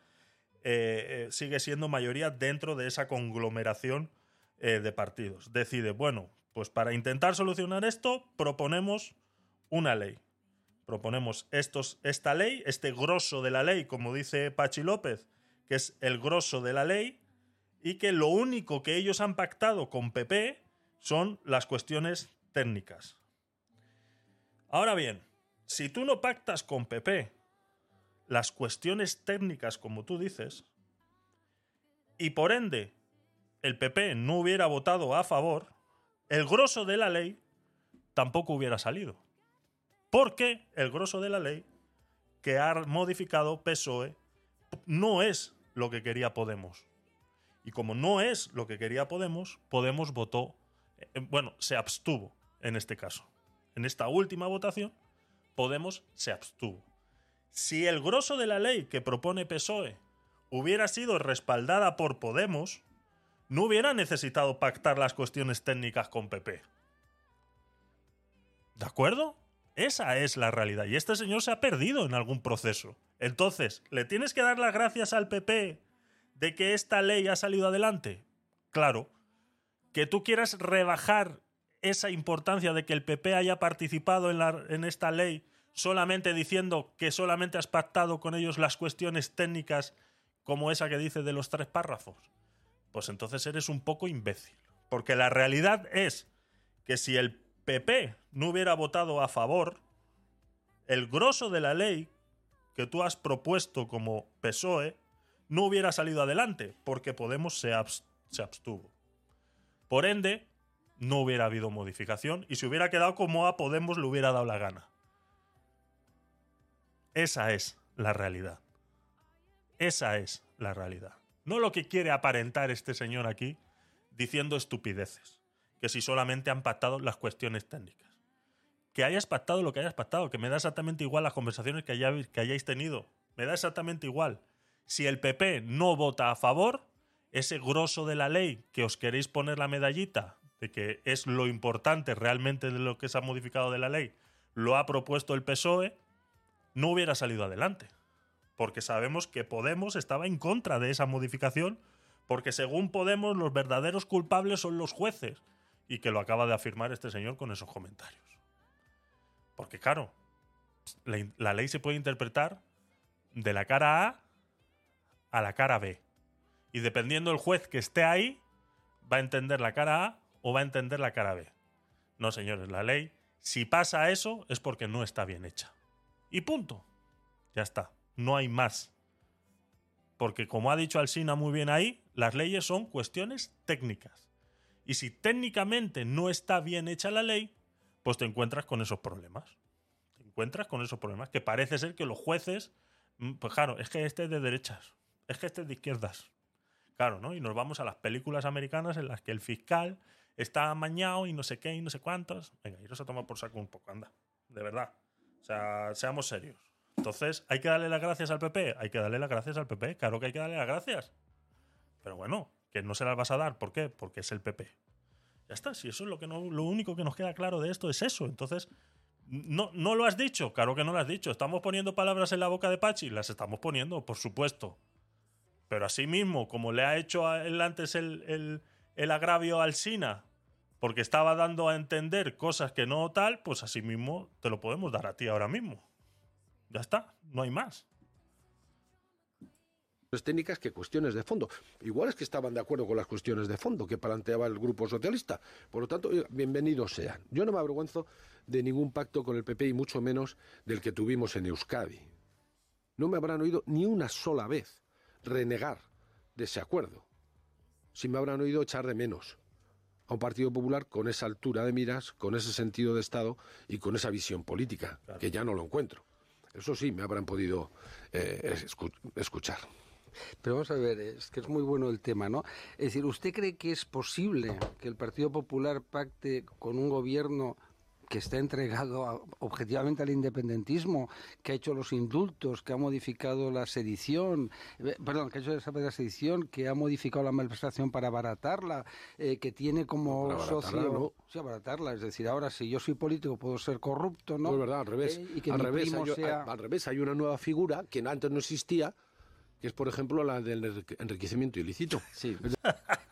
eh, eh, sigue siendo mayoría dentro de esa conglomeración eh, de partidos. Decide, bueno, pues para intentar solucionar esto, proponemos una ley. Proponemos estos, esta ley, este grosso de la ley, como dice Pachi López, que es el grosso de la ley, y que lo único que ellos han pactado con PP son las cuestiones técnicas. Ahora bien, si tú no pactas con PP las cuestiones técnicas, como tú dices, y por ende el PP no hubiera votado a favor, el grosso de la ley tampoco hubiera salido. Porque el grosso de la ley que ha modificado PSOE no es lo que quería Podemos. Y como no es lo que quería Podemos, Podemos votó, eh, bueno, se abstuvo en este caso. En esta última votación, Podemos se abstuvo. Si el grosso de la ley que propone PSOE hubiera sido respaldada por Podemos, no hubiera necesitado pactar las cuestiones técnicas con PP. ¿De acuerdo? Esa es la realidad. Y este señor se ha perdido en algún proceso. Entonces, ¿le tienes que dar las gracias al PP de que esta ley ha salido adelante? Claro. Que tú quieras rebajar esa importancia de que el PP haya participado en, en esta ley solamente diciendo que solamente has pactado con ellos las cuestiones técnicas como esa que dice de los tres párrafos. Pues entonces eres un poco imbécil. Porque la realidad es que si el PP no hubiera votado a favor, el grosso de la ley que tú has propuesto como PSOE no hubiera salido adelante, porque Podemos se, se abstuvo. Por ende, no hubiera habido modificación y se hubiera quedado como a Podemos le hubiera dado la gana. Esa es la realidad. Esa es la realidad. No lo que quiere aparentar este señor aquí diciendo estupideces. Que si solamente han pactado las cuestiones técnicas. Que hayas pactado lo que hayas pactado, que me da exactamente igual las conversaciones que, hayáis tenido. Me da exactamente igual. Si el PP no vota a favor, ese grosso de la ley que os queréis poner la medallita de que es lo importante realmente de lo que se ha modificado de la ley, lo ha propuesto el PSOE, no hubiera salido adelante. Porque sabemos que Podemos estaba en contra de esa modificación, porque según Podemos los verdaderos culpables son los jueces, y que lo acaba de afirmar este señor con esos comentarios. Porque claro, la, ley se puede interpretar de la cara A a la cara B. Y dependiendo del juez que esté ahí, va a entender la cara A o va a entender la cara B. No, señores, la ley, si pasa eso, es porque no está bien hecha. Y punto. Ya está. No hay más. Porque como ha dicho Alsina muy bien ahí, las leyes son cuestiones técnicas. Y si técnicamente no está bien hecha la ley, pues te encuentras con esos problemas. Te encuentras con esos problemas que parece ser que los jueces, mm, pues claro, es que este es de derechas, es que este es de izquierdas. Claro, ¿no? Y nos vamos a las películas americanas en las que el fiscal está amañado y no sé qué y no sé cuántos. Venga, y se toma por saco un poco, anda. De verdad. O sea, seamos serios. Entonces, ¿hay que darle las gracias al PP? Hay que darle las gracias al PP. Claro que hay que darle las gracias. Pero bueno, que no se las vas a dar. ¿Por qué? Porque es el PP. Ya está. Si eso es lo, que no, lo único que nos queda claro de esto es eso. Entonces, no, no lo has dicho. Claro que no lo has dicho. Estamos poniendo palabras en la boca de Pachi. Las estamos poniendo, por supuesto. Pero así mismo, como le ha hecho él antes el, el, agravio al Sina, porque estaba dando a entender cosas que no tal, pues así mismo te lo podemos dar a ti ahora mismo. Ya está, no hay más técnicas que cuestiones de fondo. Igual es que estaban de acuerdo con las cuestiones de fondo que planteaba el Grupo Socialista. Por lo tanto, bienvenidos sean. Yo no me avergüenzo de ningún pacto con el PP y mucho menos del que tuvimos en Euskadi. No me habrán oído ni una sola vez renegar de ese acuerdo. Si me habrán oído echar de menos a un Partido Popular con esa altura de miras, con ese sentido de Estado y con esa visión política, que ya no lo encuentro. Eso sí, me habrán podido eh, escuchar. Pero vamos a ver, es que es muy bueno el tema, ¿no? Es decir, ¿usted cree que es posible que el Partido Popular pacte con un gobierno que está entregado objetivamente al independentismo, que ha hecho los indultos, que ha modificado la sedición, eh, perdón, que ha hecho la sedición, que ha modificado la malversación para abaratarla, eh, que tiene como socio... Sí, abaratarla, es decir, ahora si yo soy político puedo ser corrupto, ¿no? No es verdad, al revés. Eh, y que al, revés hay, al revés, hay una nueva figura que antes no existía, que es, por ejemplo, la del enriquecimiento ilícito. Sí.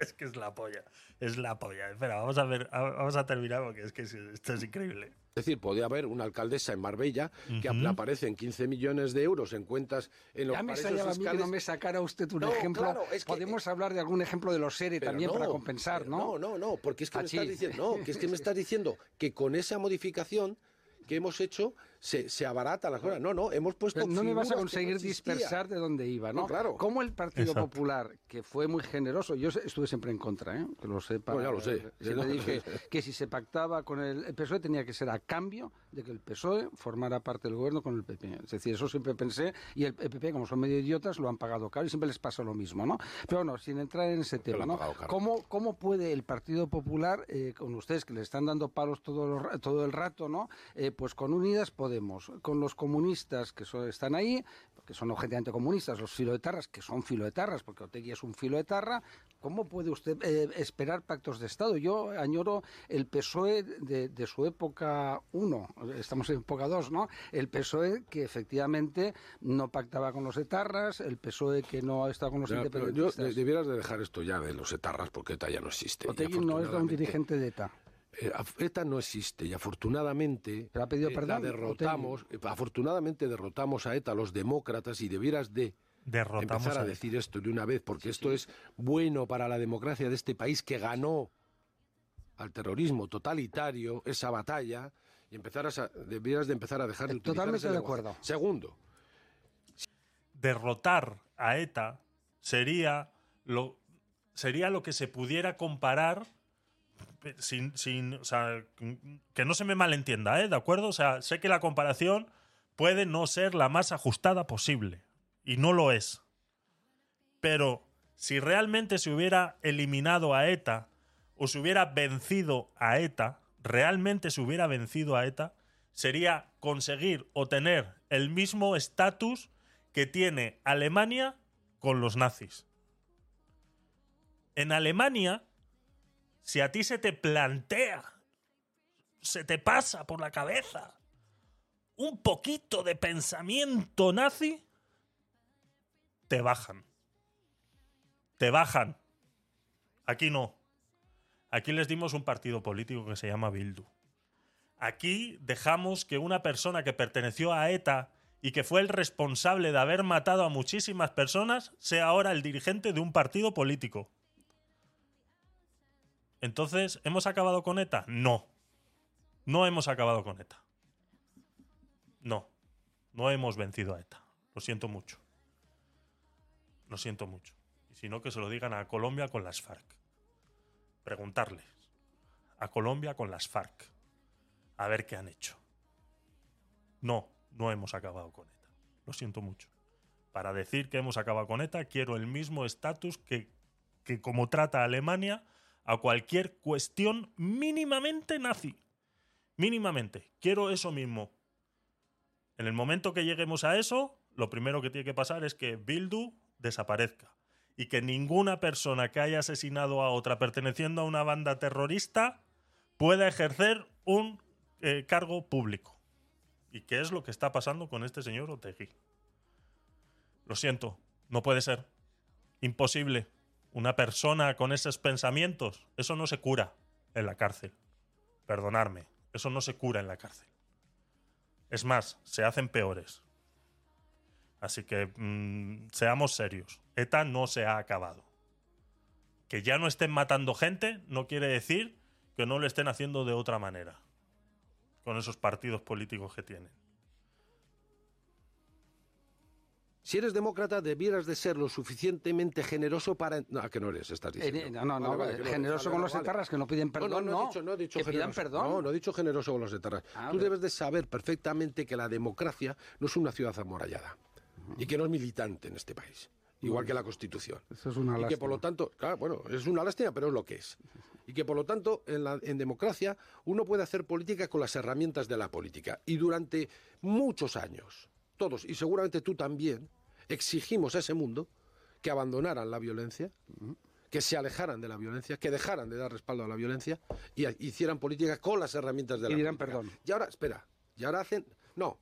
es que es la polla. Es la polla. Espera, vamos a ver, vamos a terminar porque es que esto es increíble. Es decir, podía haber una alcaldesa en Marbella que aparece en 15 millones de euros en cuentas en los ya me a mí que no me sacara usted un ejemplo. Podemos hablar de algún ejemplo de los SERE también para compensar, ¿no? No, no, no, porque es que me estás diciendo, no, que es que me estás diciendo que con esa modificación que hemos hecho se, se abarata las cosas. No, no, hemos puesto. no me vas a conseguir dispersar de dónde iba, ¿no? claro. Como el Partido Popular, que fue muy generoso, yo estuve siempre en contra, ¿eh? que lo sepa. ya lo sé. Se le dije que si se pactaba con el, el, PSOE tenía que ser a cambio de que el PSOE formara parte del gobierno con el PP. Es decir, eso siempre pensé, y el, PP, como son medio idiotas, lo han pagado caro y siempre les pasa lo mismo, ¿no? Pero bueno, sin entrar en ese tema, ¿no? ¿Cómo, ¿Cómo puede el Partido Popular, eh, con ustedes que le están dando palos todo, todo el rato, ¿no? Eh, pues con Unidas Podemos, con los comunistas que están ahí, que son objetivamente comunistas, los filoetarras, que son filoetarras, porque Otegui es un filoetarra, ¿cómo puede usted eh, esperar pactos de Estado? Yo añoro el PSOE de, su época 1, estamos en época 2, ¿no? El PSOE que efectivamente no pactaba con los etarras, el PSOE que no estaba con los independentistas. debieras de dejar esto ya de los etarras porque ETA ya no existe. Otegui no es un dirigente de ETA. Eh, ETA no existe y afortunadamente ha pedido eh, la derrotamos, eh, afortunadamente derrotamos a ETA los demócratas y debieras de empezar a, decir esto de una vez porque esto es bueno para la democracia de este país que ganó al terrorismo totalitario esa batalla y empezar a debieras de empezar a dejar de utilizar Totalmente de acuerdo. Segundo, derrotar a ETA sería lo sería lo que se pudiera comparar sin, que no se me malentienda, ¿eh? ¿De acuerdo? O sea, sé que la comparación puede no ser la más ajustada posible. Y no lo es. Pero si realmente se hubiera eliminado a ETA o se hubiera vencido a ETA, realmente se hubiera vencido a ETA, sería conseguir o tener el mismo estatus que tiene Alemania con los nazis. En Alemania si a ti se te plantea, se te pasa por la cabeza un poquito de pensamiento nazi, te bajan. Te bajan. Aquí no. Aquí les dimos un partido político que se llama Bildu. Aquí dejamos que una persona que perteneció a ETA y que fue el responsable de haber matado a muchísimas personas sea ahora el dirigente de un partido político. Entonces, ¿hemos acabado con ETA? No. No hemos acabado con ETA. No. No hemos vencido a ETA. Lo siento mucho. Lo siento mucho. Y si no, que se lo digan a Colombia con las FARC. Preguntarles. A Colombia con las FARC. A ver qué han hecho. No, no hemos acabado con ETA. Lo siento mucho. Para decir que hemos acabado con ETA, quiero el mismo estatus que, que como trata Alemania a cualquier cuestión mínimamente nazi. Mínimamente. Quiero eso mismo. En el momento que lleguemos a eso, lo primero que tiene que pasar es que Bildu desaparezca. Y que ninguna persona que haya asesinado a otra perteneciendo a una banda terrorista pueda ejercer un eh, cargo público. ¿Y qué es lo que está pasando con este señor Otegui? Lo siento, no puede ser. Imposible. Una persona con esos pensamientos, eso no se cura en la cárcel. Perdonarme, eso no se cura en la cárcel. Es más, se hacen peores. Así que mm, seamos serios. ETA no se ha acabado. Que ya no estén matando gente no quiere decir que no lo estén haciendo de otra manera. Con esos partidos políticos que tienen. Si eres demócrata, debieras de ser lo suficientemente generoso para... No, que no eres, estás diciendo. Eh, no, no, no, generoso con los etarras que no piden perdón, no. No, no, he dicho, no he dicho que pidan perdón. No, no he dicho generoso con los etarras. Ah, Tú debes de saber perfectamente que la democracia no es una ciudad amurallada y que no es militante en este país, igual que la Constitución. Eso es una y que por lástima. lo tanto, claro, bueno, es una lástima, pero es lo que es. Y que por lo tanto, en, la, en democracia, uno puede hacer política con las herramientas de la política. Y durante muchos años, todos, y seguramente tú también, exigimos a ese mundo que abandonaran la violencia, que se alejaran de la violencia, que dejaran de dar respaldo a la violencia y hicieran política con las herramientas de Y la dirán política. perdón. Y ahora, espera, y ahora hacen... No,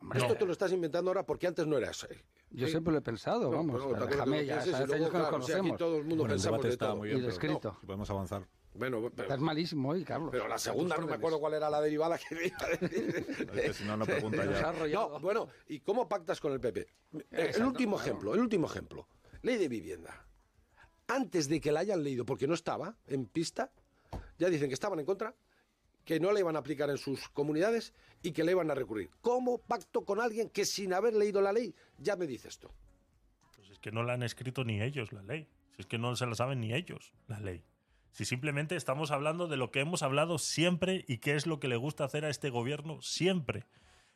Hombre. esto te lo estás inventando ahora porque antes no era así. Yo Sí. siempre lo he pensado, No, vamos. que déjame ya, y luego, claro, si aquí conocemos. todo el mundo Bueno, el pensamos debate de está todo. muy Y bien. el pero- escrito. Si podemos avanzar. Bueno, pero, Estás malísimo hoy, Carlos. pero la segunda no me acuerdo cuál era la derivada que me iba a decir. Es que si no, no pregunta ya. No, bueno, ¿y cómo pactas con el PP? El último claro. ejemplo, el último ejemplo. Ley de vivienda. Antes de que la hayan leído, porque no estaba en pista, ya dicen que estaban en contra, que no la iban a aplicar en sus comunidades y que la iban a recurrir. ¿Cómo pacto con alguien que sin haber leído la ley ya me dice esto? Pues es que no la han escrito ni ellos la ley. Si es que no se la saben ni ellos la ley. Si simplemente estamos hablando de lo que hemos hablado siempre y qué es lo que le gusta hacer a este gobierno siempre.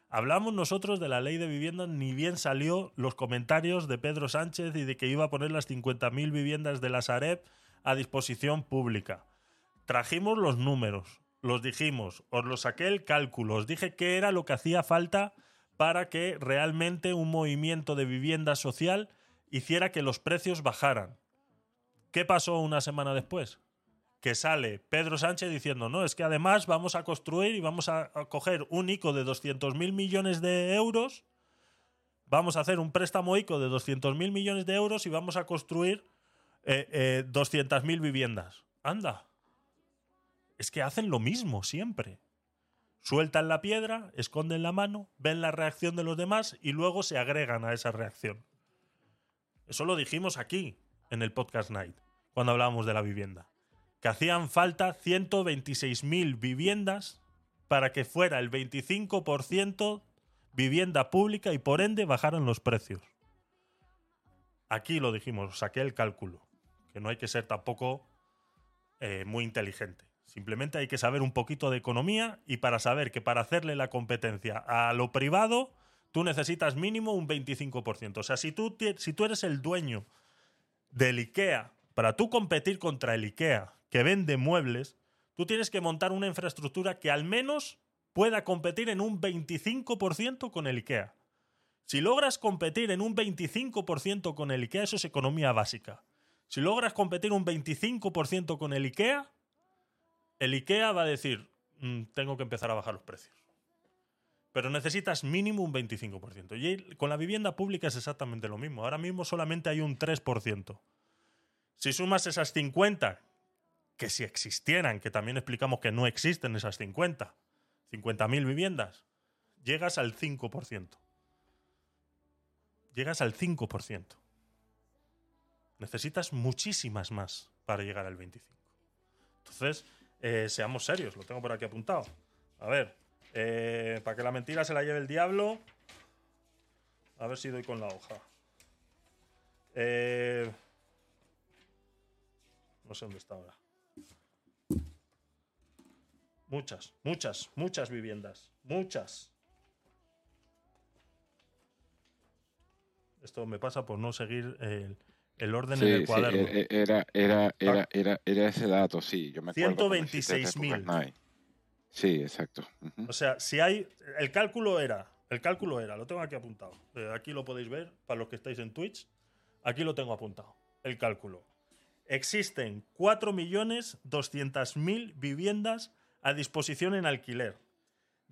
Hablamos nosotros de la ley de vivienda, ni bien salió los comentarios de Pedro Sánchez y de que iba a poner las 50.000 viviendas de la Sareb a disposición pública. Trajimos los números, los dijimos, os los saqué el cálculo, os dije qué era lo que hacía falta para que realmente un movimiento de vivienda social hiciera que los precios bajaran. ¿Qué pasó una semana después? Que sale Pedro Sánchez diciendo, no, es que además vamos a construir y vamos a, coger un ICO de 200.000 millones de euros, vamos a hacer un préstamo ICO de 200.000 millones de euros y vamos a construir eh, eh, 200.000 viviendas. Anda. Es que hacen lo mismo siempre. Sueltan la piedra, esconden la mano, ven la reacción de los demás y luego se agregan a esa reacción. Eso lo dijimos aquí, en el podcast Night, cuando hablábamos de la vivienda. Que hacían falta 126.000 viviendas para que fuera el 25% vivienda pública y por ende bajaran los precios. Aquí lo dijimos, saqué el cálculo. Que no hay que ser tampoco eh, muy inteligente. Simplemente hay que saber un poquito de economía y para saber que para hacerle la competencia a lo privado, tú necesitas mínimo un 25%. O sea, si tú, si tú eres el dueño del IKEA, para tú competir contra el IKEA, que vende muebles, tú tienes que montar una infraestructura que al menos pueda competir en un 25% con el IKEA. Si logras competir en un 25% con el IKEA, eso es economía básica. Si logras competir un 25% con el IKEA, el IKEA va a decir, "Mm, tengo que empezar a bajar los precios. Pero necesitas mínimo un 25%. Y con la vivienda pública es exactamente lo mismo. Ahora mismo solamente hay un 3%. Si sumas esas 50, que si existieran, que también explicamos que no existen esas 50, 50.000 viviendas, llegas al 5%. Llegas al 5%. Necesitas muchísimas más para llegar al 25%. Entonces, eh, seamos serios, lo tengo por aquí apuntado. A ver, eh, para que la mentira se la lleve el diablo. A ver si doy con la hoja. Eh, no sé dónde está ahora. Muchas, muchas, muchas viviendas. Muchas. Esto me pasa por no seguir el, el orden en el cuaderno. Sí, era, era, era, era, era, ese dato, sí. Yo me 126.000. Sí, exacto. O sea, si hay. El cálculo era. El cálculo era, lo tengo aquí apuntado. Eh, aquí lo podéis ver, para los que estáis en Twitch. Aquí lo tengo apuntado. El cálculo. Existen 4.200.000 viviendas a disposición en alquiler.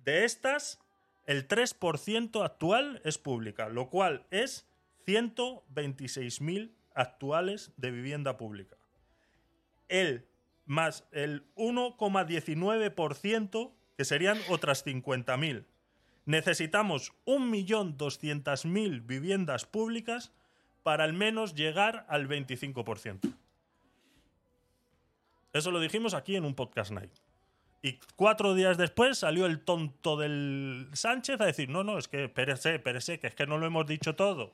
De estas, el 3% actual es pública, lo cual es 126.000 actuales de vivienda pública. El más el 1,19%, que serían otras 50.000. Necesitamos 1.200.000 viviendas públicas para al menos llegar al 25%. Eso lo dijimos aquí en un podcast night. Y cuatro días después salió el tonto del Sánchez a decir, no, no, es que espérese, espérese, que es que no lo hemos dicho todo.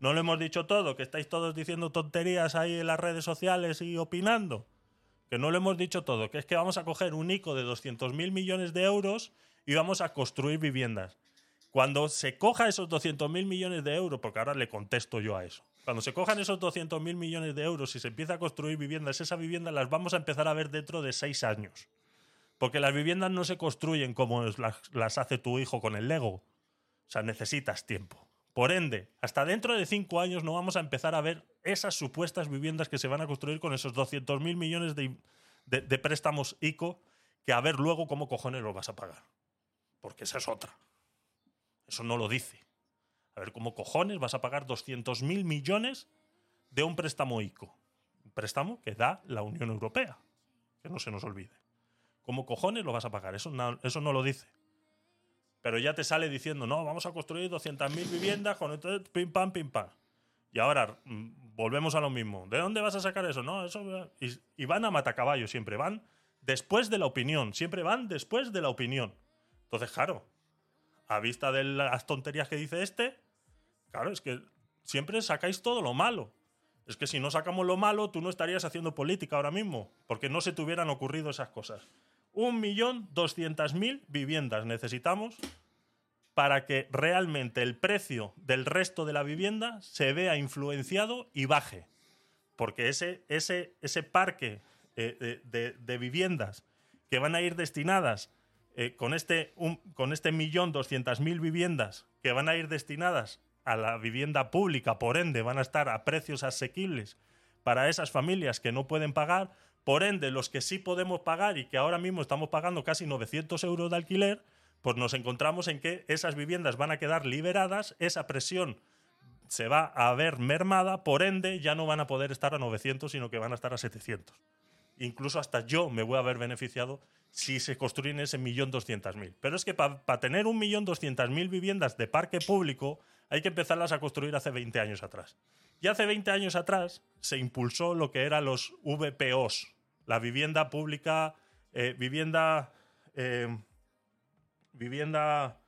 No lo hemos dicho todo, que estáis todos diciendo tonterías ahí en las redes sociales y opinando. Que no lo hemos dicho todo, que es que vamos a coger un ICO de 200.000 millones de euros y vamos a construir viviendas. Cuando se coja esos 200.000 millones de euros, porque ahora le contesto yo a eso, cuando se cojan esos 200.000 millones de euros y se empieza a construir viviendas, esas viviendas las vamos a empezar a ver dentro de seis años. Porque las viviendas no se construyen como las, hace tu hijo con el Lego. O sea, necesitas tiempo. Por ende, hasta dentro de cinco años no vamos a empezar a ver esas supuestas viviendas que se van a construir con esos 200.000 millones de, préstamos ICO, que a ver luego cómo cojones lo vas a pagar. Porque esa es otra. Eso no lo dice. A ver cómo cojones vas a pagar 200.000 millones de un préstamo ICO. Un préstamo que da la Unión Europea. Que no se nos olvide. ¿Cómo cojones lo vas a pagar? Eso no, eso no lo dice. Pero ya te sale diciendo, no, vamos a construir 200.000 viviendas con esto, pim pam, pim pam. Y ahora mm, volvemos a lo mismo. ¿De dónde vas a sacar eso? No, eso. Y, van a matacaballo siempre. Van después de la opinión. Siempre van después de la opinión. Entonces, claro, a vista de las tonterías que dice este, claro, es que siempre sacáis todo lo malo. Es que si no sacamos lo malo, tú no estarías haciendo política ahora mismo, porque no se te hubieran ocurrido esas cosas. 1.200.000 viviendas necesitamos para que realmente el precio del resto de la vivienda se vea influenciado y baje. Porque ese, ese, ese parque eh, de, viviendas que van a ir destinadas eh, con este, con este millón doscientas mil viviendas que van a ir destinadas a la vivienda pública, por ende van a estar a precios asequibles para esas familias que no pueden pagar, por ende, los que sí podemos pagar y que ahora mismo estamos pagando casi 900 euros de alquiler, pues nos encontramos en que esas viviendas van a quedar liberadas, esa presión se va a ver mermada, por ende ya no van a poder estar a 900, sino que van a estar a 700. Incluso hasta yo me voy a haber beneficiado si se construyen ese millón doscientas mil. Pero es que para tener un millón doscientas mil viviendas de parque público hay que empezarlas a construir hace 20 años atrás. Y hace 20 años atrás se impulsó lo que eran los VPOs, la vivienda pública, eh, vivienda, eh, vivienda,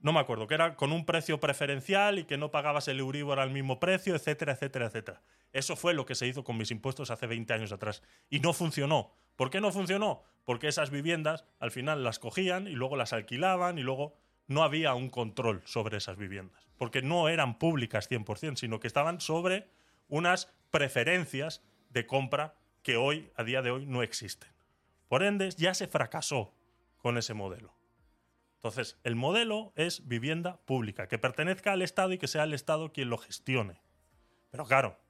no me acuerdo, que era con un precio preferencial y que no pagabas el Euribor al mismo precio, etcétera, etcétera, etcétera. Eso fue lo que se hizo con mis impuestos hace 20 años atrás. Y no funcionó. ¿Por qué no funcionó? Porque esas viviendas al final las cogían y luego las alquilaban y luego no había un control sobre esas viviendas, porque no eran públicas 100%, sino que estaban sobre unas preferencias de compra que hoy, a día de hoy, no existen. Por ende, ya se fracasó con ese modelo. Entonces, el modelo es vivienda pública, que pertenezca al Estado y que sea el Estado quien lo gestione. Pero claro,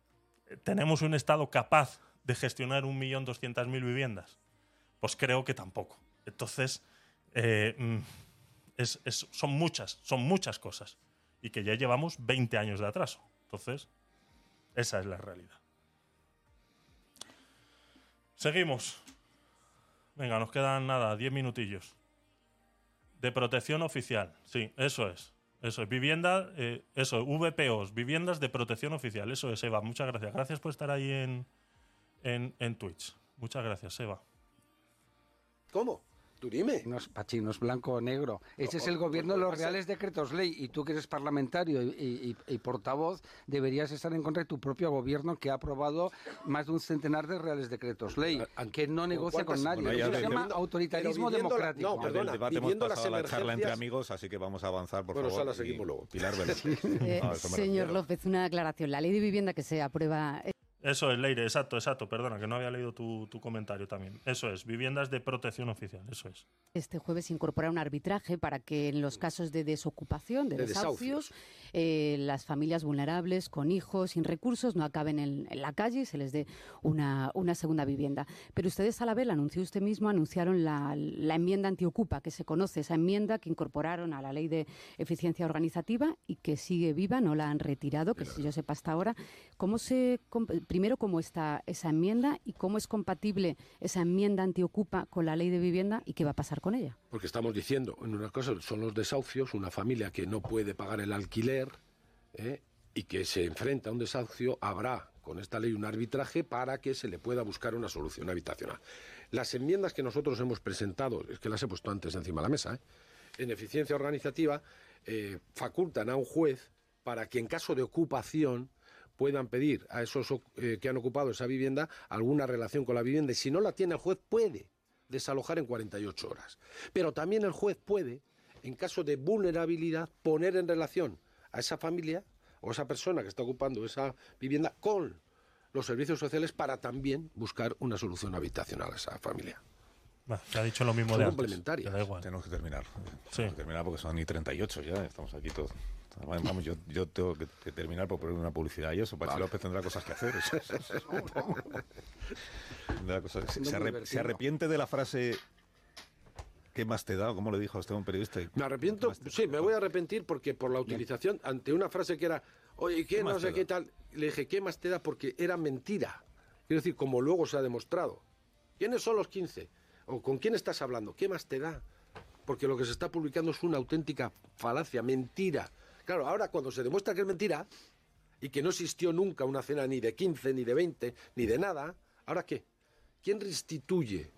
¿tenemos un Estado capaz de gestionar 1.200.000 viviendas? Pues creo que tampoco. Entonces, eh, mm, son muchas, son muchas cosas. Y que ya llevamos 20 años de atraso. Entonces, esa es la realidad. Seguimos. Venga, nos quedan nada, 10 minutillos. De protección oficial, sí, eso es. Eso es, vivienda, eh, eso, VPOs, viviendas de protección oficial. Eso es, Eva. Muchas gracias. Gracias por estar ahí en, en, en Twitch. Muchas gracias, Eva. ¿Cómo? Tú dime. No es pachinos blanco o negro. Ese es el gobierno de los reales decretos ley. Y tú que eres parlamentario y, portavoz, deberías estar en contra de tu propio gobierno que ha aprobado más de un centenar de reales decretos ley, que no negocia con nadie. Eso se llama autoritarismo democrático. no, perdona, debate hemos pasado la charla entre amigos, así que vamos a avanzar, por bueno, favor. Bueno, seguimos luego. Pilar eh, Señor López, una aclaración. La ley de vivienda que se aprueba eso es, Leire, exacto, exacto. Perdona, que no había leído tu, comentario también. Eso es, viviendas de protección oficial, eso es. Este jueves incorpora un arbitraje para que en los casos de desocupación, de, desahucios, eh, las familias vulnerables con hijos sin recursos no acaben en, la calle y se les dé una, una, segunda vivienda. Pero ustedes a la vez, anunció usted mismo, anunciaron la, la enmienda antiocupa, que se conoce, esa enmienda que incorporaron a la ley de eficiencia organizativa y que sigue viva, no la han retirado, que si yo sepa hasta ahora. ¿Cómo se primero cómo está esa enmienda y cómo es compatible esa enmienda antiocupa con la ley de vivienda y qué va a pasar con ella. Porque estamos diciendo, en una cosa son los desahucios, una familia que no puede pagar el alquiler ¿eh? y que se enfrenta a un desahucio, habrá con esta ley un arbitraje para que se le pueda buscar una solución habitacional. Las enmiendas que nosotros hemos presentado, es que las he puesto antes encima de la mesa, ¿eh? en eficiencia organizativa, eh, facultan a un juez para que en caso de ocupación puedan pedir a esos eh, que han ocupado esa vivienda alguna relación con la vivienda y si no la tiene el juez puede desalojar en 48 horas. Pero también el juez puede, en caso de vulnerabilidad, poner en relación a esa familia o esa persona que está ocupando esa vivienda con los servicios sociales para también buscar una solución habitacional a esa familia. Se ha dicho lo mismo de antes. Tenemos que terminar. Sí. Tenemos que terminar porque son ni 38 ya, estamos aquí todos. Vamos, yo, yo tengo que, terminar por poner una publicidad y eso. Pachi López tendrá cosas que hacer. se, arrepiente de la frase ¿Qué más te da? ¿Cómo le dijo a usted un periodista? Me arrepiento, sí, me voy a arrepentir porque por la utilización, ante una frase que era, oye, ¿qué, no sé qué tal? Le dije, ¿qué más te da? Porque era mentira. Quiero decir, como luego se ha demostrado. ¿Quiénes son los 15? ¿O con quién estás hablando? ¿Qué más te da? Porque lo que se está publicando es una auténtica falacia, mentira. Claro, ahora cuando se demuestra que es mentira y que no existió nunca una cena ni de 15, ni de 20, ni de nada, ¿ahora qué? ¿Quién restituye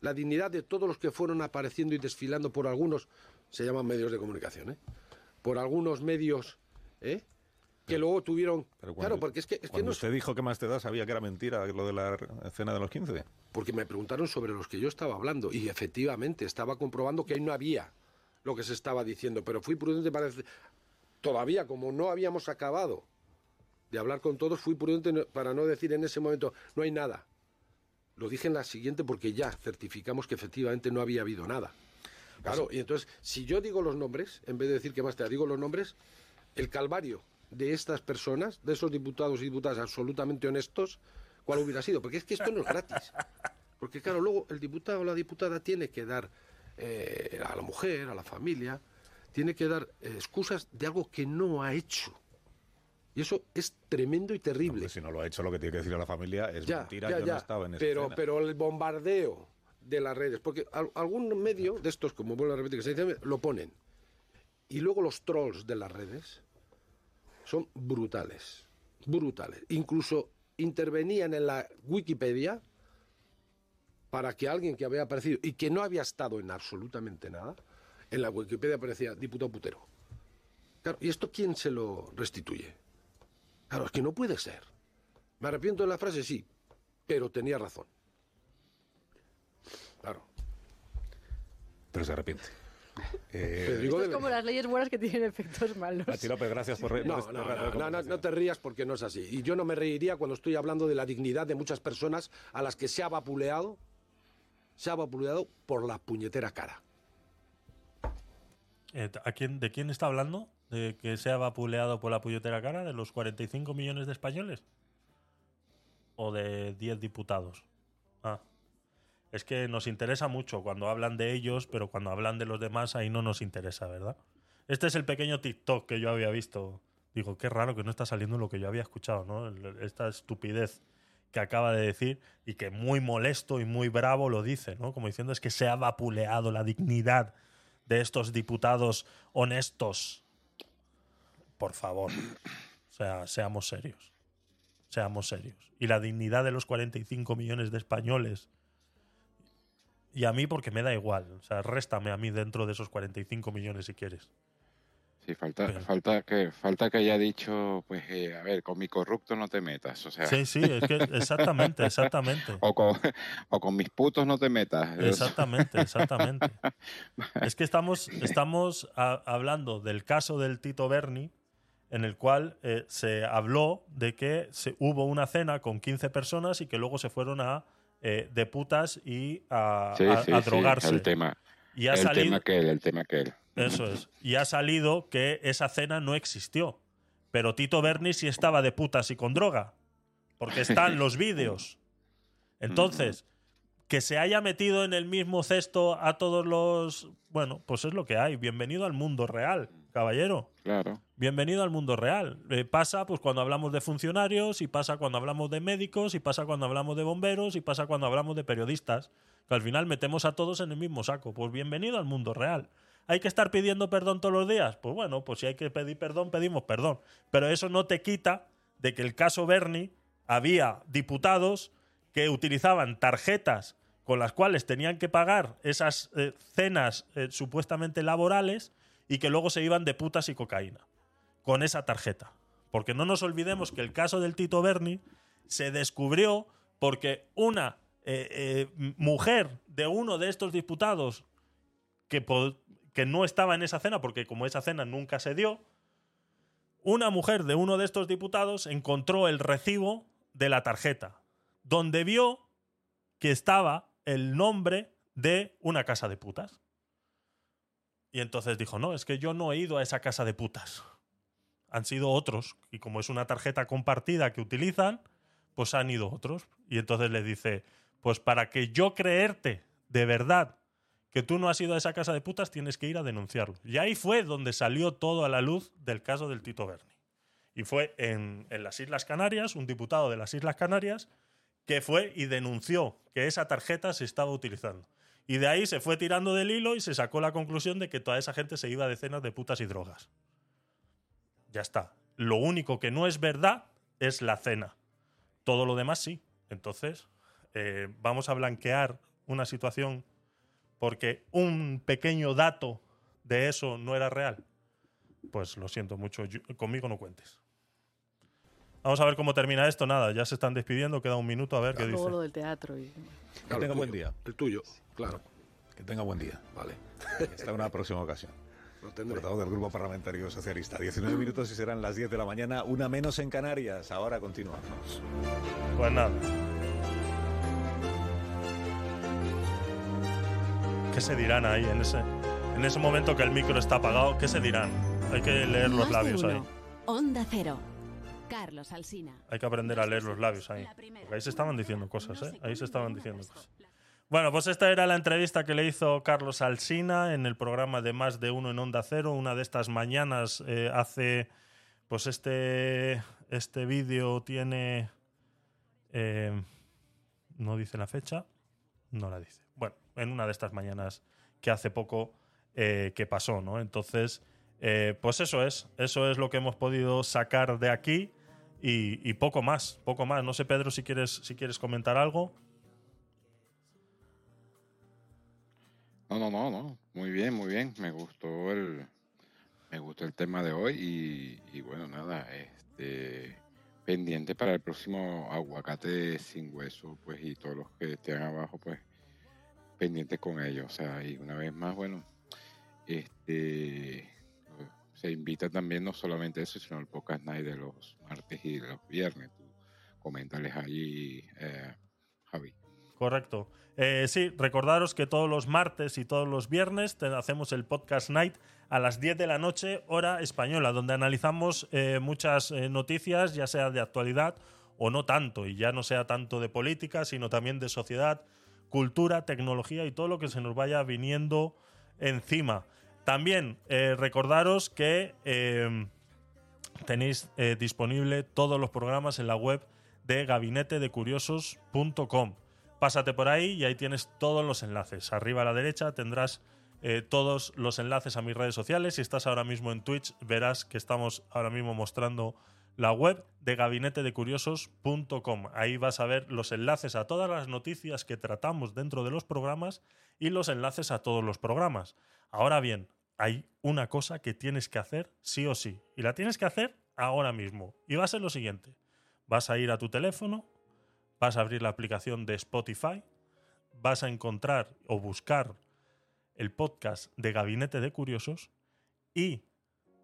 la dignidad de todos los que fueron apareciendo y desfilando por algunos, se llaman medios de comunicación, ¿eh? por algunos medios ¿eh? Que luego tuvieron... claro, porque es que... Es cuando usted dijo que más te da, sabía que era mentira lo de la cena de los 15. Porque me preguntaron sobre los que yo estaba hablando y efectivamente estaba comprobando que ahí no había lo que se estaba diciendo, pero fui prudente para todavía como no habíamos acabado de hablar con todos, fui prudente para no decir en ese momento, no hay nada. Lo dije en la siguiente porque ya certificamos que efectivamente no había habido nada. Claro, y entonces, si yo digo los nombres, en vez de decir que más te digo los nombres, el calvario de estas personas, de esos diputados y diputadas absolutamente honestos, ¿cuál hubiera sido? Porque es que esto no es gratis. Porque claro, luego el diputado o la diputada tiene que dar eh, a la mujer, a la familia, tiene que dar eh, excusas de algo que no ha hecho. Y eso es tremendo y terrible. si no lo ha hecho, lo que tiene que decir a la familia es mentira, yo no estaba en esa pero, pero el bombardeo de las redes, porque algún medio de estos, como vuelvo a repetir, que se dice, lo ponen. Y luego los trolls de las redes son brutales, brutales. Incluso intervenían en la Wikipedia para que alguien que había aparecido y que no había estado en absolutamente nada, en la Wikipedia aparecía diputado putero. Claro, ¿y esto quién se lo restituye? Claro, es que no puede ser. Me arrepiento de la frase, sí, pero tenía razón. Claro. Pero se arrepiente. Eh, es como las leyes buenas que tienen efectos malos. A ti, López, gracias por... Re no, no, no, no, te rías porque no es así. Y yo no me reiría cuando estoy hablando de la dignidad de muchas personas a las que se ha vapuleado, se ha vapuleado por la puñetera cara. Eh, ¿a quién, ¿De quién está hablando? ¿De que se ha vapuleado por la puñetera cara? ¿De los 45 millones de españoles? ¿O de 10 diputados? Ah. Es que nos interesa mucho cuando hablan de ellos, pero cuando hablan de los demás ahí no nos interesa, ¿verdad? Este es el pequeño TikTok que yo había visto. Digo, qué raro que no está saliendo lo que yo había escuchado, ¿no? Esta estupidez que acaba de decir y que muy molesto y muy bravo lo dice, ¿no? Como diciendo es que se ha vapuleado la dignidad de estos diputados honestos. Por favor. O sea, seamos serios. Seamos serios. Y la dignidad de los 45 millones de españoles. Y a mí porque me da igual. O sea, réstame a mí dentro de esos 45 millones si quieres. Sí, falta, falta que falta que haya dicho, pues, eh, a ver, con mi corrupto no te metas, o sea. Sí, sí, es que exactamente, exactamente. o, con, o con mis putos no te metas. Exactamente, exactamente. es que estamos, estamos hablando del caso del Tito Berni, en el cual eh, se habló de que se, hubo una cena con 15 personas y que luego se fueron a eh, de putas y a, drogarse. el tema. Y ha el tema que el tema que él. Eso es. Y ha salido que esa cena no existió. Pero Tito Berni sí estaba de putas y con droga. Porque están los vídeos. Entonces, que se haya metido en el mismo cesto a todos los. Bueno, pues es lo que hay. Bienvenido al mundo real, caballero. Claro. Bienvenido al mundo real. Eh, pasa pues cuando hablamos de funcionarios, y pasa cuando hablamos de médicos, y pasa cuando hablamos de bomberos, y pasa cuando hablamos de periodistas. Que al final metemos a todos en el mismo saco. Pues bienvenido al mundo real. ¿Hay que estar pidiendo perdón todos los días? Pues bueno, pues si hay que pedir perdón, pedimos perdón. Pero eso no te quita de que el caso Bernie había diputados que utilizaban tarjetas con las cuales tenían que pagar esas eh, cenas eh, supuestamente laborales y que luego se iban de putas y cocaína con esa tarjeta. Porque no nos olvidemos que el caso del Tito Berni se descubrió porque una eh, mujer de uno de estos diputados que que no estaba en esa cena, porque como esa cena nunca se dio, una mujer de uno de estos diputados encontró el recibo de la tarjeta, donde vio que estaba el nombre de una casa de putas. Y entonces dijo, no, es que yo no he ido a esa casa de putas. Han sido otros. Y como es una tarjeta compartida que utilizan, pues han ido otros. Y entonces le dice, pues para que yo creerte de verdad que tú no has ido a esa casa de putas, tienes que ir a denunciarlo. Y ahí fue donde salió todo a la luz del caso del Tito Berni. Y fue en, las Islas Canarias, un diputado de las Islas Canarias, que fue y denunció que esa tarjeta se estaba utilizando. Y de ahí se fue tirando del hilo y se sacó la conclusión de que toda esa gente se iba a decenas de putas y drogas. Ya está. Lo único que no es verdad es la cena. Todo lo demás sí. Entonces, eh, vamos a blanquear una situación porque un pequeño dato de eso no era real, pues lo siento mucho, conmigo no cuentes. Vamos a ver cómo termina esto. Nada, ya se están despidiendo, queda un minuto a ver qué dice. lo del teatro. Y... Que tenga buen día. El tuyo, claro. Que tenga buen día. Vale. Hasta una próxima ocasión. Portavoz del Grupo Parlamentario Socialista. 19 minutos y serán las 10 de la mañana, una menos en Canarias. Ahora continuamos. Pues nada. ¿Qué se dirán ahí en ese, en ese momento que el micro está apagado? ¿Qué se dirán? Hay que leer los labios ahí. Onda Cero. Carlos Alsina. Hay que aprender a leer los labios ahí. Porque ahí se estaban diciendo cosas, ¿eh? Ahí se estaban diciendo cosas. Bueno, pues esta era la entrevista que le hizo Carlos Alsina en el programa de Más de Uno en Onda Cero. Una de estas mañanas eh, hace. Pues este, este vídeo tiene. Eh, no dice la fecha. No la dice en una de estas mañanas que hace poco eh, que pasó, ¿no? Entonces, pues eso es, eso es lo que hemos podido sacar de aquí y, poco más, poco más. No sé, Pedro, si quieres, si quieres comentar algo. No, no, no, no. Muy bien, muy bien. Me gustó el, me gustó el tema de hoy y, y bueno, nada, este pendiente para el próximo aguacate sin hueso, pues y todos los que estén abajo, pues pendiente con ellos. O sea, y una vez más, bueno, este se invita también no solamente eso, sino el podcast night de los martes y de los viernes. Tú coméntales allí, eh, Javi. Correcto. Eh, sí, recordaros que todos los martes y todos los viernes hacemos el podcast night a las 10 de la noche, hora española, donde analizamos eh, muchas noticias, ya sea de actualidad o no tanto, y ya no sea tanto de política, sino también de sociedad, cultura, tecnología y todo lo que se nos vaya viniendo encima. También eh, recordaros que eh, tenéis eh, disponible todos los programas en la web de gabinetedecuriosos.com. Pásate por ahí y ahí tienes todos los enlaces. Arriba a la derecha tendrás eh, todos los enlaces a mis redes sociales. Si estás ahora mismo en Twitch, verás que estamos ahora mismo mostrando la web de gabinetedecuriosos.com. Ahí vas a ver los enlaces a todas las noticias que tratamos dentro de los programas y los enlaces a todos los programas. Ahora bien, hay una cosa que tienes que hacer sí o sí. Y la tienes que hacer ahora mismo. Y va a ser lo siguiente. Vas a ir a tu teléfono, vas a abrir la aplicación de Spotify, vas a encontrar o buscar el podcast de Gabinete de Curiosos y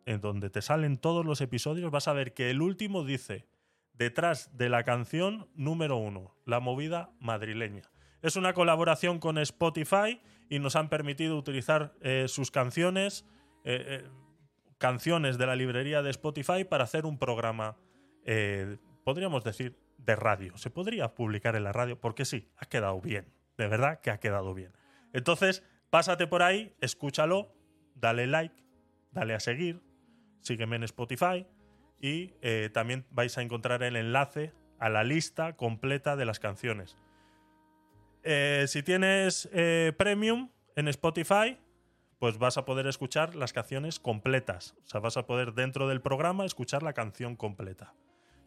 en donde te salen todos los episodios vas a ver que el último dice detrás de la canción número uno, la movida madrileña. Es una colaboración con Spotify y nos han permitido utilizar eh, sus canciones, eh, eh, canciones de la librería de Spotify para hacer un programa, podríamos decir, de radio. Se podría publicar en la radio porque sí, ha quedado bien. De verdad que ha quedado bien. Entonces, pásate por ahí, escúchalo, dale like, dale a seguir, sígueme en Spotify y también vais a encontrar el enlace a la lista completa de las canciones. Eh, si tienes eh, Premium en Spotify, pues vas a poder escuchar las canciones completas. O sea, vas a poder dentro del programa escuchar la canción completa.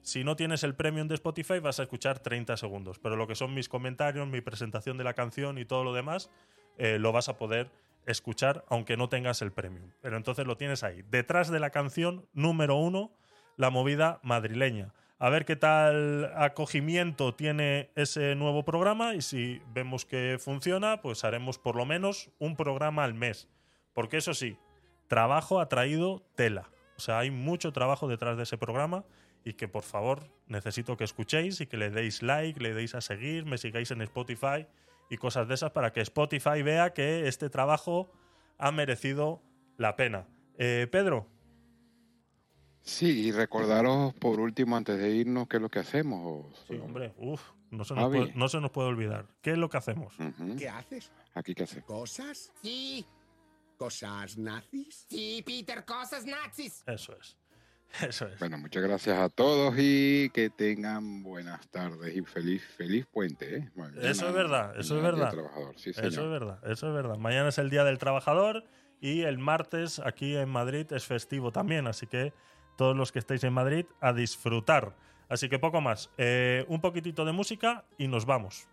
Si no tienes el Premium de Spotify, vas a escuchar 30 segundos. Pero lo que son mis comentarios, mi presentación de la canción y todo lo demás, eh, lo vas a poder escuchar aunque no tengas el Premium. Pero entonces lo tienes ahí. Detrás de la canción número uno, la movida madrileña a ver qué tal acogimiento tiene ese nuevo programa y si vemos que funciona, pues haremos por lo menos un programa al mes. Porque eso sí, trabajo ha traído tela. O sea, hay mucho trabajo detrás de ese programa y que por favor necesito que escuchéis y que le deis like, le deis a seguir, me sigáis en Spotify y cosas de esas para que Spotify vea que este trabajo ha merecido la pena. Eh, Pedro, Sí, y recordaros por último, antes de irnos, qué es lo que hacemos. Sí, hombre, uff, no, se nos puede, no se nos puede olvidar. ¿Qué es lo que hacemos? ¿Qué haces? Aquí, ¿qué haces? ¿Cosas? Sí. ¿Cosas nazis? Sí, Peter, cosas nazis. Eso es. Eso es. Bueno, muchas gracias a todos y que tengan buenas tardes y feliz, feliz puente. ¿eh? eso es verdad, eso es verdad. eso es verdad, eso es verdad. Mañana es el Día del Trabajador y el martes aquí en Madrid es festivo también, así que todos los que estéis en Madrid a disfrutar. Así que poco más. Eh, un poquitito de música y nos vamos.